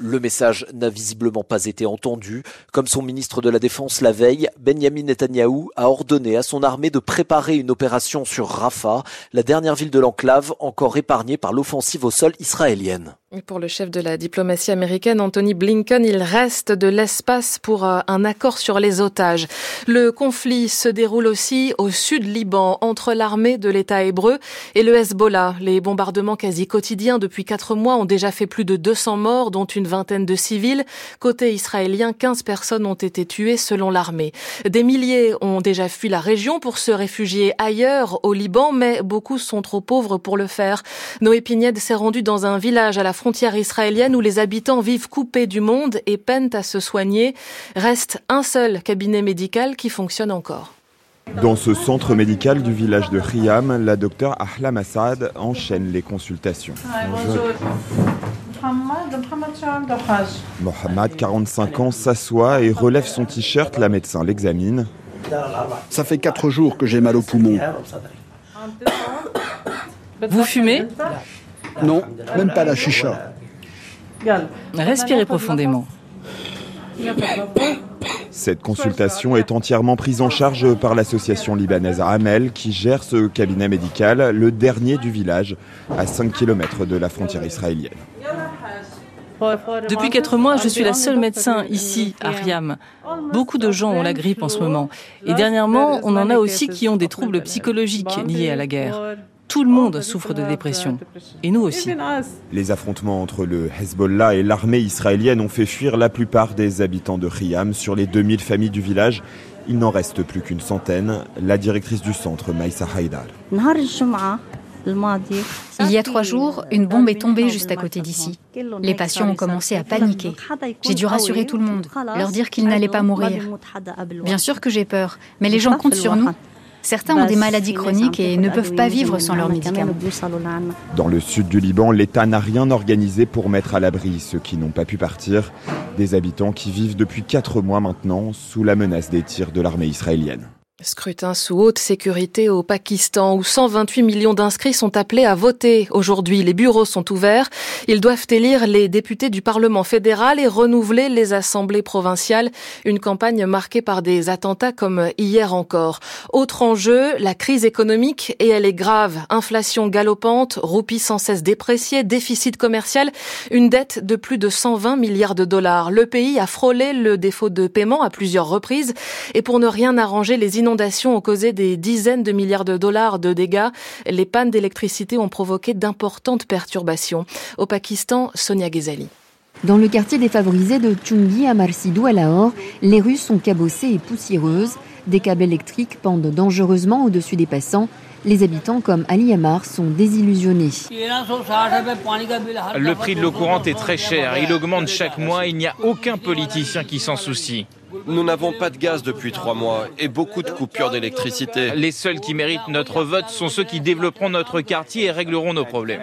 Le message n'a visiblement pas été entendu. Comme son ministre de la Défense la veille, Benjamin Netanyahou a ordonné à son armée de préparer une opération sur Rafah, la dernière ville de l'enclave encore épargnée par l'offensive au sol israélienne. Pour le chef de la diplomatie américaine, Anthony Blinken, il reste de l'espace pour euh, un accord sur les otages. Le conflit se déroule aussi au sud Liban, entre l'armée de l'État hébreu et le Hezbollah. Les bombardements quasi quotidiens depuis quatre mois ont déjà fait plus de 200 morts, dont une vingtaine de civils. Côté israélien, 15 personnes ont été tuées selon l'armée. Des milliers ont déjà fui la région pour se réfugier ailleurs au Liban, mais beaucoup sont trop pauvres pour le faire. Noé Pignède s'est rendu dans un village à la frontière israélienne où les habitants vivent coupés du monde et peinent à se soigner. Reste un seul cabinet médical qui fonctionne encore. Dans ce centre médical du village de Riyam, la docteure Ahlam Assad enchaîne les consultations. Mohamed, 45 ans, s'assoit et relève son t-shirt. La médecin l'examine. Ça fait 4 jours que j'ai mal au poumon. Vous fumez? Non, même pas la chicha. Respirez profondément. Cette consultation est entièrement prise en charge par l'association libanaise Amel qui gère ce cabinet médical, le dernier du village, à 5 km de la frontière israélienne. Depuis quatre mois, je suis la seule médecin ici, à Riam. Beaucoup de gens ont la grippe en ce moment. Et dernièrement, on en a aussi qui ont des troubles psychologiques liés à la guerre. Tout le monde souffre de dépression. Et nous aussi. Les affrontements entre le Hezbollah et l'armée israélienne ont fait fuir la plupart des habitants de Riam. Sur les 2000 familles du village, il n'en reste plus qu'une centaine. La directrice du centre, Maïsa Haïdar. Il y a trois jours, une bombe est tombée juste à côté d'ici. Les patients ont commencé à paniquer. J'ai dû rassurer tout le monde, leur dire qu'ils n'allaient pas mourir. Bien sûr que j'ai peur, mais les gens comptent sur nous. Certains ont des maladies chroniques et ne peuvent pas vivre sans leurs médicaments. Dans le sud du Liban, l'État n'a rien organisé pour mettre à l'abri ceux qui n'ont pas pu partir. Des habitants qui vivent depuis quatre mois maintenant sous la menace des tirs de l'armée israélienne. Scrutin sous haute sécurité au Pakistan où 128 millions d'inscrits sont appelés à voter. Aujourd'hui, les bureaux sont ouverts. Ils doivent élire les députés du Parlement fédéral et renouveler les assemblées provinciales. Une campagne marquée par des attentats comme hier encore. Autre enjeu, la crise économique et elle est grave. Inflation galopante, roupie sans cesse dépréciée, déficit commercial, une dette de plus de 120 milliards de dollars. Le pays a frôlé le défaut de paiement à plusieurs reprises et pour ne rien arranger, les inondations inondations ont causé des dizaines de milliards de dollars de dégâts. Les pannes d'électricité ont provoqué d'importantes perturbations. Au Pakistan, Sonia Ghezali. Dans le quartier défavorisé de Chungi à Marsidou à Lahore, les rues sont cabossées et poussiéreuses. Des câbles électriques pendent dangereusement au-dessus des passants. Les habitants comme Ali Amar sont désillusionnés. Le prix de l'eau courante est très cher. Il augmente chaque mois. Il n'y a aucun politicien qui s'en soucie. Nous n'avons pas de gaz depuis trois mois et beaucoup de coupures d'électricité. Les seuls qui méritent notre vote sont ceux qui développeront notre quartier et régleront nos problèmes.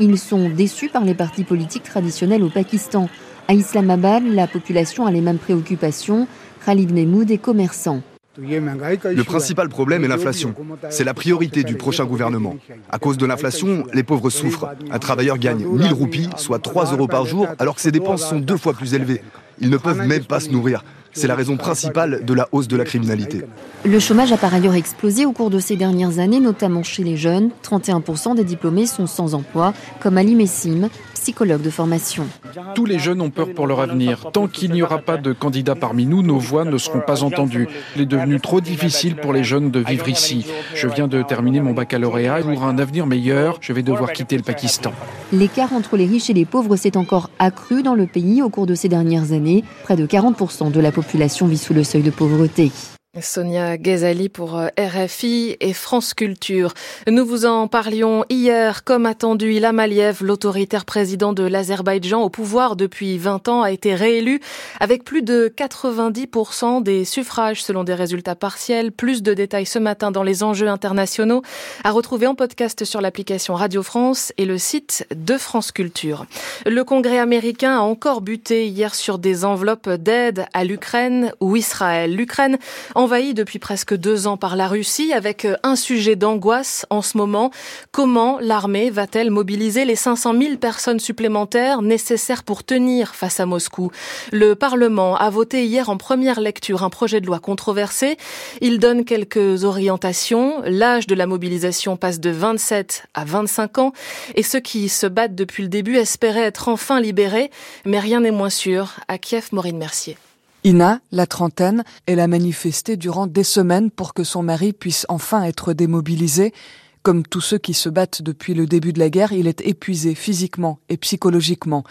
Ils sont déçus par les partis politiques traditionnels au Pakistan. À Islamabad, la population a les mêmes préoccupations. Khalid Mehmoud est commerçant. Le principal problème est l'inflation. C'est la priorité du prochain gouvernement. À cause de l'inflation, les pauvres souffrent. Un travailleur gagne 1000 roupies, soit 3 euros par jour, alors que ses dépenses sont deux fois plus élevées. Ils ne peuvent même pas se nourrir. C'est la raison principale de la hausse de la criminalité. Le chômage a par ailleurs explosé au cours de ces dernières années, notamment chez les jeunes. 31% des diplômés sont sans emploi, comme Ali Messim, psychologue de formation. Tous les jeunes ont peur pour leur avenir. Tant qu'il n'y aura pas de candidats parmi nous, nos voix ne seront pas entendues. Il est devenu trop difficile pour les jeunes de vivre ici. Je viens de terminer mon baccalauréat. Pour un avenir meilleur, je vais devoir quitter le Pakistan. L'écart entre les riches et les pauvres s'est encore accru dans le pays au cours de ces dernières années. Près de 40% de la population vit sous le seuil de pauvreté. Sonia Ghazali pour euh, RFI et France Culture. Nous vous en parlions hier. Comme attendu, Ilham Aliyev, l'autoritaire président de l'Azerbaïdjan au pouvoir depuis 20 ans, a été réélu avec plus de 90% des suffrages selon des résultats partiels. Plus de détails ce matin dans les enjeux internationaux à retrouver en podcast sur l'application Radio France et le site de France Culture. Le Congrès américain a encore buté hier sur des enveloppes d'aide à l'Ukraine ou Israël. L'Ukraine envahi depuis presque deux ans par la Russie avec euh, un sujet d'angoisse en ce moment. Comment l'armée va-t-elle mobiliser les 500 000 personnes supplémentaires nécessaires pour tenir face à Moscou? Le Parlement a voté hier en première lecture un projet de loi controversé. Il donne quelques orientations. L'âge de la mobilisation passe de 27 à 25 ans et ceux qui se battent depuis le début espéraient être enfin libérés. Mais rien n'est moins sûr. À Kiev, Maureen Mercier. Ina, la trentaine, elle a manifesté durant des semaines pour que son mari puisse enfin être démobilisé. Comme tous ceux qui se battent depuis le début de la guerre, il est épuisé physiquement et psychologiquement.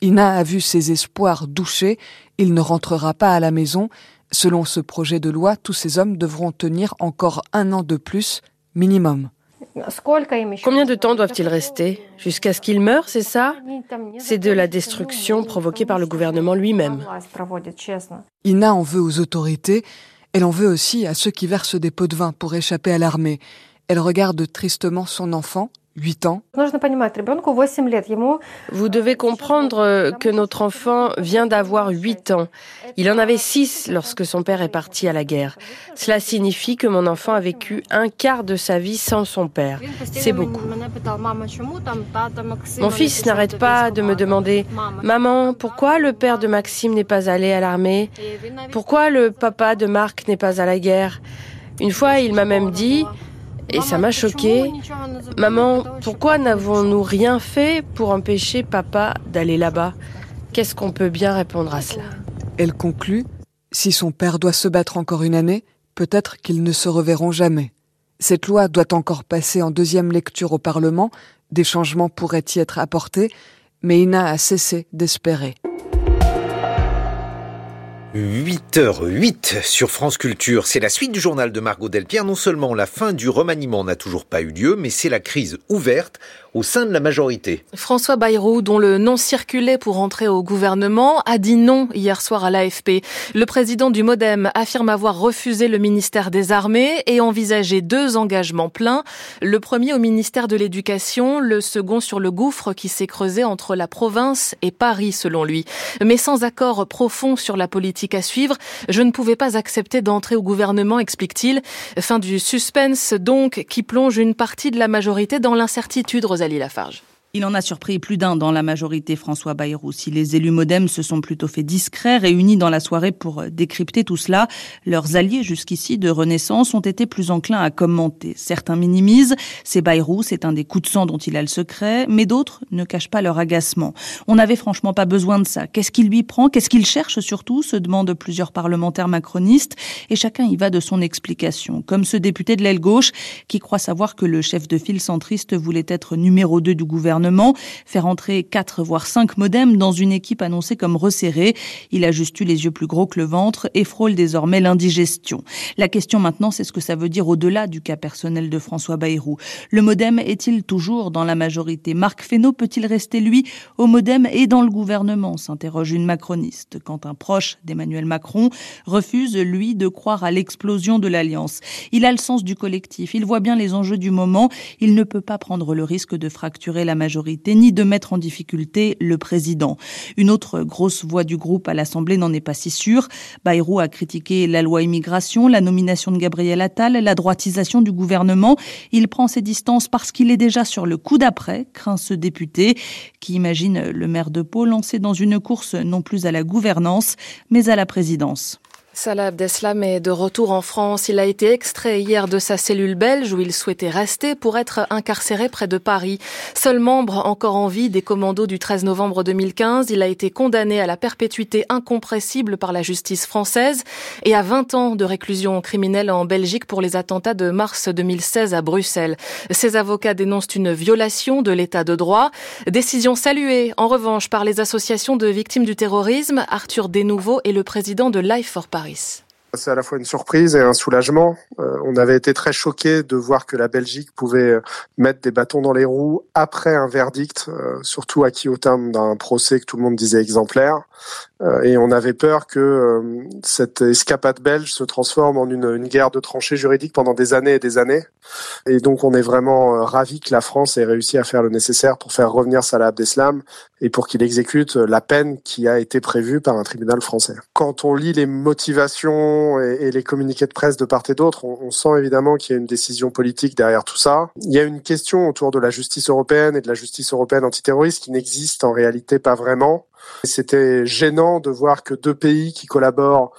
Ina a vu ses espoirs douchés, il ne rentrera pas à la maison. Selon ce projet de loi, tous ces hommes devront tenir encore un an de plus, minimum. Combien de temps doivent-ils rester? Jusqu'à ce qu'ils meurent, c'est ça? C'est de la destruction provoquée par le gouvernement lui-même. Ina en veut aux autorités, elle en veut aussi à ceux qui versent des pots de vin pour échapper à l'armée. Elle regarde tristement son enfant, 8 ans. Vous devez comprendre que notre enfant vient d'avoir 8 ans. Il en avait 6 lorsque son père est parti à la guerre. Cela signifie que mon enfant a vécu un quart de sa vie sans son père. C'est beaucoup. Mon fils n'arrête pas de me demander Maman, pourquoi le père de Maxime n'est pas allé à l'armée? Pourquoi le papa de Marc n'est pas à la guerre? Une fois, il m'a même dit et ça m'a choqué. Maman, pourquoi n'avons-nous rien fait pour empêcher papa d'aller là-bas? Qu'est-ce qu'on peut bien répondre à cela? Elle conclut, si son père doit se battre encore une année, peut-être qu'ils ne se reverront jamais. Cette loi doit encore passer en deuxième lecture au Parlement, des changements pourraient y être apportés, mais Ina a cessé d'espérer. 8h08 sur France Culture. C'est la suite du journal de Margot Delpierre. Non seulement la fin du remaniement n'a toujours pas eu lieu, mais c'est la crise ouverte au sein de la majorité. François Bayrou, dont le nom circulait pour entrer au gouvernement, a dit non hier soir à l'AFP. Le président du Modem affirme avoir refusé le ministère des Armées et envisagé deux engagements pleins. Le premier au ministère de l'Éducation, le second sur le gouffre qui s'est creusé entre la province et Paris, selon lui. Mais sans accord profond sur la politique à suivre, je ne pouvais pas accepter d'entrer au gouvernement, explique-t-il. Fin du suspense, donc, qui plonge une partie de la majorité dans l'incertitude, Rosalie Lafarge. Il en a surpris plus d'un dans la majorité, François Bayrou. Si les élus modem se sont plutôt fait discrets, réunis dans la soirée pour décrypter tout cela, leurs alliés jusqu'ici de Renaissance ont été plus enclins à commenter. Certains minimisent, c'est Bayrou, c'est un des coups de sang dont il a le secret, mais d'autres ne cachent pas leur agacement. On n'avait franchement pas besoin de ça. Qu'est-ce qu'il lui prend? Qu'est-ce qu'il cherche surtout? se demandent plusieurs parlementaires macronistes, et chacun y va de son explication. Comme ce député de l'aile gauche qui croit savoir que le chef de file centriste voulait être numéro 2 du gouvernement faire entrer 4 voire 5 modems dans une équipe annoncée comme resserrée. Il a juste eu les yeux plus gros que le ventre et frôle désormais l'indigestion. La question maintenant, c'est ce que ça veut dire au-delà du cas personnel de François Bayrou. Le modem est-il toujours dans la majorité? Marc Fesneau peut-il rester, lui, au modem et dans le gouvernement? s'interroge une macroniste. Quand un proche d'Emmanuel Macron refuse, lui, de croire à l'explosion de l'alliance. Il a le sens du collectif, il voit bien les enjeux du moment, il ne peut pas prendre le risque de fracturer la majorité ni de mettre en difficulté le président. Une autre grosse voix du groupe à l'Assemblée n'en est pas si sûre. Bayrou a critiqué la loi immigration, la nomination de Gabriel Attal, la droitisation du gouvernement. Il prend ses distances parce qu'il est déjà sur le coup d'après, craint ce député, qui imagine le maire de Pau lancé dans une course non plus à la gouvernance, mais à la présidence. Salah Abdeslam est de retour en France. Il a été extrait hier de sa cellule belge où il souhaitait rester pour être incarcéré près de Paris. Seul membre encore en vie des commandos du 13 novembre 2015, il a été condamné à la perpétuité incompressible par la justice française et à 20 ans de réclusion criminelle en Belgique pour les attentats de mars 2016 à Bruxelles. Ses avocats dénoncent une violation de l'état de droit. Décision saluée, en revanche, par les associations de victimes du terrorisme. Arthur Desnouveau est le président de Life for Paris. C'est à la fois une surprise et un soulagement. Euh, on avait été très choqués de voir que la Belgique pouvait euh, mettre des bâtons dans les roues après un verdict, euh, surtout acquis au terme d'un procès que tout le monde disait exemplaire. Euh, et on avait peur que euh, cette escapade belge se transforme en une, une, guerre de tranchées juridiques pendant des années et des années. Et donc on est vraiment euh, ravis que la France ait réussi à faire le nécessaire pour faire revenir Salah Abdeslam et pour qu'il exécute la peine qui a été prévue par un tribunal français. Quand on lit les motivations et, et les communiqués de presse de part et d'autre, on, on, sent évidemment qu'il y a une décision politique derrière tout ça. Il y a une question autour de la justice européenne et de la justice européenne antiterroriste qui n'existe en réalité pas vraiment. C'était gênant de voir que deux pays qui collaborent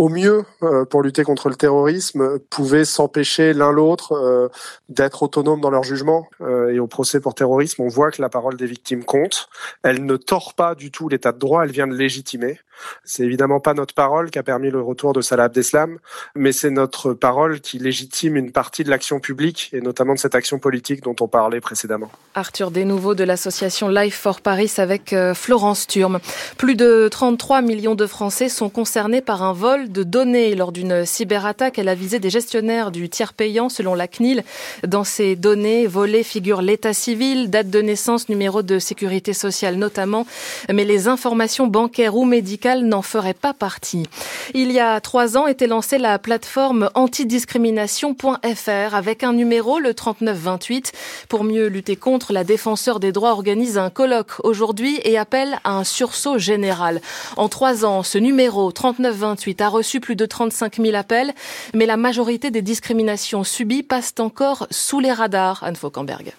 au mieux euh, pour lutter contre le terrorisme pouvaient s'empêcher l'un l'autre euh, d'être autonomes dans leur jugement. Euh, et au procès pour terrorisme, on voit que la parole des victimes compte. Elle ne tord pas du tout l'état de droit, elle vient de légitimer. C'est évidemment pas notre parole qui a permis le retour de Salah Abdeslam, mais c'est notre parole qui légitime une partie de l'action publique et notamment de cette action politique dont on parlait précédemment. Arthur Desnouveau de l'association Life for Paris avec Florence Turme. Plus de 33 millions de Français sont concernés par un vol de données lors d'une cyberattaque. Elle a visé des gestionnaires du tiers payant selon la CNIL. Dans ces données volées figurent l'état civil, date de naissance, numéro de sécurité sociale notamment, mais les informations bancaires ou médicales n'en ferait pas partie. Il y a trois ans était lancée la plateforme antidiscrimination.fr avec un numéro, le 3928. Pour mieux lutter contre, la défenseur des droits organise un colloque aujourd'hui et appelle à un sursaut général. En trois ans, ce numéro 3928 a reçu plus de 35 000 appels, mais la majorité des discriminations subies passent encore sous les radars, Anne Fauquemberg.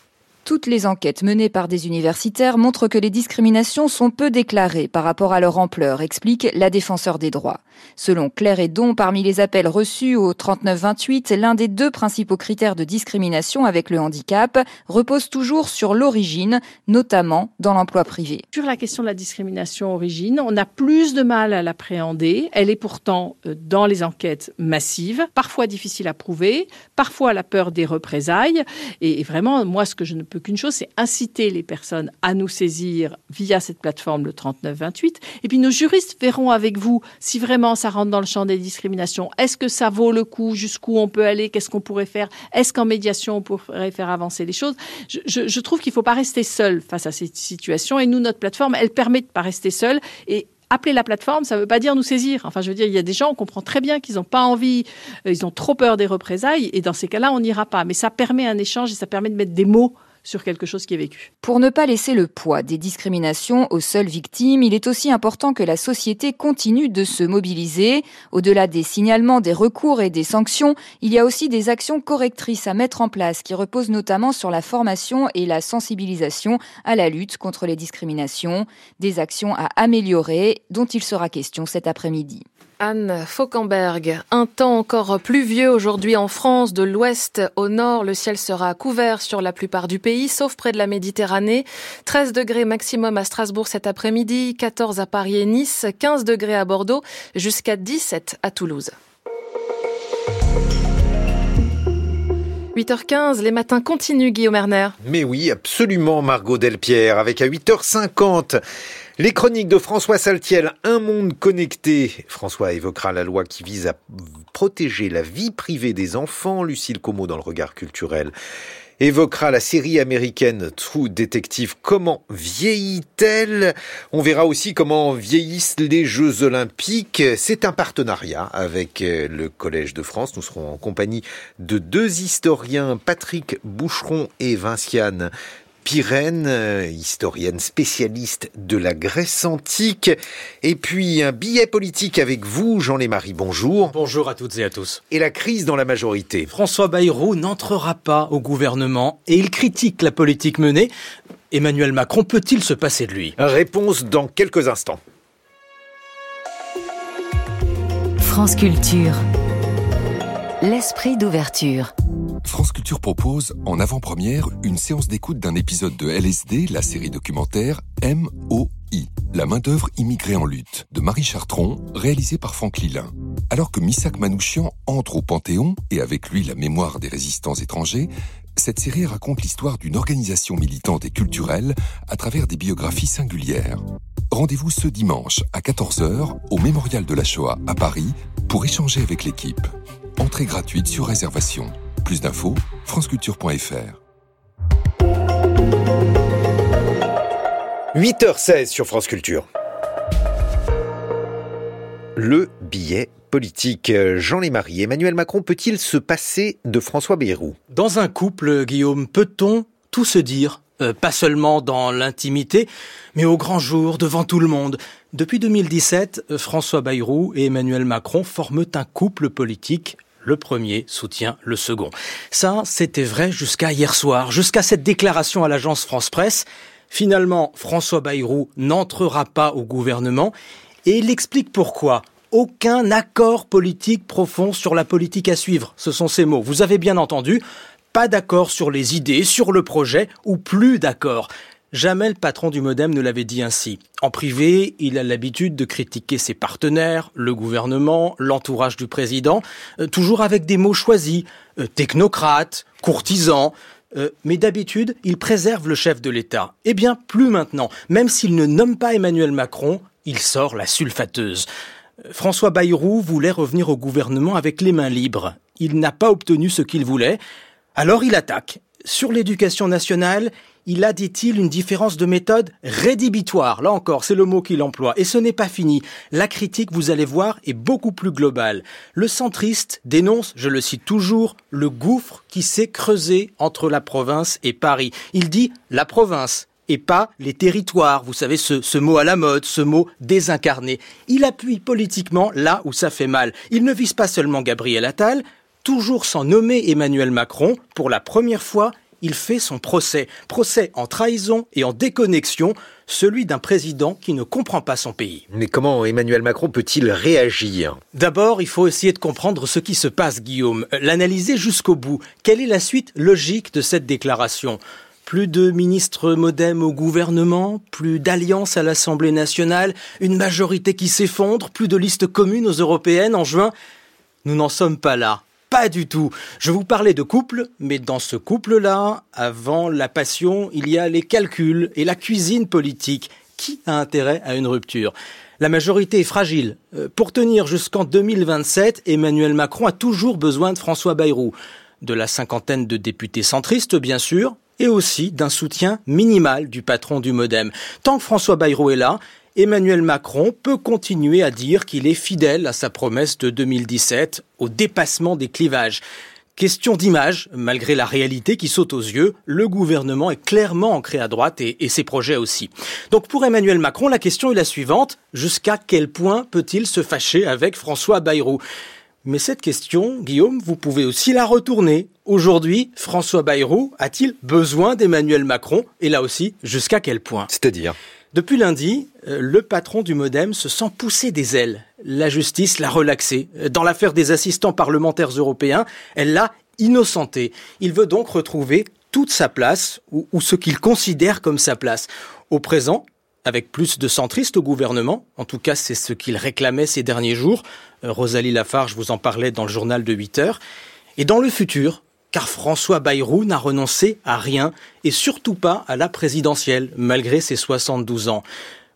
Toutes les enquêtes menées par des universitaires montrent que les discriminations sont peu déclarées par rapport à leur ampleur, explique la défenseur des droits. Selon Claire Edon, parmi les appels reçus au 3928, l'un des deux principaux critères de discrimination avec le handicap repose toujours sur l'origine, notamment dans l'emploi privé. Sur la question de la discrimination origine, on a plus de mal à l'appréhender. Elle est pourtant dans les enquêtes massives, parfois difficile à prouver, parfois la peur des représailles. Et vraiment, moi, ce que je ne peut qu'une chose, c'est inciter les personnes à nous saisir via cette plateforme le 3928. Et puis nos juristes verront avec vous si vraiment ça rentre dans le champ des discriminations? Est-ce que ça vaut le coup? Jusqu'où on peut aller? Qu'est-ce qu'on pourrait faire? Est-ce qu'en médiation on pourrait faire avancer les choses? Je, je, trouve qu'il ne faut pas rester seul face à cette situation. Et nous, notre plateforme, elle permet de pas rester seul et appeler la plateforme, ça ne veut pas dire nous saisir. Enfin, je veux dire, il y a des gens, on comprend très bien qu'ils n'ont pas envie, ils ont trop peur des représailles, et dans ces cas-là, on n'ira pas. Mais ça permet un échange et ça permet de mettre des mots sur quelque chose qui est vécu. Pour ne pas laisser le poids des discriminations aux seules victimes, il est aussi important que la société continue de se mobiliser. Au-delà des signalements, des recours et des sanctions, il y a aussi des actions correctrices à mettre en place qui reposent notamment sur la formation et la sensibilisation à la lutte contre les discriminations, des actions à améliorer dont il sera question cet après-midi. Anne Fauquemberg. Un temps encore pluvieux aujourd'hui en France, de l'ouest au nord. Le ciel sera couvert sur la plupart du pays, sauf près de la Méditerranée. 13 degrés maximum à Strasbourg cet après-midi, 14 à Paris et Nice, 15 degrés à Bordeaux, jusqu'à 17 à Toulouse. 8h15, les matins continuent, Guillaume Erner. Mais oui, absolument, Margot Delpierre, avec à 8h50 les chroniques de François Saltiel, Un monde connecté. François évoquera la loi qui vise à protéger la vie privée des enfants. Lucille Como dans le regard culturel évoquera la série américaine True Detective. Comment vieillit-elle? On verra aussi comment vieillissent les Jeux Olympiques. C'est un partenariat avec euh, le Collège de France. Nous serons en compagnie de deux historiens, Patrick Boucheron et Vinciane Pyrène, euh, historienne spécialiste de la Grèce antique. Et puis un billet politique avec vous, Jean-Lémarie, bonjour. Bonjour à toutes et à tous. Et la crise dans la majorité. François Bayrou n'entrera pas au gouvernement et il critique la politique menée. Emmanuel Macron peut-il se passer de lui? Réponse dans quelques instants. France Culture. L'esprit d'ouverture. France Culture propose, en avant-première, une séance d'écoute d'un épisode de LSD, la série documentaire MOI, La main-d'œuvre immigrée en lutte, de Marie Chartron, réalisée par Franck Lilin. Alors que Missak Manouchian entre au Panthéon, et avec lui la mémoire des résistants étrangers, cette série raconte l'histoire d'une organisation militante et culturelle à travers des biographies singulières. Rendez-vous ce dimanche à 14h au Mémorial de la Shoah à Paris pour échanger avec l'équipe. Entrée gratuite sur réservation. Plus d'infos, franceculture.fr. 8h16 sur France Culture. Le billet politique. Jean Lémarie, Emmanuel Macron peut-il se passer de François Bayrou? Dans un couple, Guillaume, peut-on tout se dire? Euh, Pas seulement dans l'intimité, mais au grand jour, devant tout le monde. Depuis 2017, euh, François Bayrou et Emmanuel Macron forment un couple politique le premier soutient le second. Ça, c'était vrai jusqu'à hier soir, jusqu'à cette déclaration à l'agence France Presse. Finalement, François Bayrou n'entrera pas au gouvernement et il explique pourquoi aucun accord politique profond sur la politique à suivre. Ce sont ces mots. Vous avez bien entendu, pas d'accord sur les idées, sur le projet, ou plus d'accord. Jamais le patron du Modem ne l'avait dit ainsi. En privé, il a l'habitude de critiquer ses partenaires, le gouvernement, l'entourage du président, euh, toujours avec des mots choisis, euh, technocrate, courtisan. Euh, mais d'habitude, il préserve le chef de l'État. Eh bien, plus maintenant. Même s'il ne nomme pas Emmanuel Macron, il sort la sulfateuse. François Bayrou voulait revenir au gouvernement avec les mains libres. Il n'a pas obtenu ce qu'il voulait. Alors il attaque. Sur l'éducation nationale, il a, dit-il, une différence de méthode rédhibitoire. Là encore, c'est le mot qu'il emploie. Et ce n'est pas fini. La critique, vous allez voir, est beaucoup plus globale. Le centriste dénonce, je le cite toujours, le gouffre qui s'est creusé entre la province et Paris. Il dit la province, et pas les territoires. Vous savez, ce, ce, mot à la mode, ce mot désincarné. Il appuie politiquement là où ça fait mal. Il ne vise pas seulement Gabriel Attal, toujours sans nommer Emmanuel Macron. Pour la première fois, il fait son procès. Procès en trahison et en déconnexion, celui d'un président qui ne comprend pas son pays. Mais comment Emmanuel Macron peut-il réagir? D'abord, il faut essayer de comprendre ce qui se passe, Guillaume. L'analyser jusqu'au bout. Quelle est la suite logique de cette déclaration? Plus de ministres modem au gouvernement, plus d'alliances à l'Assemblée nationale, une majorité qui s'effondre, plus de listes communes aux européennes en juin? Nous n'en sommes pas là. Pas du tout. Je vous parlais de couple, mais dans ce couple-là, avant la passion, il y a les calculs et la cuisine politique. Qui a intérêt à une rupture? La majorité est fragile. Euh, pour tenir jusqu'en 2027, Emmanuel Macron a toujours besoin de François Bayrou. De la cinquantaine de députés centristes, bien sûr, et aussi d'un soutien minimal du patron du Modem. Tant que François Bayrou est là, Emmanuel Macron peut continuer à dire qu'il est fidèle à sa promesse de 2017 au dépassement des clivages. Question d'image, malgré la réalité qui saute aux yeux, le gouvernement est clairement ancré à droite et, ses projets aussi. Donc pour Emmanuel Macron, la question est la suivante. Jusqu'à quel point peut-il se fâcher avec François Bayrou? Mais cette question, Guillaume, vous pouvez aussi la retourner. Aujourd'hui, François Bayrou a-t-il besoin d'Emmanuel Macron? Et là aussi, jusqu'à quel point? C'est-à-dire? Depuis lundi, euh, le patron du Modem se sent pousser des ailes. La justice l'a relaxé. Dans l'affaire des assistants parlementaires européens, elle l'a innocenté. Il veut donc retrouver toute sa place, ou, ou ce qu'il considère comme sa place. Au présent, avec plus de centristes au gouvernement. En tout cas, c'est ce qu'il réclamait ces derniers jours. Euh, Rosalie Lafarge vous en parlait dans le journal de 8 heures. Et dans le futur, car François Bayrou n'a renoncé à rien, et surtout pas à la présidentielle, malgré ses 72 ans.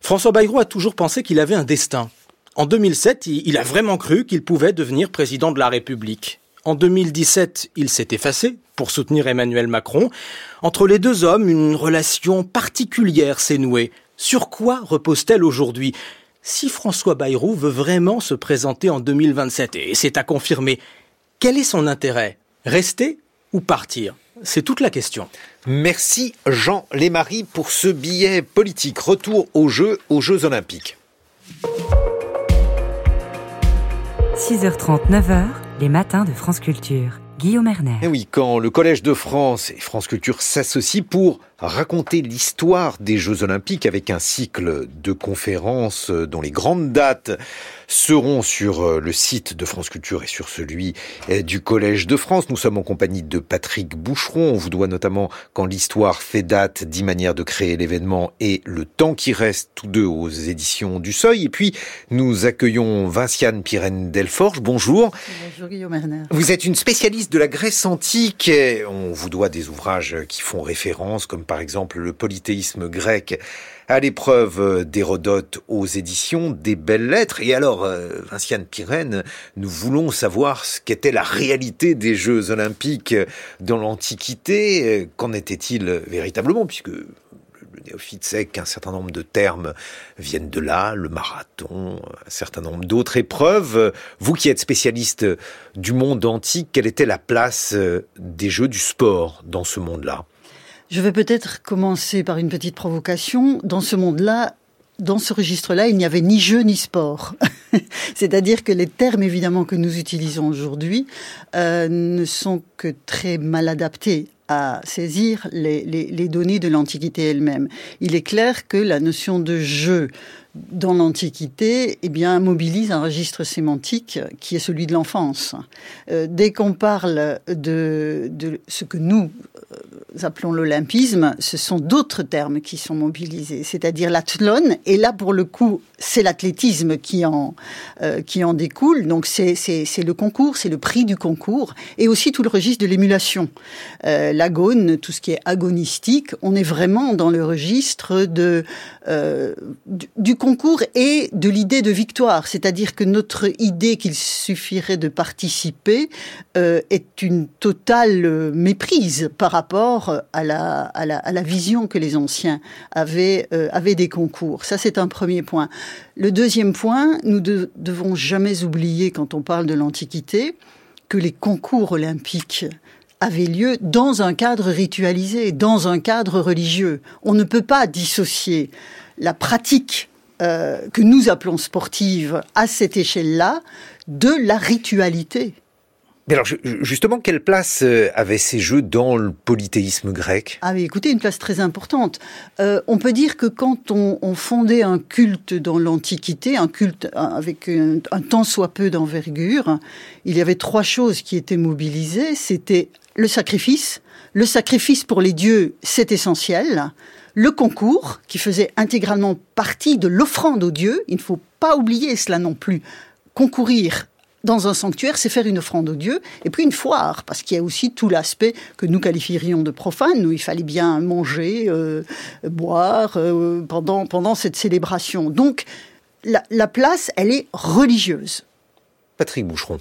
François Bayrou a toujours pensé qu'il avait un destin. En 2007, il a vraiment cru qu'il pouvait devenir président de la République. En 2017, il s'est effacé pour soutenir Emmanuel Macron. Entre les deux hommes, une relation particulière s'est nouée. Sur quoi repose-t-elle aujourd'hui? Si François Bayrou veut vraiment se présenter en 2027, et c'est à confirmer, quel est son intérêt? Rester ou partir? C'est toute la question. Merci Jean Lémarie pour ce billet politique. Retour aux Jeux, aux Jeux Olympiques. 6h30, 9h, les matins de France Culture. Guillaume Erner. Et oui, quand le Collège de France et France Culture s'associent pour raconter l'histoire des Jeux Olympiques avec un cycle de conférences dont les grandes dates seront sur euh, le site de France Culture et sur celui euh, du Collège de France. Nous sommes en compagnie de Patrick Boucheron. On vous doit notamment quand l'histoire fait date, dix manières de créer l'événement et le temps qui reste, tous deux aux éditions du Seuil. Et puis, nous accueillons Vinciane Pirène Delforge. Bonjour. Bonjour Guillaume Erner. Vous êtes une spécialiste de la Grèce antique. On vous doit des ouvrages qui font référence, comme par exemple le polythéisme grec à l'épreuve d'Hérodote aux éditions des Belles Lettres. Et alors, euh, Vinciane Pirène, nous voulons savoir ce qu'était la réalité des Jeux Olympiques dans l'Antiquité. Qu'en était-il véritablement, puisque le néophyte sait qu'un certain nombre de termes viennent de là, le marathon, un certain nombre d'autres épreuves. Vous qui êtes spécialiste du monde antique, quelle était la place des jeux du sport dans ce monde-là? Je vais peut-être commencer par une petite provocation. Dans ce monde-là, dans ce registre-là, il n'y avait ni jeu ni sport. C'est-à-dire que les termes, évidemment, que nous utilisons aujourd'hui euh, ne sont que très mal adaptés à saisir les, les, les données de l'Antiquité elle-même. Il est clair que la notion de jeu dans l'Antiquité, eh bien, mobilise un registre sémantique qui est celui de l'enfance. Euh, dès qu'on parle de, ce que nous euh, appelons l'olympisme, ce sont d'autres termes qui sont mobilisés, c'est-à-dire l'athlon, et là, pour le coup, c'est l'athlétisme qui en euh, qui en découle. Donc c'est le concours, c'est le prix du concours, et aussi tout le registre de l'émulation, euh, l'agone, tout ce qui est agonistique. On est vraiment dans le registre de du, du, concours et de l'idée de victoire, c'est-à-dire que notre idée qu'il suffirait de participer euh, est une totale méprise par rapport à la à la, à la vision que les anciens avaient euh, avaient des concours. Ça c'est un premier point. Le deuxième point, nous ne devons jamais oublier quand on parle de l'Antiquité que les concours olympiques avaient lieu dans un cadre ritualisé, dans un cadre religieux. On ne peut pas dissocier la pratique euh, que nous appelons sportive à cette échelle-là de la ritualité. Mais alors, justement, quelle place euh, avaient ces jeux dans le polythéisme grec? Ah, mais écoutez, une place très importante. Euh, on peut dire que quand on, on fondait un culte dans l'Antiquité, un culte avec un, un tant soit peu d'envergure, il y avait trois choses qui étaient mobilisées. C'était le sacrifice. Le sacrifice pour les dieux, c'est essentiel. Le concours, qui faisait intégralement partie de l'offrande aux dieux. Il ne faut pas oublier cela non plus. Concourir dans un sanctuaire, c'est faire une offrande aux dieux, et puis une foire, parce qu'il y a aussi tout l'aspect que nous qualifierions de profane, où il fallait bien manger, euh, boire euh, pendant, pendant cette célébration. Donc, la, la place, elle est religieuse. Patrick Boucheron.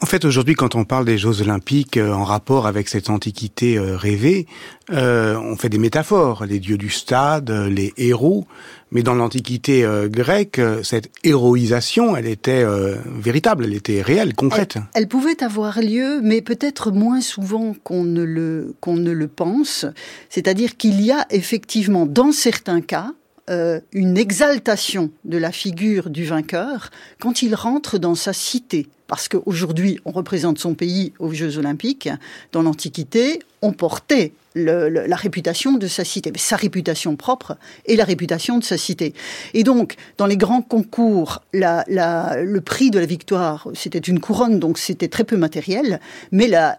En fait, aujourd'hui, quand on parle des Jeux Olympiques euh, en rapport avec cette antiquité euh, rêvée, euh, on fait des métaphores, les dieux du stade, euh, les héros. Mais dans l'antiquité euh, grecque, cette héroïsation, elle était véritable, elle était réelle, concrète. Elle, elle pouvait avoir lieu, mais peut-être moins souvent qu'on ne le qu'on ne le pense. C'est-à-dire qu'il y a effectivement, dans certains cas, euh, une exaltation de la figure du vainqueur quand il rentre dans sa cité. Parce qu'aujourd'hui, on représente son pays aux Jeux Olympiques. Dans l'Antiquité, on portait la réputation de sa cité, sa réputation propre et la réputation de sa cité. Et donc, dans les grands concours, le prix de la victoire, c'était une couronne, donc c'était très peu matériel, mais la,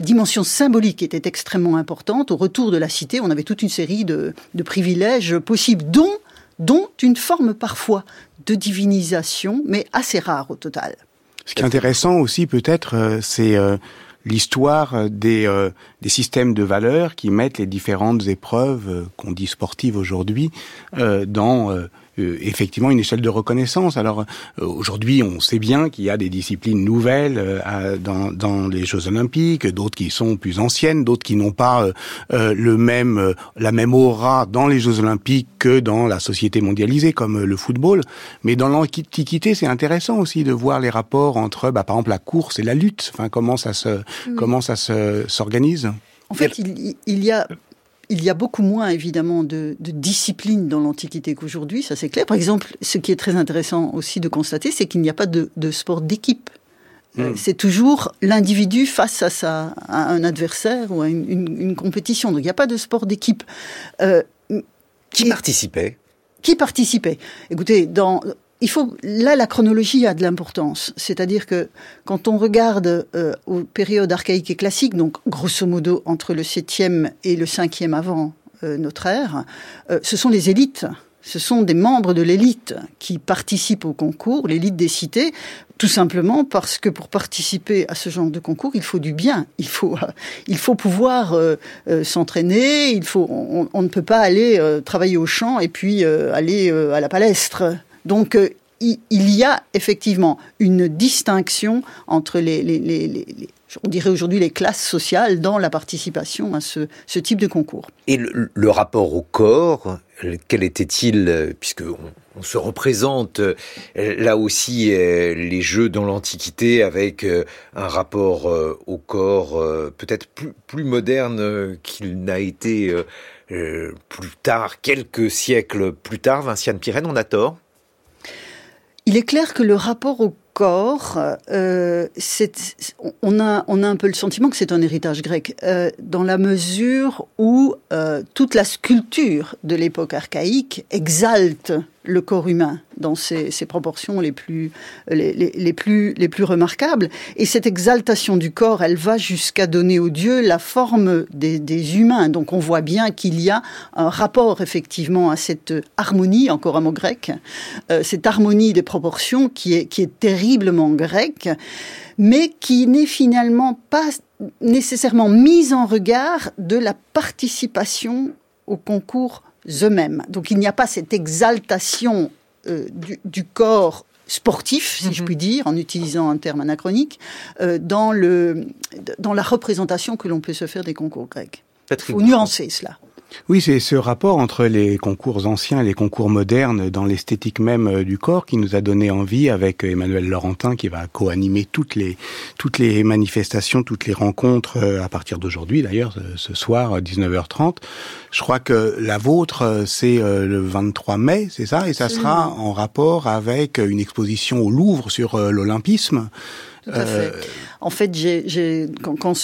dimension symbolique était extrêmement importante. Au retour de la cité, on avait toute une série de, privilèges possibles, dont une forme parfois de divinisation, mais assez rare au total. Ce qui est intéressant aussi peut-être, euh, c'est euh, l'histoire des, euh, des systèmes de valeurs qui mettent les différentes épreuves qu'on dit sportives aujourd'hui dans effectivement une échelle de reconnaissance. Alors aujourd'hui, on sait bien qu'il y a des disciplines nouvelles dans, dans, les Jeux Olympiques, d'autres qui sont plus anciennes, d'autres qui n'ont pas le même la même aura dans les Jeux Olympiques que dans la société mondialisée comme le football. Mais dans l'Antiquité, c'est intéressant aussi de voir les rapports entre, bah, par exemple, la course et la lutte. Enfin, comment ça se mmh. comment ça se s'organise? En fait, il, il, y a il y a beaucoup moins évidemment de, de discipline dans l'Antiquité qu'aujourd'hui, ça c'est clair. Par exemple, ce qui est très intéressant aussi de constater, c'est qu'il n'y a pas de, de sport d'équipe. Mm. C'est toujours l'individu face à, sa, un adversaire ou à une, compétition. Donc il n'y a pas de sport d'équipe. qui participait? Qui participait? Écoutez, dans, il faut là la chronologie a de l'importance, c'est-à-dire que quand on regarde euh, aux périodes archaïques et classiques, donc grosso modo entre le 7e et le 5e avant euh, notre ère, euh, ce sont les élites. Ce sont des membres de l'élite qui participent au concours, l'élite des cités, tout simplement parce que pour participer à ce genre de concours, il faut du bien, il faut, il faut pouvoir s'entraîner, il faut, on, on, ne peut pas aller travailler au champ et puis aller à la palestre. Donc euh, il y a effectivement une distinction entre les, on dirait aujourd'hui les classes sociales dans la participation à ce, type de concours. Et le, rapport au corps, quel était-il euh, Puisque on, se représente euh, là aussi les jeux dans l'Antiquité avec un rapport au corps peut-être plus, moderne qu'il n'a été plus tard, quelques siècles plus tard. Vinciane Pirenne, on a tort? Il est clair que le rapport au corps, euh, on, a, un peu le sentiment que c'est un héritage grec, euh, dans la mesure où euh, toute la sculpture de l'époque archaïque exalte le corps humain dans ses, proportions les plus, les, plus, les plus remarquables. Et cette exaltation du corps, elle va jusqu'à donner aux dieux la forme des, humains. Donc on voit bien qu'il y a un rapport effectivement à cette harmonie, encore un mot grec, euh, cette harmonie des proportions qui est, qui est terriblement grecque, mais qui n'est finalement pas nécessairement mise en regard de la participation au concours eux-mêmes. Donc il n'y a pas cette exaltation euh, du, corps sportif, si je mhm. puis dire, en utilisant un terme anachronique, euh, dans, le, dans la représentation que l'on peut se faire des concours grecs. Il faut nuancer cela. Oui, c'est ce rapport entre les concours anciens et les concours modernes dans l'esthétique même euh, du corps qui nous a donné envie avec Emmanuel Laurentin qui va co-animer toutes les toutes les manifestations, toutes les rencontres euh, à partir d'aujourd'hui d'ailleurs ce soir 19h30. Je crois que la vôtre euh, c'est le 23 mai, c'est ça? Et ça sera en rapport avec une exposition au Louvre sur l'olympisme. Euh, en fait, j'ai, quand, quand,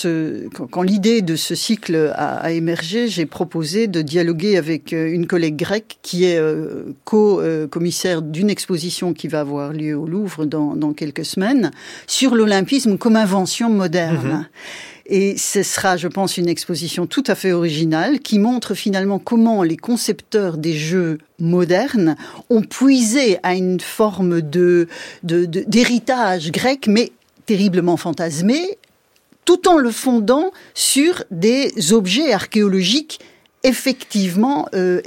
quand, l'idée de ce cycle a, émergé, j'ai proposé de dialoguer avec euh, une collègue grecque qui est euh, co-commissaire d'une exposition qui va avoir lieu au Louvre dans, dans quelques semaines sur l'olympisme comme invention moderne. Mm-hmm. Et ce sera, je pense, une exposition tout à fait originale qui montre finalement comment les concepteurs des jeux modernes ont puisé à une forme de, d'héritage grec, mais terriblement fantasmé, tout en le fondant sur des objets archéologiques effectivement, euh,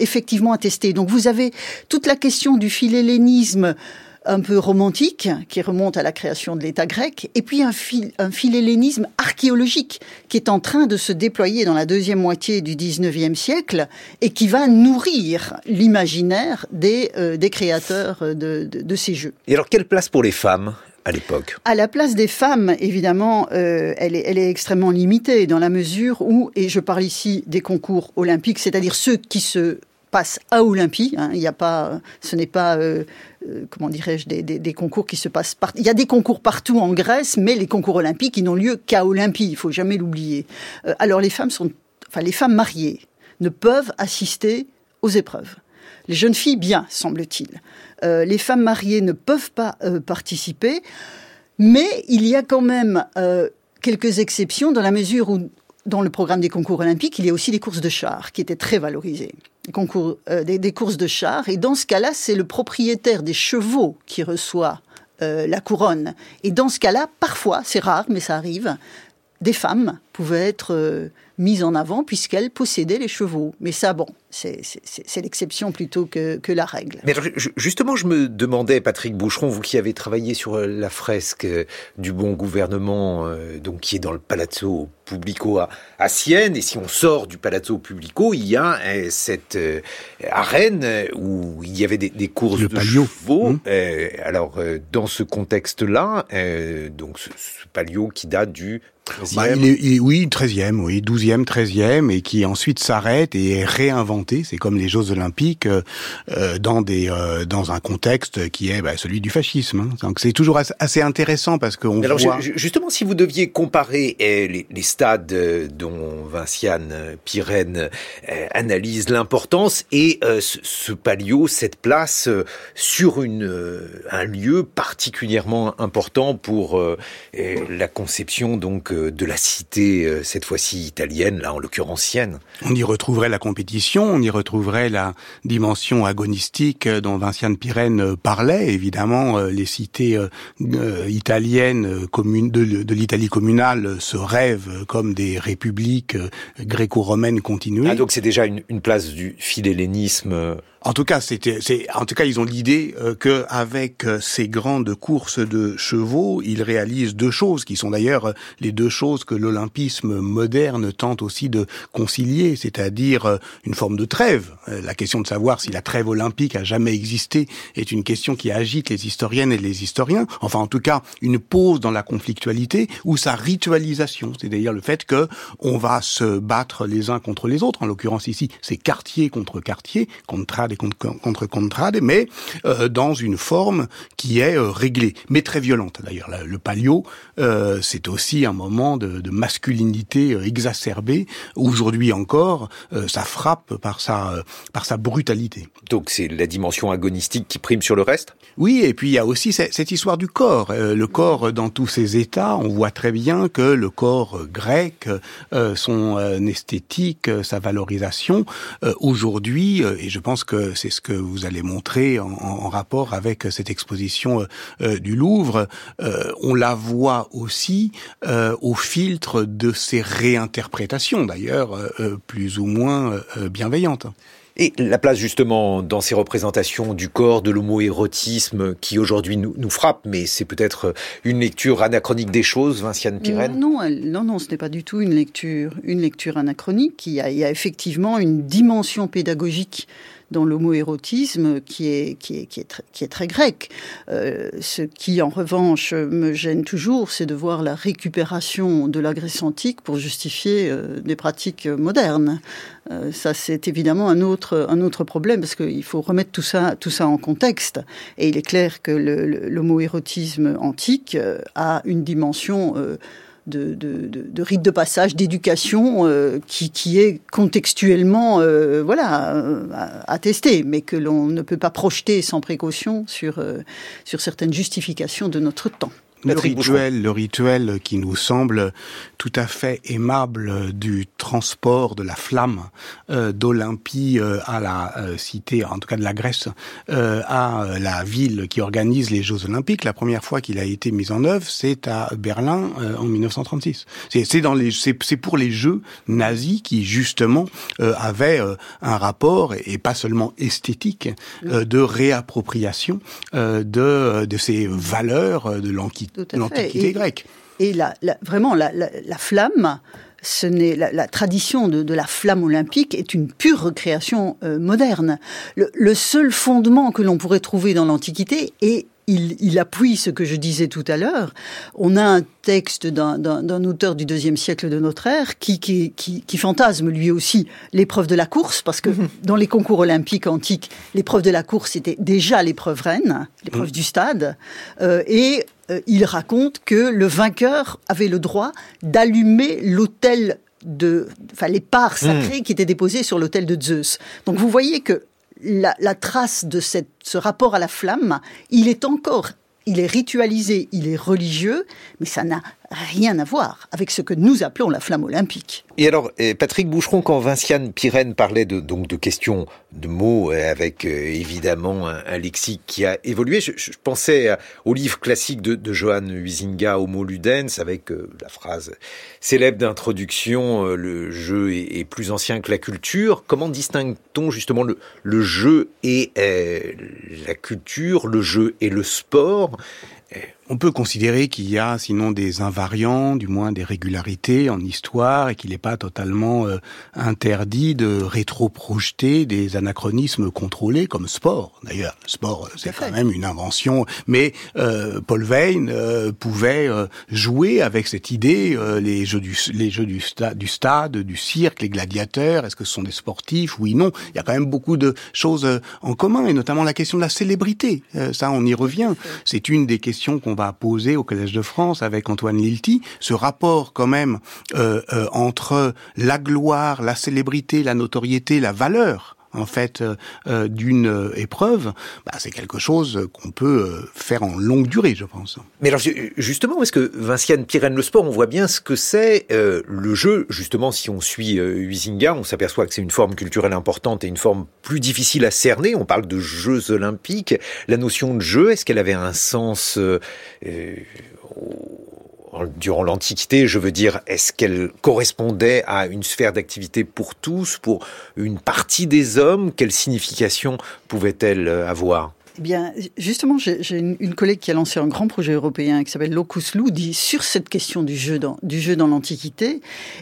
attestés. Donc vous avez toute la question du philhellénisme un peu romantique, qui remonte à la création de l'État grec, et puis un, philhellénisme archéologique qui est en train de se déployer dans la deuxième moitié du XIXe siècle et qui va nourrir l'imaginaire des, euh, créateurs de, de, de ces jeux. Et alors, quelle place pour les femmes? À l'époque À la place des femmes, évidemment, euh, elle, est, extrêmement limitée dans la mesure où, et je parle ici des concours olympiques, c'est-à-dire ceux qui se passent à Olympie. Hein, il a pas, ce n'est pas, euh, euh, comment dirais-je, des, concours qui se passent partout. Il y a des concours partout en Grèce, mais les concours olympiques, n'ont lieu qu'à Olympie. Il faut jamais l'oublier. alors les femmes sont, enfin les femmes mariées ne peuvent assister aux épreuves. Les jeunes filles, bien, semble-t-il. Euh, les femmes mariées ne peuvent pas euh, participer, mais il y a quand même euh, quelques exceptions dans la mesure où, dans le programme des concours olympiques, il y a aussi des courses de chars qui étaient très valorisées. Des, courses de chars. Et dans ce cas-là, c'est le propriétaire des chevaux qui reçoit la couronne. Et dans ce cas-là, parfois, c'est rare, mais ça arrive, des femmes pouvaient être mises en avant puisqu'elles possédaient les chevaux. Mais ça, bon, c'est l'exception plutôt que, que, la règle. Mais justement, je me demandais, Patrick Boucheron, vous qui avez travaillé sur euh, la fresque euh, du bon gouvernement, euh, donc qui est dans le Palazzo Pubblico à, à, Sienne, et si on sort du Palazzo Pubblico, il y a cette arène où il y avait des, des courses de chevaux. Mmh. alors, dans ce contexte-là, donc ce, ce, palio qui date du bah, il est, oui, 13e, oui, 12e, 13e, et qui ensuite s'arrête et est réinventé. C'est comme les Jeux Olympiques euh, dans des euh, dans un contexte qui est bah, celui du fascisme. Hein. Donc c'est toujours assez intéressant parce qu'on voit. justement, si vous deviez comparer eh, les, les, stades euh, dont Vinciane Pirenne analyse l'importance et ce, ce, palio, cette place sur une un lieu particulièrement important pour la conception donc de la cité cette fois-ci italienne, là en l'occurrence sienne. On y retrouverait la compétition, on y retrouverait la dimension agonistique dont Vinciane Pirenne parlait. Évidemment, euh, les cités euh, euh, italiennes de, l'Italie communale se rêvent comme des républiques gréco-romaines continuées. Ah, donc c'est déjà une, une place du philhellénisme en tout cas, c'était, en tout cas, ils ont l'idée euh, que avec euh, ces grandes courses de chevaux, ils réalisent deux choses qui sont d'ailleurs euh, les deux choses que l'olympisme moderne tente aussi de concilier, c'est-à-dire une forme de trêve. La question de savoir si la trêve olympique a jamais existé est une question qui agite les historiennes et les historiens. Enfin, en tout cas, une pause dans la conflictualité ou sa ritualisation, c'est-à-dire le fait que on va se battre les uns contre les autres. En l'occurrence ici, c'est quartier contre quartier, contre contre Contrade, mais euh, dans une forme qui est euh, réglée, mais très violente. D'ailleurs, le palio, euh, c'est aussi un moment de, de masculinité exacerbée. Aujourd'hui encore, ça frappe par sa par sa brutalité. Donc c'est la dimension agonistique qui prime sur le reste? Oui, et puis il y a aussi cette, histoire du corps. le corps dans tous ses états, on voit très bien que le corps grec, son esthétique, sa valorisation, aujourd'hui, et je pense que c'est ce que vous allez montrer en, rapport avec cette exposition euh, du Louvre. Euh, on la voit aussi euh, au filtre de ces réinterprétations, d'ailleurs plus ou moins bienveillantes. Et la place justement dans ces représentations du corps, de l'homoérotisme qui aujourd'hui nous, nous, frappe, mais c'est peut-être une lecture anachronique des choses, Vinciane Pirenne? Non, non, non, ce n'est pas du tout une lecture, une lecture anachronique. Il y a, il y a effectivement une dimension pédagogique dans l'homoérotisme qui est, qui, est, qui, est très, qui est très grec. Euh, ce qui, en revanche, me gêne toujours, c'est de voir la récupération de la Grèce antique pour justifier euh, des pratiques modernes. Euh, ça, c'est évidemment un autre, un autre problème, parce qu'il faut remettre tout ça, tout ça en contexte. Et il est clair que l'homoérotisme antique a une dimension de, de, de, rite de passage, d'éducation euh, qui, qui, est contextuellement euh, voilà euh, attesté, mais que l'on ne peut pas projeter sans précaution sur, sur certaines justifications de notre temps. Le rituel, le rituel qui nous semble tout à fait aimable du transport de la flamme euh, d'Olympie euh, à la euh, cité, en tout cas de la Grèce, euh, à la ville qui organise les Jeux Olympiques. La première fois qu'il a été mis en œuvre, c'est à Berlin en 1936. C'est dans les, c'est pour les Jeux nazis qui justement avaient un rapport et, pas seulement esthétique de réappropriation de de ces valeurs de l'Antiquité l'Antiquité grecque. Et la, vraiment, la, flamme, ce n'est la, tradition de, la flamme olympique est une pure recréation euh, moderne. Le, seul fondement que l'on pourrait trouver dans l'Antiquité est il, appuie ce que je disais tout à l'heure. On a un texte d'un auteur du deuxième siècle de notre ère qui, qui, fantasme lui aussi l'épreuve de la course, parce que dans les concours olympiques antiques, l'épreuve de la course était déjà l'épreuve reine, l'épreuve mhm. du stade, euh, et euh, il raconte que le vainqueur avait le droit d'allumer l'autel de, enfin les parts mhm. sacrées qui étaient déposées sur l'autel de Zeus. Donc vous voyez que la, trace de ce rapport à la flamme, il est encore, il est ritualisé, il est religieux, mais ça n'a rien à voir avec ce que nous appelons la flamme olympique. Et alors, eh, Patrick Boucheron, quand Vinciane Pirenne parlait de, donc de questions de mots, avec euh, évidemment un, lexique qui a évolué, je, pensais au livre classique de, de Johann Huizinga, Homo Ludens, avec euh, la phrase célèbre d'introduction, euh, le jeu est, plus ancien que la culture. Comment distingue-t-on justement le jeu et la culture, le jeu et le sport? On peut considérer qu'il y a sinon des invariants, du moins des régularités en histoire, et qu'il n'est pas totalement euh, interdit de rétro-projeter des anachronismes contrôlés comme sport. D'ailleurs, le sport, c'est quand même une invention. Mais euh, Paul Veyne euh, pouvait jouer avec cette idée, les jeux du les jeux du, du stade, du cirque, les gladiateurs. Est-ce que ce sont des sportifs Oui, non. Il y a quand même beaucoup de choses en commun, et notamment la question de la célébrité. ça, on y revient. C'est une des questions qu'on va va poser au Collège de France avec Antoine Lilti, ce rapport quand même euh, euh, entre la gloire, la célébrité, la notoriété, la valeur en fait euh, d'une épreuve, bah, c'est quelque chose qu'on peut faire en longue durée, je pense. Mais alors justement, est-ce que Vinciane Pirenne le sport, on voit bien ce que c'est le jeu? Justement, si on suit Huizinga, on s'aperçoit que c'est une forme culturelle importante et une forme plus difficile à cerner. On parle de Jeux olympiques. La notion de jeu, est-ce qu'elle avait un sens durant l'Antiquité, je veux dire, est-ce qu'elle correspondait à une sphère d'activité pour tous, pour une partie des hommes? Quelle signification pouvait-elle avoir? Eh bien, justement, j'ai une, collègue qui a lancé un grand projet européen qui s'appelle Locus Ludi sur cette question du jeu dans, l'Antiquité,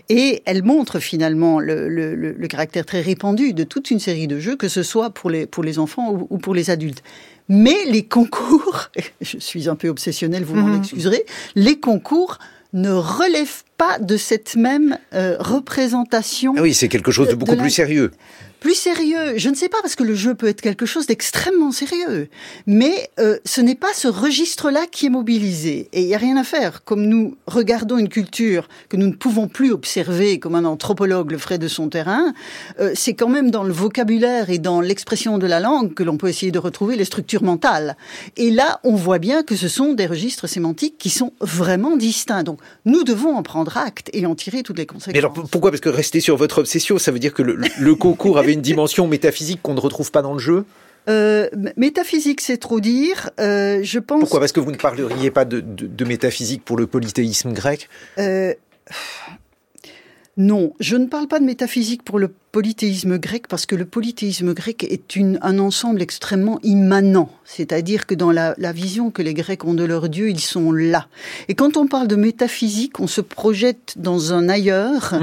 et elle montre finalement le, caractère très répandu de toute une série de jeux, que ce soit pour les, enfants ou pour les adultes. Mais les concours, je suis un peu obsessionnelle, vous m'en mhm. excuserez, les concours ne relèvent pas de cette même euh, représentation. Ah oui, c'est quelque chose de beaucoup plus sérieux plus sérieux. Je ne sais pas parce que le jeu peut être quelque chose d'extrêmement sérieux, mais euh, ce n'est pas ce registre-là qui est mobilisé. Et il n'y a rien à faire. Comme nous regardons une culture que nous ne pouvons plus observer comme un anthropologue le ferait de son terrain, euh, c'est quand même dans le vocabulaire et dans l'expression de la langue que l'on peut essayer de retrouver les structures mentales. Et là, on voit bien que ce sont des registres sémantiques qui sont vraiment distincts. Donc, nous devons en prendre acte et en tirer toutes les conséquences. Mais alors, pourquoi? Parce que rester sur votre obsession, ça veut dire que le, le concours avait une dimension métaphysique qu'on ne retrouve pas dans le jeu euh, métaphysique, c'est trop dire. Euh, je pense. Pourquoi? Parce que vous ne parleriez pas de, métaphysique pour le polythéisme grec? Euh, Non, je ne parle pas de métaphysique pour le polythéisme grec parce que le polythéisme grec est une, un ensemble extrêmement immanent. C'est-à-dire que dans la, la, vision que les Grecs ont de leur Dieu, ils sont là. Et quand on parle de métaphysique, on se projette dans un ailleurs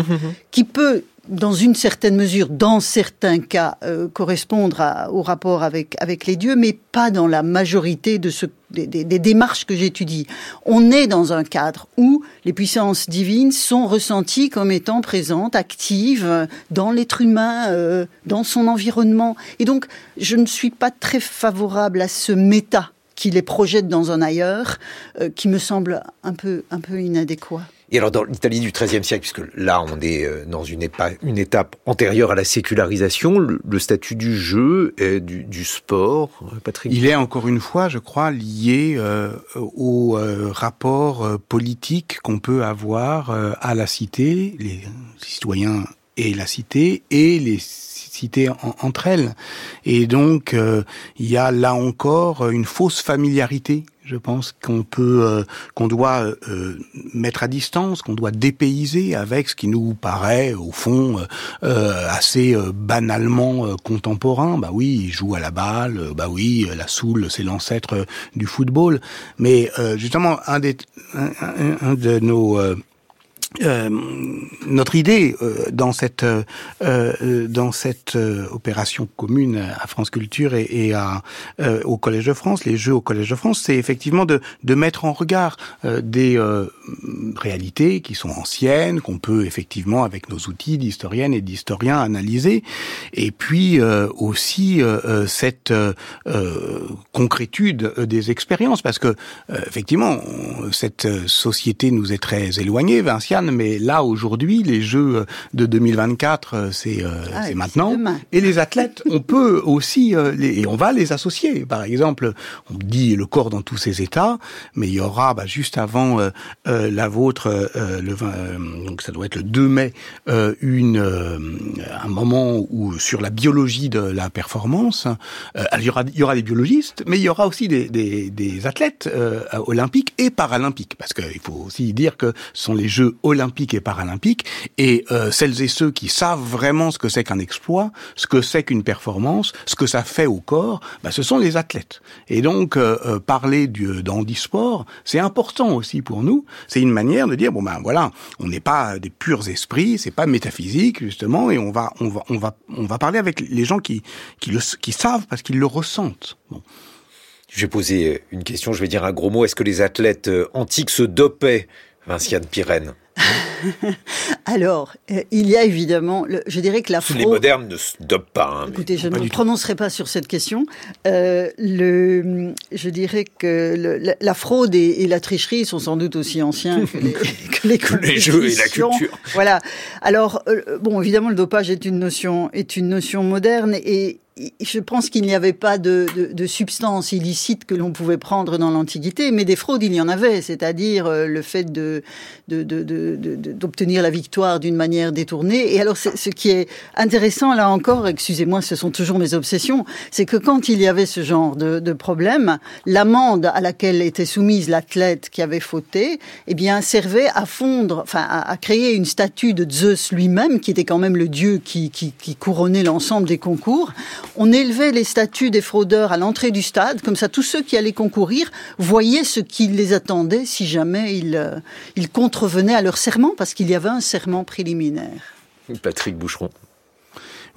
qui peut dans une certaine mesure, dans certains cas, euh, correspondre à, au rapport avec, avec les dieux, mais pas dans la majorité de ce, des, des, démarches que j'étudie. On est dans un cadre où les puissances divines sont ressenties comme étant présentes, actives dans l'être humain, euh, dans son environnement. Et donc, je ne suis pas très favorable à ce méta qui les projette dans un ailleurs, euh, qui me semble un peu, un peu inadéquat. Et alors dans l'Italie du XIIIe siècle, puisque là on est euh, dans une, étape, antérieure à la sécularisation, le, statut du jeu, et du, sport, euh, Il est encore une fois, je crois, lié euh, au rapport politique qu'on peut avoir à la cité, les citoyens et la cité, et les cités entre elles. Et donc, il y a là encore une fausse familiarité je pense qu'on peut, euh, qu'on doit euh, mettre à distance, qu'on doit dépayser avec ce qui nous paraît au fond euh, assez banalement contemporain. Bah oui, il joue à la balle. Bah oui, la soule, c'est l'ancêtre du football. Mais justement, un des, un de nos euh, notre idée euh, dans cette euh, dans cette opération commune à France Culture et, et à au Collège de France, les Jeux au Collège de France, c'est effectivement de de mettre en regard des réalités qui sont anciennes, qu'on peut effectivement avec nos outils d'historiennes et d'historiens analyser, et puis aussi cette concrétude des expériences, parce que effectivement cette société nous est très éloignée, Vinciane mais là aujourd'hui, les Jeux de 2024, euh, c'est euh, ah, maintenant. Et les athlètes, on peut aussi euh, les, et on va les associer. Par exemple, on dit le corps dans tous ses états, mais il y aura bah, juste avant la vôtre, le 20, donc ça doit être le 2 mai, une un moment où sur la biologie de la performance, il y aura il y aura des biologistes, mais il y aura aussi des, des, des athlètes olympiques et paralympiques, parce qu'il faut aussi dire que ce sont les Jeux olympiques et paralympiques. Et euh, celles et ceux qui savent vraiment ce que c'est qu'un exploit, ce que c'est qu'une performance, ce que ça fait au corps, bah, ce sont les athlètes. Et donc euh, parler du d'handisport, c'est important aussi pour nous. C'est une manière de dire bon ben voilà, on n'est pas des purs esprits, c'est pas métaphysique justement, et on va on va on va on va parler avec les gens qui qui le qui savent parce qu'ils le ressentent. Bon. Je vais poser une question, je vais dire un gros mot. Est-ce que les athlètes euh, antiques se dopaient, Vinciane Pirenne? Alors, euh, il y a évidemment, je dirais que la fraude... Les modernes ne se dopent pas. Hein, Écoutez, je ne me prononcerai pas sur cette question. Euh, le, je dirais que la, fraude et, la tricherie sont sans doute aussi anciens que les, que les, que les jeux et la culture. Voilà. Alors, bon, évidemment, le dopage est une notion, est une notion moderne et je pense qu'il n'y avait pas de, de, de substance illicite que l'on pouvait prendre dans l'Antiquité, mais des fraudes, il y en avait, c'est-à-dire euh, le fait de, d'obtenir la victoire d'une manière détournée. Et alors, ce qui est intéressant, là encore, excusez-moi, ce sont toujours mes obsessions, c'est que quand il y avait ce genre de, de problème, l'amende à laquelle était soumise l'athlète qui avait fauté, eh bien, servait à fondre, enfin, à, créer une statue de Zeus lui-même, qui était quand même le dieu qui, qui, qui couronnait l'ensemble des concours on élevait les statuts des fraudeurs à l'entrée du stade, comme ça tous ceux qui allaient concourir voyaient ce qui les attendait si jamais ils, euh, ils contrevenaient à leur serment, parce qu'il y avait un serment préliminaire. Patrick Boucheron.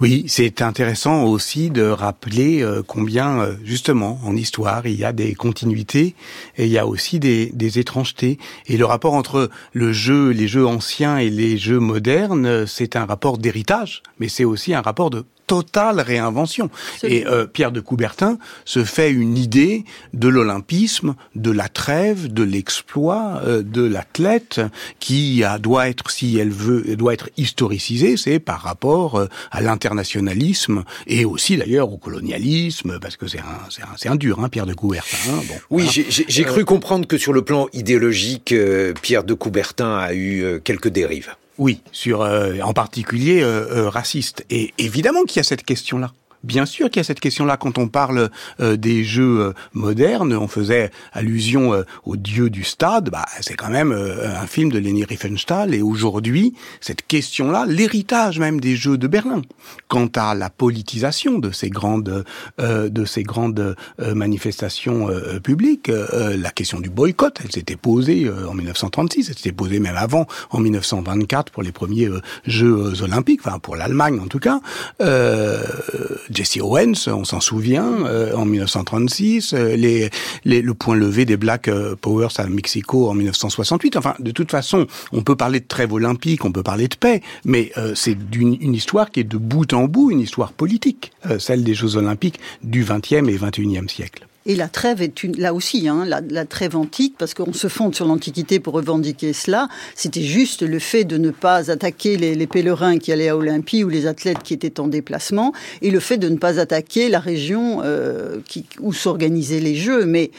Oui, c'est intéressant aussi de rappeler euh, combien, euh, justement, en histoire, il y a des continuités et il y a aussi des, des étrangetés. Et le rapport entre le jeu, les jeux anciens et les jeux modernes, c'est un rapport d'héritage, mais c'est aussi un rapport de totale réinvention. Et euh, Pierre de Coubertin se fait une idée de l'olympisme, de la trêve, de l'exploit, euh, de l'athlète qui a, doit être, si elle veut, doit être historicisée, c'est par rapport euh, à l'internationalisme et aussi d'ailleurs au colonialisme, parce que c'est un, c'est un, c'est un dur, hein, Pierre de Coubertin. Hein, bon, oui, j'ai cru comprendre que sur le plan idéologique, Pierre de Coubertin a eu quelques dérives. Oui, sur euh, en particulier euh, euh, raciste. Et évidemment qu'il y a cette question-là. Bien sûr qu'il y a cette question-là quand on parle euh, des jeux euh, modernes. On faisait allusion euh, au dieu du stade. Bah, c'est quand même un film de Leni Riefenstahl. Et aujourd'hui, cette question-là, l'héritage même des jeux de Berlin. Quant à la politisation de ces grandes de ces grandes manifestations publiques, la question du boycott, elle s'était posée en 1936. Elle s'était posée même avant, en 1924, pour les premiers Jeux olympiques, enfin pour l'Allemagne en tout cas. Jesse Owens, on s'en souvient, euh, en 1936, euh, les, le point levé des Black euh, Powers à Mexico en 1968. Enfin, de toute façon, on peut parler de trêve olympique, on peut parler de paix, mais c'est une histoire qui est de bout en bout une histoire politique, celle des Jeux olympiques du XXe et XXIe siècle. Et la trêve est une, là aussi, hein, la, trêve antique, parce qu'on se fonde sur l'Antiquité pour revendiquer cela. C'était juste le fait de ne pas attaquer les, pèlerins qui allaient à Olympie ou les athlètes qui étaient en déplacement, et le fait de ne pas attaquer la région euh, qui, où s'organisaient les Jeux. Mais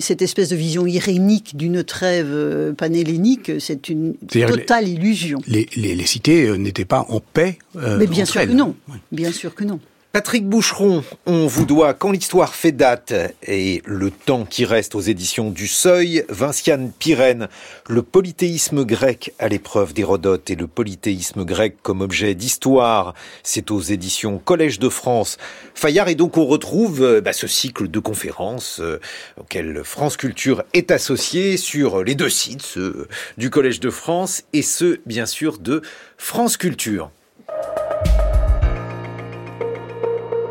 cette espèce de vision irénique d'une trêve euh, panhellénique, c'est une totale illusion. Les, cités euh, n'étaient pas en paix. Mais bien sûr que non. Bien sûr que non. Patrick Boucheron, on vous doit Quand l'histoire fait date et le temps qui reste aux éditions du Seuil, Vinciane Pirenne, le polythéisme grec à l'épreuve d'Hérodote et le polythéisme grec comme objet d'histoire, c'est aux éditions Collège de France. Fayard et donc on retrouve euh, bah, ce cycle de conférences euh, auquel France Culture est associé sur les deux sites, ceux du Collège de France et ceux bien sûr de France Culture.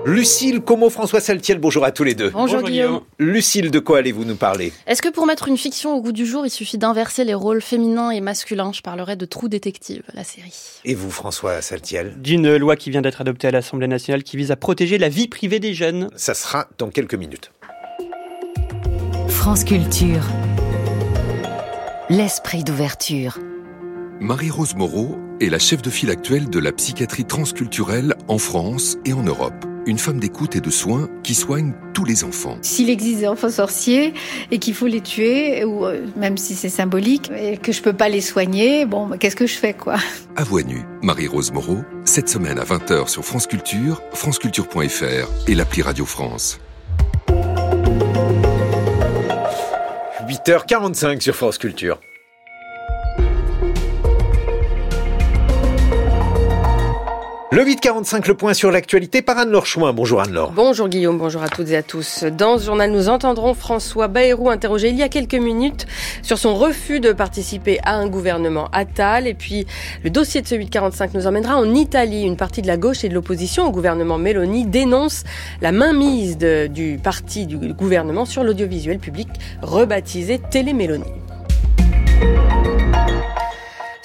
Lucille Como, François Saltiel, bonjour à tous les deux. Bonjour, Guillaume. Lucille, de quoi allez-vous nous parler? Est-ce que pour mettre une fiction au goût du jour, il suffit d'inverser les rôles féminins et masculins? Je parlerai de Trou Détective, la série. Et vous, François Saltiel? D'une loi qui vient d'être adoptée à l'Assemblée nationale qui vise à protéger la vie privée des jeunes. Ça sera dans quelques minutes. France Culture. L'esprit d'ouverture. Marie-Rose Moreau est la chef de file actuelle de la psychiatrie transculturelle en France et en Europe une femme d'écoute et de soins qui soigne tous les enfants. S'il existe des enfants sorciers et qu'il faut les tuer, ou euh, même si c'est symbolique, et que je peux pas les soigner, bon, bah, qu'est-ce que je fais, quoi? À voix nue, Marie-Rose Moreau, cette semaine à 20h sur France Culture, franceculture.fr et l'appli Radio France. 8h45 sur France Culture. Le 845, le point sur l'actualité par Anne-Laure Chouin. Bonjour Anne-Laure. Bonjour Guillaume, bonjour à toutes et à tous. Dans ce journal, nous entendrons François Bayrou interrogé il y a quelques minutes sur son refus de participer à un gouvernement Attal. Et puis, le dossier de ce 845 nous emmènera en Italie. Une partie de la gauche et de l'opposition au gouvernement Meloni dénonce la mainmise du parti du gouvernement sur l'audiovisuel public rebaptisé Télé Meloni.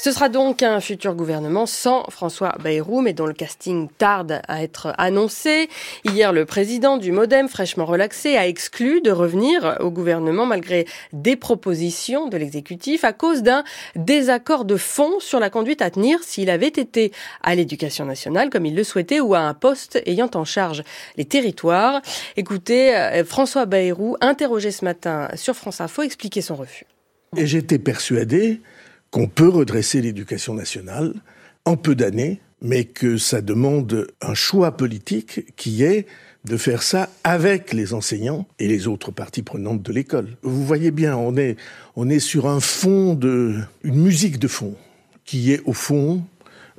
Ce sera donc un futur gouvernement sans François Bayrou, mais dont le casting tarde à être annoncé. Hier, le président du Modem, fraîchement relaxé, a exclu de revenir au gouvernement malgré des propositions de l'exécutif à cause d'un désaccord de fond sur la conduite à tenir s'il avait été à l'éducation nationale comme il le souhaitait ou à un poste ayant en charge les territoires. Écoutez, euh, François Bayrou, interrogé ce matin sur France Info, expliquait son refus. Et j'étais persuadé qu'on peut redresser l'éducation nationale en peu d'années, mais que ça demande un choix politique qui est de faire ça avec les enseignants et les autres parties prenantes de l'école. Vous voyez bien, on est, on est sur un fond de, une musique de fond qui est au fond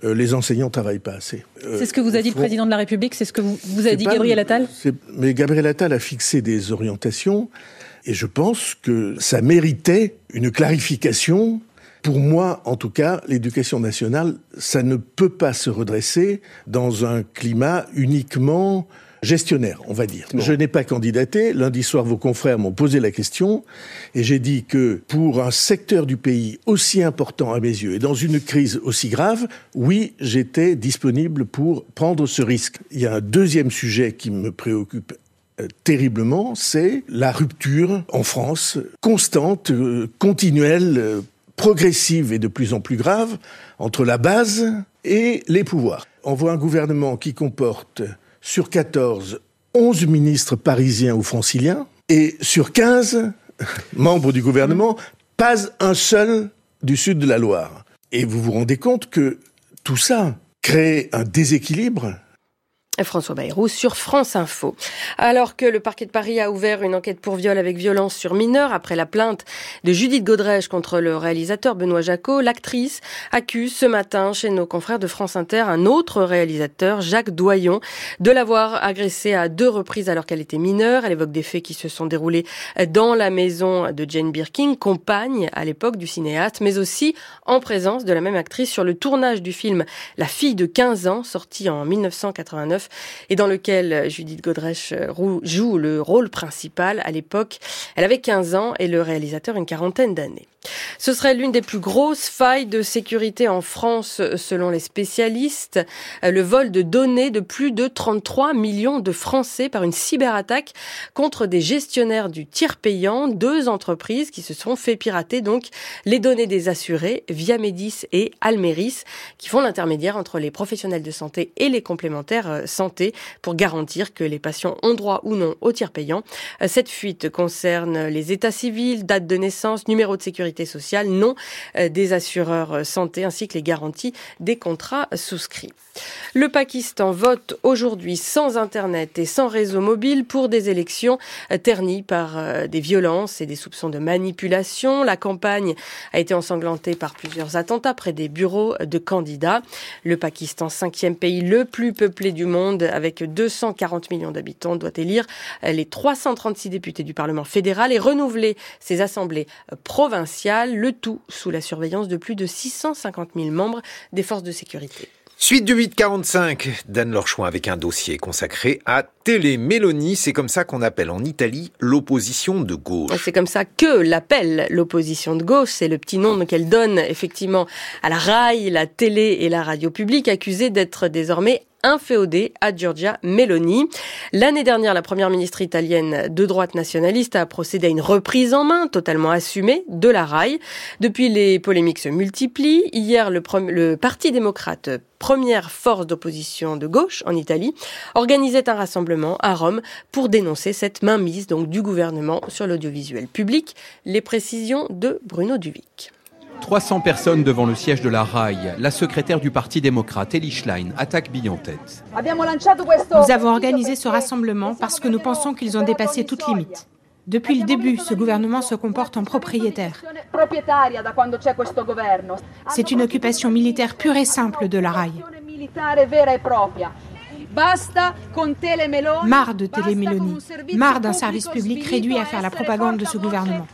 euh, les enseignants travaillent pas assez. Euh, c'est ce que vous a dit le président de la République, c'est ce que vous, vous a dit Gabriel Attal Mais Gabriel Attal a fixé des orientations et je pense que ça méritait une clarification pour moi, en tout cas, l'éducation nationale, ça ne peut pas se redresser dans un climat uniquement gestionnaire, on va dire. Je n'ai pas candidaté. Lundi soir, vos confrères m'ont posé la question et j'ai dit que pour un secteur du pays aussi important à mes yeux et dans une crise aussi grave, oui, j'étais disponible pour prendre ce risque. Il y a un deuxième sujet qui me préoccupe euh, terriblement, c'est la rupture en France constante, euh, continuelle, euh, progressive et de plus en plus grave entre la base et les pouvoirs. On voit un gouvernement qui comporte sur 14 11 ministres parisiens ou franciliens et sur 15 membres du gouvernement, pas un seul du sud de la Loire. Et vous vous rendez compte que tout ça crée un déséquilibre François Bayrou sur France Info. Alors que le parquet de Paris a ouvert une enquête pour viol avec violence sur mineur après la plainte de Judith Godrèche contre le réalisateur Benoît Jacot, l'actrice accuse ce matin chez nos confrères de France Inter un autre réalisateur, Jacques Doyon, de l'avoir agressée à deux reprises alors qu'elle était mineure. Elle évoque des faits qui se sont déroulés dans la maison de Jane Birkin, compagne à l'époque du cinéaste, mais aussi en présence de la même actrice sur le tournage du film La fille de 15 ans, sorti en 1989 et dans lequel Judith Godrèche euh, joue le rôle principal à l'époque. Elle avait 15 ans et le réalisateur une quarantaine d'années. Ce serait l'une des plus grosses failles de sécurité en France selon les spécialistes. Le vol de données de plus de 33 millions de Français par une cyberattaque contre des gestionnaires du tiers payant, deux entreprises qui se sont fait pirater donc les données des assurés via Médis et Almeris qui font l'intermédiaire entre les professionnels de santé et les complémentaires euh, santé pour garantir que les patients ont droit ou non au tiers payant. Euh, cette fuite concerne les états civils, date de naissance, numéro de sécurité non euh, des assureurs euh, santé ainsi que les garanties des contrats souscrits. Le Pakistan vote aujourd'hui sans Internet et sans réseau mobile pour des élections euh, ternies par des violences et des soupçons de manipulation. La campagne a été ensanglantée par plusieurs attentats près des bureaux de candidats. Le Pakistan, cinquième pays le plus peuplé du monde, avec 240 millions d'habitants, doit élire les 336 députés du Parlement fédéral et renouveler ses assemblées provinciales le tout sous la surveillance de plus de 650 000 membres des forces de sécurité. Suite du 845 d'Anne Lorchouin avec un dossier consacré à Télé Mélanie. C'est comme ça qu'on appelle en Italie l'opposition de gauche. C'est comme ça que l'appelle l'opposition de gauche. C'est le petit nom qu'elle donne effectivement à la RAI, la télé et la radio publique accusée d'être désormais inféodé à Giorgia Meloni. L'année dernière, la première ministre italienne de droite nationaliste a procédé à une reprise en main totalement assumée de la RAI. Depuis, les polémiques se multiplient. Hier, le, le Parti démocrate, première force d'opposition de gauche en Italie, organisait un rassemblement à Rome pour dénoncer cette mainmise donc du gouvernement sur l'audiovisuel public. Les précisions de Bruno Duvic. 300 personnes devant le siège de la RAI. La secrétaire du Parti démocrate, Elie Schlein, attaque Bill en tête. Nous avons organisé ce rassemblement parce que nous pensons qu'ils ont dépassé toute limite. Depuis le début, ce gouvernement se comporte en propriétaire. C'est une occupation militaire pure et simple de la RAI. Marre de télémélonie, marre d'un service public réduit à faire la propagande de ce gouvernement.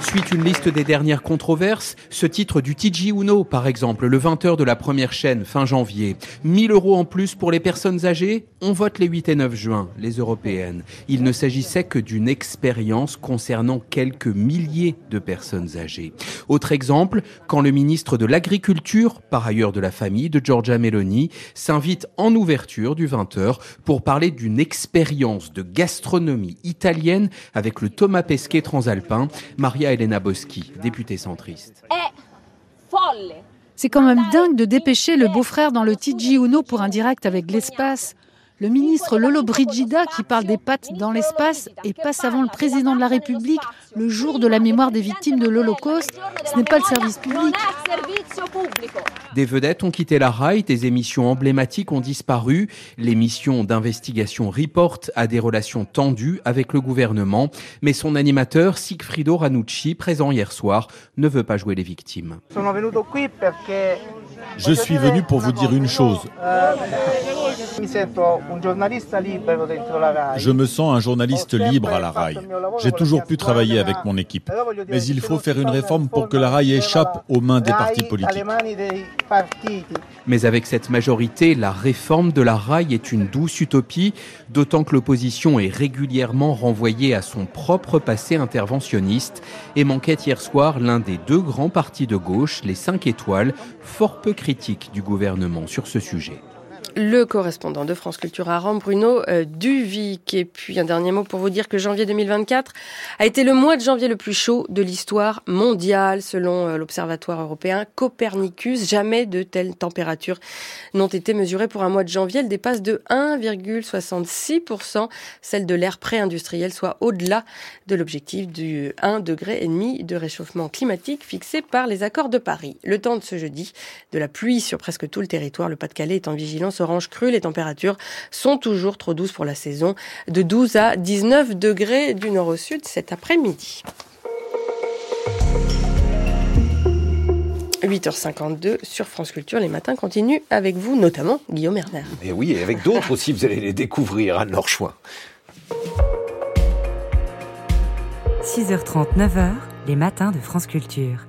Suite une liste des dernières controverses, ce titre du TG Uno, par exemple, le 20h de la première chaîne, fin janvier. 1000 euros en plus pour les personnes âgées On vote les 8 et 9 juin, les européennes. Il ne s'agissait que d'une expérience concernant quelques milliers de personnes âgées. Autre exemple, quand le ministre de l'Agriculture, par ailleurs de la famille de Giorgia Meloni, s'invite en ouverture du 20h pour parler d'une expérience de gastronomie italienne avec le Thomas Pesquet transalpin. Maria Elena Boschi, députée centriste. C'est quand même dingue de dépêcher le beau-frère dans le TG Uno pour un direct avec l'espace. Le ministre Lolo Brigida qui parle des pattes dans l'espace et passe avant le président de la République le jour de la mémoire des victimes de l'Holocauste, ce n'est pas le service public. Des vedettes ont quitté la RAI, des émissions emblématiques ont disparu. L'émission d'investigation Report a des relations tendues avec le gouvernement, mais son animateur Sigfrido Ranucci, présent hier soir, ne veut pas jouer les victimes. Je suis venu pour vous dire une chose. Je me sens un journaliste libre à la RAI. J'ai toujours pu travailler avec mon équipe. Mais il faut faire une réforme pour que la RAI échappe aux mains des partis politiques. Mais avec cette majorité, la réforme de la RAI est une douce utopie, d'autant que l'opposition est régulièrement renvoyée à son propre passé interventionniste et manquait hier soir l'un des deux grands partis de gauche, les 5 étoiles, fort peu critiques du gouvernement sur ce sujet le correspondant de France Culture à Rome, Bruno euh, Duvic. Et puis un dernier mot pour vous dire que janvier 2024 a été le mois de janvier le plus chaud de l'histoire mondiale, selon euh, l'Observatoire européen Copernicus. Jamais de telles températures n'ont été mesurées pour un mois de janvier. Elles dépassent de 1,66% celle de l'ère pré-industriel, soit au-delà de l'objectif du 1,5 degré de réchauffement climatique fixé par les accords de Paris. Le temps de ce jeudi, de la pluie sur presque tout le territoire, le Pas-de-Calais est en vigilance crue. Les températures sont toujours trop douces pour la saison, de 12 à 19 degrés du nord au sud cet après-midi. 8h52 sur France Culture. Les matins continuent avec vous, notamment Guillaume Erner. Et oui, et avec d'autres aussi, vous allez les découvrir à leur choix. 6h30, 9h, les matins de France Culture.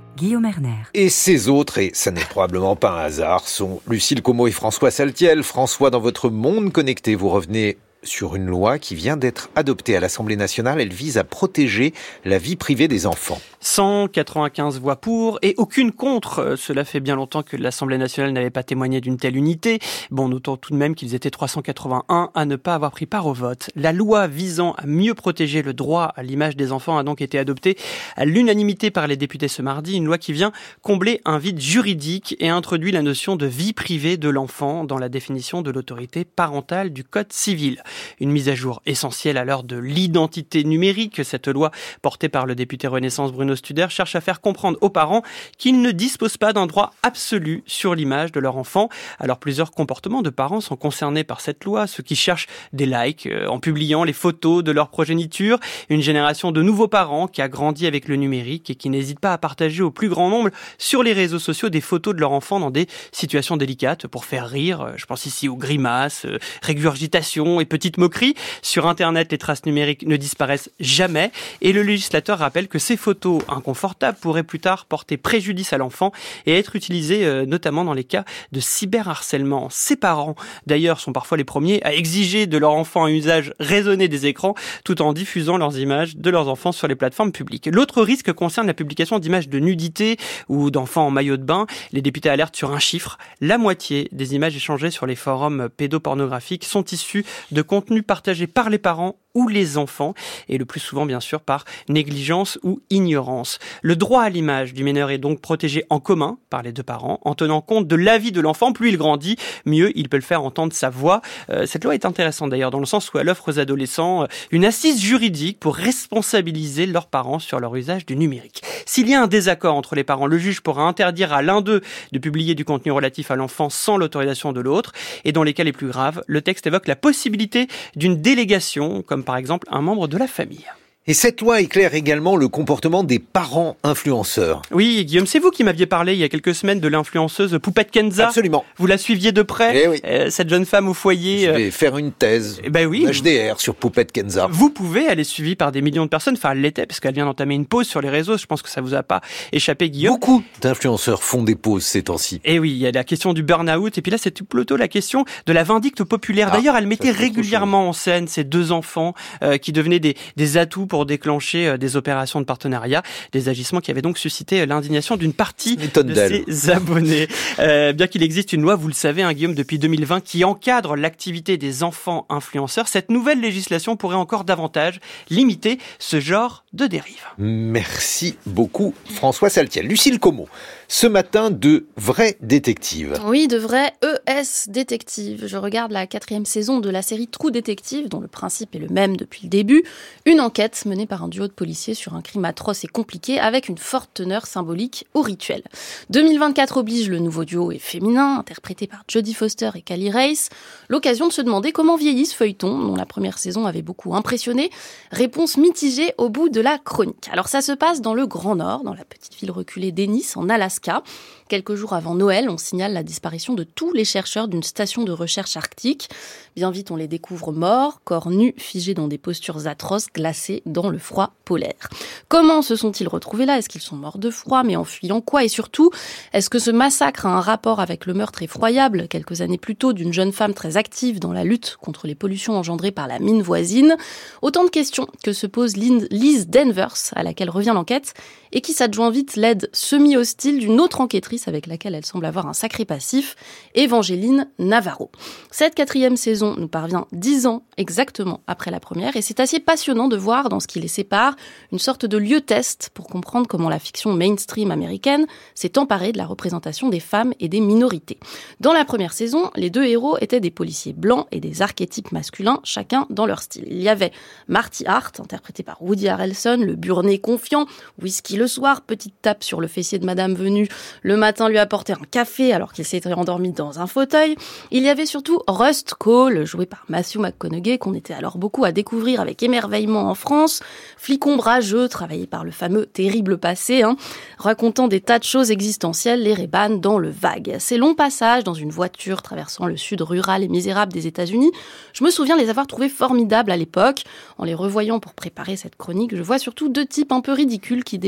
Et ces autres, et ça n'est probablement pas un hasard, sont Lucille Como et François Saltiel. François, dans votre monde connecté, vous revenez sur une loi qui vient d'être adoptée à l'Assemblée nationale. Elle vise à protéger la vie privée des enfants. 195 voix pour et aucune contre. Euh, cela fait bien longtemps que l'Assemblée nationale n'avait pas témoigné d'une telle unité. Bon, notons tout de même qu'ils étaient 381 à ne pas avoir pris part au vote. La loi visant à mieux protéger le droit à l'image des enfants a donc été adoptée à l'unanimité par les députés ce mardi. Une loi qui vient combler un vide juridique et introduit la notion de vie privée de l'enfant dans la définition de l'autorité parentale du Code civil. Une mise à jour essentielle à l'heure de l'identité numérique. Cette loi, portée par le député Renaissance Bruno Studer, cherche à faire comprendre aux parents qu'ils ne disposent pas d'un droit absolu sur l'image de leur enfant. Alors plusieurs comportements de parents sont concernés par cette loi, ceux qui cherchent des likes euh, en publiant les photos de leur progéniture, une génération de nouveaux parents qui a grandi avec le numérique et qui n'hésitent pas à partager au plus grand nombre sur les réseaux sociaux des photos de leur enfant dans des situations délicates pour faire rire. Je pense ici aux grimaces, euh, régurgitations et petite moquerie. Sur Internet, les traces numériques ne disparaissent jamais et le législateur rappelle que ces photos inconfortables pourraient plus tard porter préjudice à l'enfant et être utilisées euh, notamment dans les cas de cyberharcèlement. Ses parents, d'ailleurs, sont parfois les premiers à exiger de leur enfant un usage raisonné des écrans tout en diffusant leurs images de leurs enfants sur les plateformes publiques. L'autre risque concerne la publication d'images de nudité ou d'enfants en maillot de bain. Les députés alertent sur un chiffre. La moitié des images échangées sur les forums pédopornographiques sont issues de contenu partagé par les parents ou les enfants, et le plus souvent bien sûr par négligence ou ignorance. Le droit à l'image du mineur est donc protégé en commun par les deux parents, en tenant compte de l'avis de l'enfant. Plus il grandit, mieux il peut le faire entendre sa voix. Euh, cette loi est intéressante d'ailleurs dans le sens où elle offre aux adolescents euh, une assise juridique pour responsabiliser leurs parents sur leur usage du numérique. S'il y a un désaccord entre les parents, le juge pourra interdire à l'un d'eux de publier du contenu relatif à l'enfant sans l'autorisation de l'autre, et dans les cas les plus graves, le texte évoque la possibilité d'une délégation, comme par exemple un membre de la famille. Et cette loi éclaire également le comportement des parents influenceurs. Oui, Guillaume, c'est vous qui m'aviez parlé il y a quelques semaines de l'influenceuse Poupette Kenza. Absolument. Vous la suiviez de près, Eh oui. euh, cette jeune femme au foyer. Je euh, vais faire une thèse eh ben oui. HDR sur Poupette Kenza. Vous pouvez, elle est suivie par des millions de personnes. Enfin, elle l'était parce qu'elle vient d'entamer une pause sur les réseaux. Je pense que ça vous a pas échappé, Guillaume. Beaucoup d'influenceurs font des pauses ces temps-ci. Et oui, il y a la question du burn-out. Et puis là, c'est plutôt la question de la vindicte populaire. Ah, D'ailleurs, elle mettait régulièrement en scène ces deux enfants euh, qui devenaient des, des atouts pour déclencher euh, des opérations de partenariat, des agissements qui avaient donc suscité euh, l'indignation d'une partie de ses abonnés. Euh, bien qu'il existe une loi, vous le savez, hein, Guillaume, depuis 2020, qui encadre l'activité des enfants influenceurs, cette nouvelle législation pourrait encore davantage limiter ce genre de dérive. Merci beaucoup François Saltiel. Lucille Como, ce matin de vrais détectives. Oui, de vrai ES détective. Je regarde la quatrième saison de la série Trou détective, dont le principe est le même depuis le début. Une enquête menée par un duo de policiers sur un crime atroce et compliqué, avec une forte teneur symbolique au rituel. 2024 oblige, le nouveau duo est féminin, interprété par Jodie Foster et Callie Race. L'occasion de se demander comment vieillit ce feuilleton, dont la première saison avait beaucoup impressionné. Réponse mitigée au bout de la chronique. Alors ça se passe dans le Grand Nord, dans la petite ville reculée d'Ennis, en Alaska. Quelques jours avant Noël, on signale la disparition de tous les chercheurs d'une station de recherche arctique. Bien vite, on les découvre morts, corps nus, figés dans des postures atroces, glacés dans le froid polaire. Comment se sont-ils retrouvés là? Est-ce qu'ils sont morts de froid? Mais en fuyant quoi? Et surtout, est-ce que ce massacre a un rapport avec le meurtre effroyable, quelques années plus tôt, d'une jeune femme très active dans la lutte contre les pollutions engendrées par la mine voisine? Autant de questions que se pose Liz Denvers, à laquelle revient l'enquête, et qui s'adjoint vite l'aide semi-hostile d'une autre enquêtrice avec laquelle elle semble avoir un sacré passif, Évangéline Navarro. Cette quatrième saison nous parvient dix ans exactement après la première, et c'est assez passionnant de voir dans ce qui les sépare une sorte de lieu-test pour comprendre comment la fiction mainstream américaine s'est emparée de la représentation des femmes et des minorités. Dans la première saison, les deux héros étaient des policiers blancs et des archétypes masculins, chacun dans leur style. Il y avait Marty Hart, interprété par Woody Harrelson, le burné confiant, whisky le soir, petite tape sur le fessier de Madame venue, le matin lui apporter un café alors qu'il s'était endormi dans un fauteuil. Il y avait surtout Rust Cole, joué par Matthew McConaughey, qu'on était alors beaucoup à découvrir avec émerveillement en France, flic ombrageux, travaillé par le fameux terrible passé, hein, racontant des tas de choses existentielles, les Reban dans le vague. Ces longs passages dans une voiture traversant le sud rural et misérable des États-Unis, je me souviens les avoir trouvés formidables à l'époque. En les revoyant pour préparer cette chronique, je vois surtout deux types un peu ridicules qui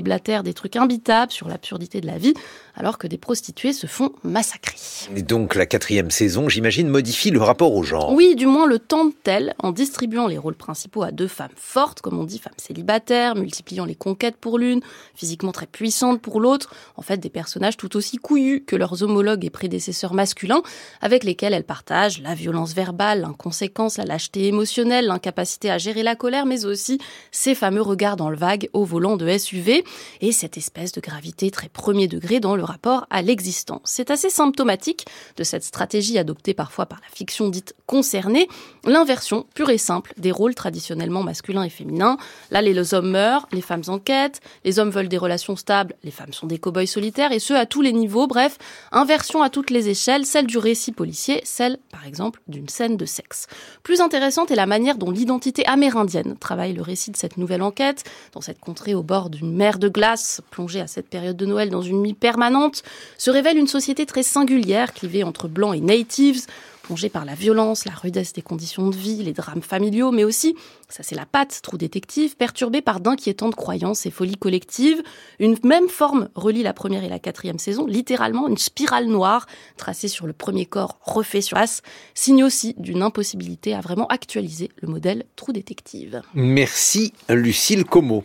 des trucs imbitables sur l'absurdité de la vie, alors que des prostituées se font massacrer. Et donc la quatrième saison, j'imagine, modifie le rapport au genre. Oui, du moins le tente-t-elle en distribuant les rôles principaux à deux femmes fortes, comme on dit, femmes célibataires, multipliant les conquêtes pour l'une, physiquement très puissantes pour l'autre, en fait des personnages tout aussi couillus que leurs homologues et prédécesseurs masculins, avec lesquels elles partagent la violence verbale, l'inconséquence, la lâcheté émotionnelle, l'incapacité à gérer la colère, mais aussi ces fameux regards dans le vague au volant de SUV, et cette espèce de gravité très premier degré dans le rapport à l'existence. C'est assez symptomatique de cette stratégie adoptée parfois par la fiction dite concernée, l'inversion pure et simple des rôles traditionnellement masculins et féminins. Là, les hommes meurent, les femmes enquêtent, les hommes veulent des relations stables, les femmes sont des cow-boys solitaires, et ce à tous les niveaux. Bref, inversion à toutes les échelles, celle du récit policier, celle, par exemple, d'une scène de sexe. Plus intéressante est la manière dont l'identité amérindienne travaille le récit de cette nouvelle enquête, dans cette contrée au bord d'une mer de glace, plongée à cette période de Noël dans une nuit permanente, se révèle une société très singulière, clivée entre blancs et natives, plongée par la violence, la rudesse des conditions de vie, les drames familiaux, mais aussi, ça c'est la patte, trou détective, perturbée par d'inquiétantes croyances et folies collectives. Une même forme relie la première et la quatrième saison, littéralement une spirale noire tracée sur le premier corps, refait sur face, signe aussi d'une impossibilité à vraiment actualiser le modèle trou détective. Merci Lucille Como.